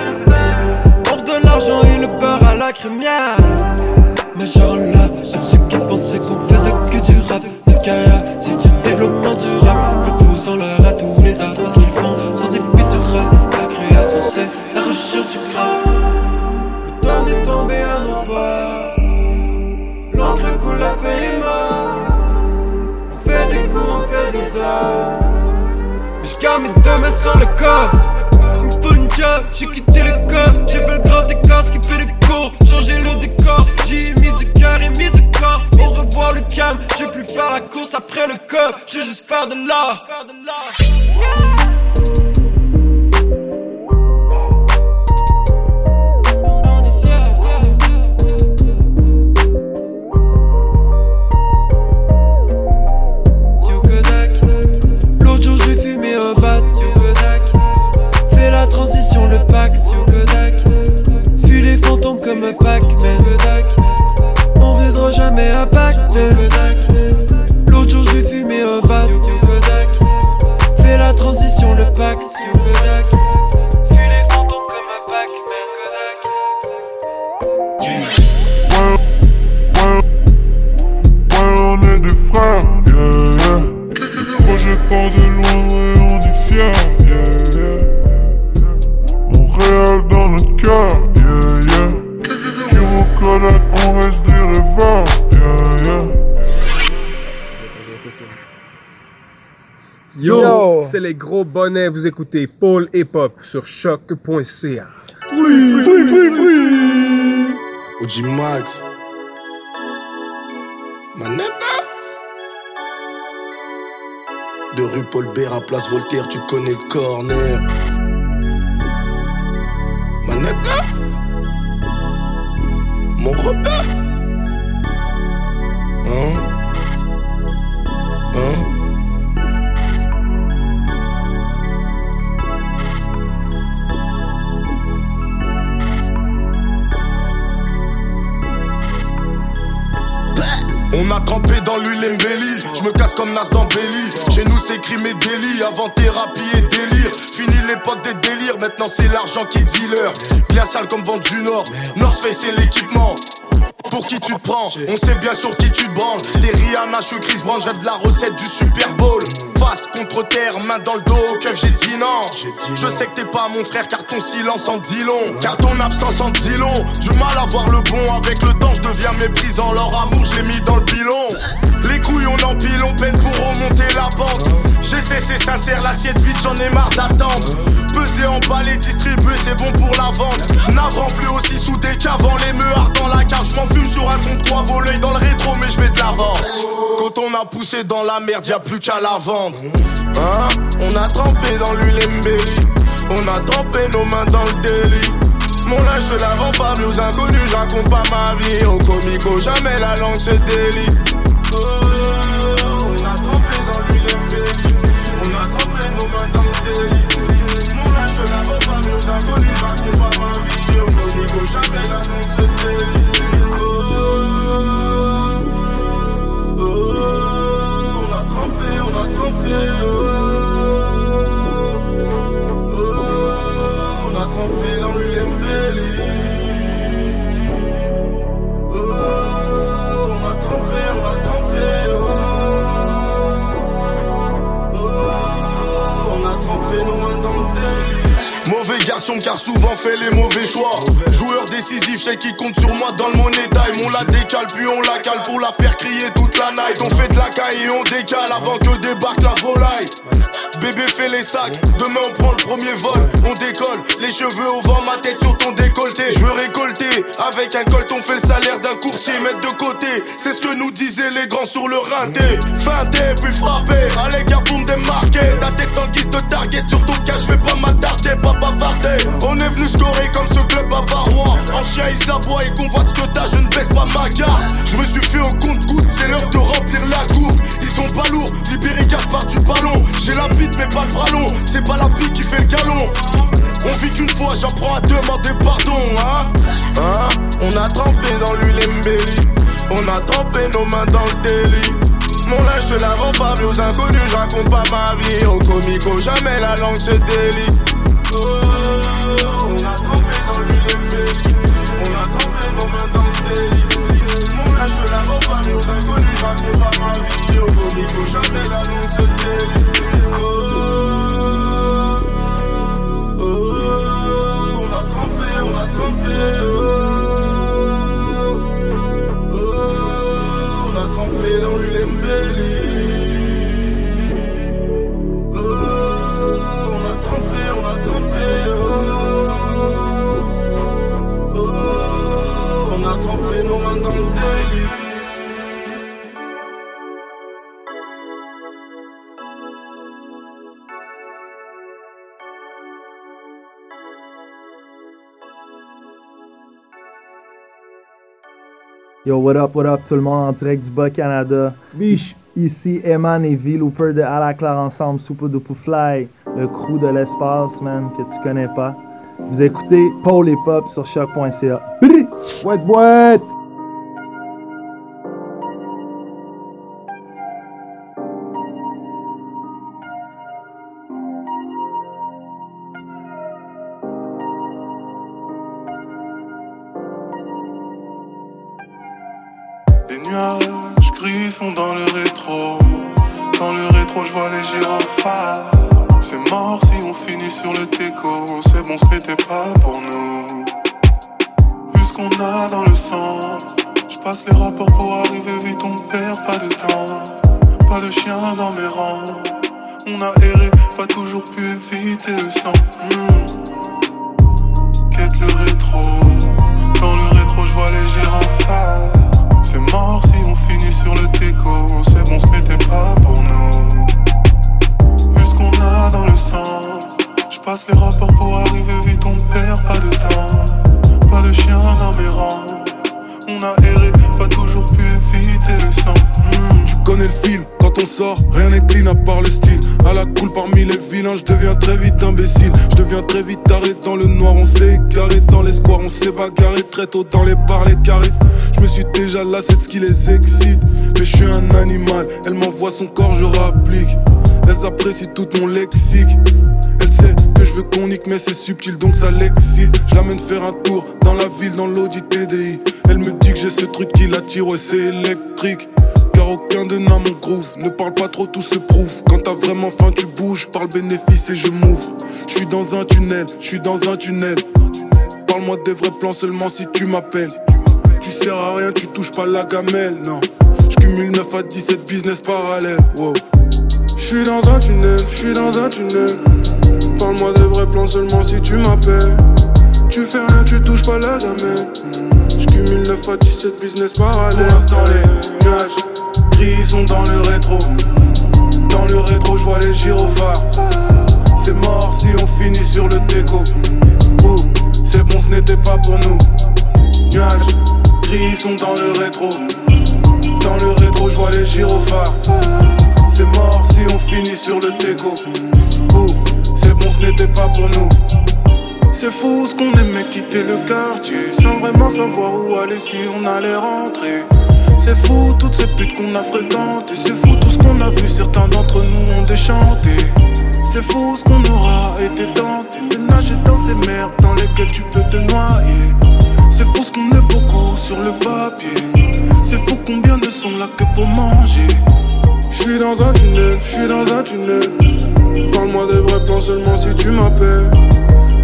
On redonne l'argent et le beurre à la crémière. Mais genre là, à ceux mains sur le coffre. Il faut une job, j'ai quitté le coffre. J'ai fait le grave des casques qui fait des cours. Changer le décor, j'ai mis du cœur et mis du corps. Au revoir le calme, j'ai plus faire la course après le cop. J'ai juste faire de l'art. Les
gros bonnets, vous écoutez Paul Hip Hop sur choc.ca.
Free, free, free, free.
OG Max. Manette. De rue Paul Bert à place Voltaire, tu connais le corner. Manette. Mon repère.
L'huile je me casse comme Nas dans. Chez nous c'est crime et délit, avant thérapie et délire. Fini l'époque des délires, maintenant c'est l'argent qui est dealer. Bien sale comme vent du Nord, North Face c'est l'équipement. Pour qui tu te prends On sait bien sur qui tu te branles. Des Rihanna, je Chris Brown, rêve de la recette du Super Bowl. Face contre terre, main dans le dos, keuf, j'ai dit non. Je sais que t'es pas mon frère car ton silence en dit long. Car ton absence en dit long. Du mal à voir le bon, avec le temps je deviens méprisant. Leur amour, je mis dans le pilon. Les couilles, on empile, on peine pour remonter la pente. J'ai cessé sincère, l'assiette vide, j'en ai marre d'attendre. Peser, emballer, distribuer, c'est bon pour la vente. Navrant plus aussi soudé qu'avant, les meurs dans la cave. Fume sur un son de trois volets dans le rétro, mais je vais de l'avant. Quand on a poussé dans la merde, y a plus qu'à la vendre. Hein? On a trempé dans l'huile embellie. On a trempé nos mains dans le délit. Mon linge se lave en famille aux inconnus, je raconte pas ma vie. Au comico, jamais la langue se délie. Oh, on a trempé dans l'huile embellie. On a trempé nos mains dans le délit. Mon linge se lave en famille aux inconnus, je raconte pas ma vie. Au comico, jamais la langue se délie. On Car souvent fait les mauvais choix. Joueur décisif, chez qui compte sur moi dans le money time. On la décale puis on la cale pour la faire crier toute la night. On fait de la caille et on décale avant que débarque la volaille. Bébé fait les sacs, demain on prend le premier vol. On décolle, les cheveux au vent, ma tête sur ton décolleté. Je veux récolter, avec un colt on fait le salaire d'un courtier. Mettre de côté, c'est ce que nous disaient les grands sur le rinté. Feinté puis frappé, à l'écart pour me. Ta tête en guise de target sur ton cas, je vais pas m'attarder, pas bavarder. On est venu scorer comme ce club bavarois. En chien il s'aboie et convoite ce que t'as, je ne baisse pas ma garde. Je me suis fait au compte-goutte, c'est l'heure de remplir la gourde. Ils sont pas lourds, libérés cache par du ballon. J'ai la bite mais pas le bras long, c'est pas la bite qui fait le galon. On vit qu'une fois, j'apprends à demander pardon, hein. Hein On a trempé dans l'huile. On a trempé nos mains dans le délit. Mon linge se lave en famille aux inconnus, je pas ma vie. Au comico, jamais la langue se délie. Oh, on
Yo, what up, what up, tout le monde en direct du Bas-Canada.
Biche.
Ici, Eman et V, Looper de À la Claire ensemble, Soupe de Fly, le crew de l'espace, man, que tu connais pas. Vous écoutez Paul et Pop sur choc.ca.
Boîte, boîte.
Sur le teco. C'est bon, ce n'était pas pour nous. Vu ce qu'on a dans le sang, je passe les rapports pour arriver vite. On perd pas de temps. Pas de chien dans mes rangs. On a erré, pas toujours pu éviter le sang. Hmm. Quête le rétro. Dans le rétro, je vois les gyrophares. C'est mort si on finit sur le teco. C'est bon, ce n'était pas pour nous. Vu ce qu'on a dans le sang, passe les rapports pour arriver vite. On perd pas de temps. Pas de chien dans mes rangs. On a erré, pas toujours pu éviter le sang. Hmm.
Tu connais le film, quand on sort, rien n'est clean à part le style. À la cool parmi les vilains, je deviens très vite imbécile. Je deviens très vite taré dans le noir, on s'est égaré dans les squares, on s'est bagarré très tôt dans les bars, les carrés. Je me suis déjà lassé de ce qui les excite. Mais je suis un animal, elle m'envoie son corps, je rapplique. Elles apprécient tout mon lexique. Veux qu'on nique, mais c'est subtil donc ça l'excite. Je l'amène faire un tour dans la ville, dans l'Audi TDI. Elle me dit que j'ai
j'ai ce truc qui l'attire, ouais, c'est électrique. Car aucun de n'a mon groove. Ne parle pas trop, tout se prouve. Quand t'as vraiment faim, tu bouges. Parle bénéfice et je m'ouvre. Je suis dans un tunnel, je suis dans un tunnel. Parle-moi des vrais plans seulement si tu m'appelles. Tu sers à rien, tu touches pas la gamelle, non. Je cumule 9 à 17 business parallèles, wow. Je suis dans un tunnel, je suis dans un tunnel. Parle-moi des vrais plans seulement si tu m'appelles. Tu fais rien, tu touches pas la gamelle. Je cumule 9 à 17 business parallèles. Pour l'instant, les nuages gris sont dans le rétro. Dans le rétro, je vois les gyrophares. C'est mort si on finit sur le déco. Ouh, c'est bon, ce n'était pas pour nous. Nuages gris sont dans le rétro. Dans le rétro, je vois les gyrophares. C'est mort si on finit sur le déco. Ouh, n'était pas pour nous. C'est fou ce qu'on aimait quitter le quartier Sans vraiment savoir où aller si on allait rentrer. C'est fou toutes ces putes qu'on a fréquentées. C'est fou tout ce qu'on a vu, certains d'entre nous ont déchanté. C'est fou ce qu'on aura été tenté De nager dans ces merdes dans lesquelles tu peux te noyer. C'est fou ce qu'on est beaucoup sur le papier. C'est fou combien de sont là que pour manger. Je suis dans un tunnel, je suis dans un tunnel Parle-moi des vrais plans seulement si tu m'appelles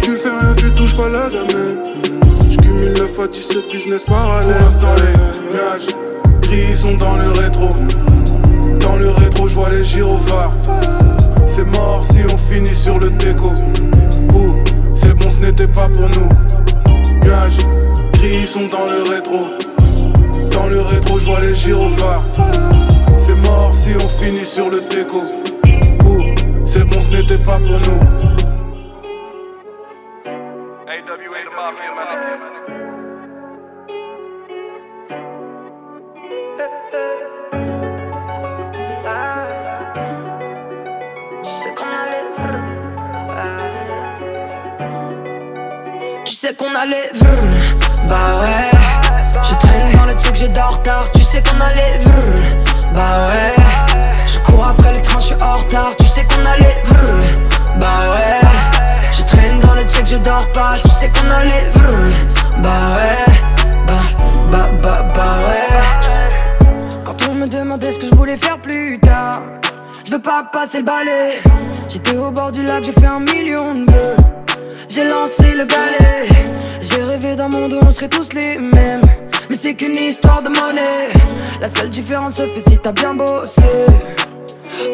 tu fais rien, tu touches pas la gamelle. J'cumule 9 à 17 business parallèles. Dans les nuages, gris sont dans le rétro. Dans le rétro, je vois les gyrophares. C'est mort si on finit sur le déco. Ouh, c'est bon, ce n'était pas pour nous. Nuages, gris sont dans le rétro. Dans le rétro, je vois les gyrophares. C'est mort si on finit sur le déco. Ce n'était pas pour nous.
AWA the Mafia.
Tu sais qu'on allait vrr, bah ouais. Je traîne dans le check, je dors tard. Tu sais qu'on allait Tu sais qu'on allait vrr, bah ouais. Bah, bah, bah, bah ouais. Quand on me demandait ce que je voulais faire plus tard, je veux pas passer le balai. J'étais au bord du lac, j'ai fait un million de. J'ai lancé le balai. J'ai rêvé d'un monde où on serait tous les mêmes. Mais c'est qu'une histoire de monnaie. La seule différence se fait si t'as bien bossé.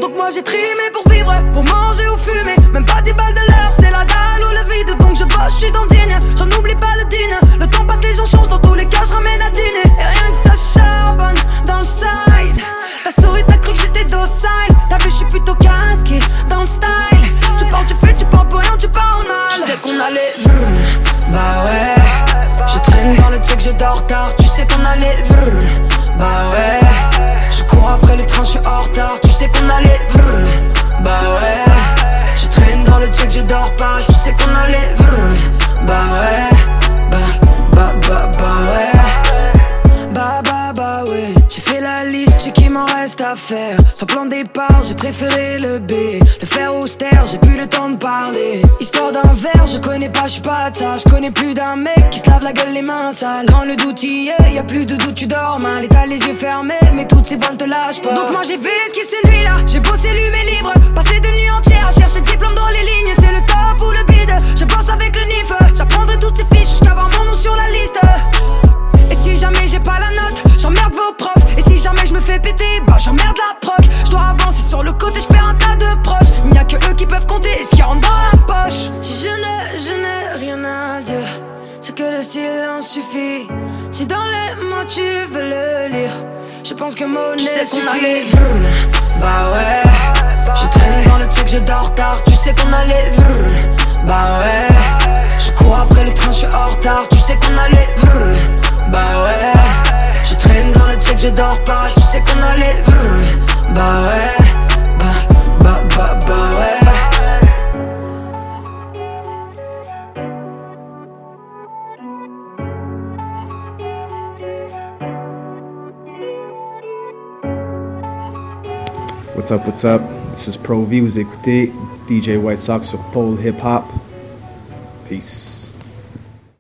Donc moi j'ai trimé pour vivre, pour manger ou fumer. Même pas 10 balles de l'heure, c'est la dalle ou le vide. Donc je bosse, je suis dans le digne. J'en oublie pas le dîner. Le temps passe, les gens changent. Dans tous les cas, je ramène à dîner. Et rien que ça charbonne dans le side. T'as souri, t'as cru que j'étais docile. T'as vu, je suis plutôt casqué dans le style. Tu parles, tu fais, tu parles pour tu parles mal. Tu sais qu'on allait vrr, bah ouais. Je traîne dans le check, je dors tard. Tu sais qu'on allait vrr, bah ouais. Je cours après les trains, je suis en retard. Tu sais qu'on allait vrr, bah ouais. Je traîne dans le check, je dors pas. Tu sais qu'on allait bah ouais. Liste, j'ai qu'il m'en reste à faire. Sans plan de départ, j'ai préféré le B. Le faire austère, j'ai plus le temps de parler. Histoire d'un verre, je connais pas, je suis pas de ça. Je connais plus d'un mec qui se lave la gueule les mains sales. Quand le doute y est, y a plus de doute, tu dors mal. Et t'as les yeux fermés, mais toutes ces voiles te lâchent pas. Donc moi j'ai qui ces nuits là. J'ai bossé lu mes livres, passé des nuits entières à chercher le diplôme dans les lignes. C'est le top ou le bide. Je pense avec le NIF. J'apprendrai toutes ces fiches jusqu'à avoir mon nom sur la liste. Et si jamais j'ai pas la note, j'emmerde vos profs. Et si jamais je me fais péter, bah j'emmerde la proc. Je dois avancer sur le côté, je perds un tas de proches. Il n'y a que eux qui peuvent compter ce qu'il y a dans la poche. Si je n'ai, je n'ai rien à dire, c'est que le silence suffit. Si dans les mots tu veux le lire, je pense que mon tu sais qu'on allait vrr, bah ouais. Je traîne dans le check, je dors tard. Tu sais qu'on allait vrr, bah ouais. Je cours après les trains, je suis en retard. Tu sais qu'on allait bah ouais. Traîne dans le check, je dors pas. Tu sais qu'on allait vrr, bah ouais. Bah, bah, bah, bah ouais.
What's up, what's up? This is Pro V. Vous écoutez DJ White Sox sur Pole Hip Hop. Peace.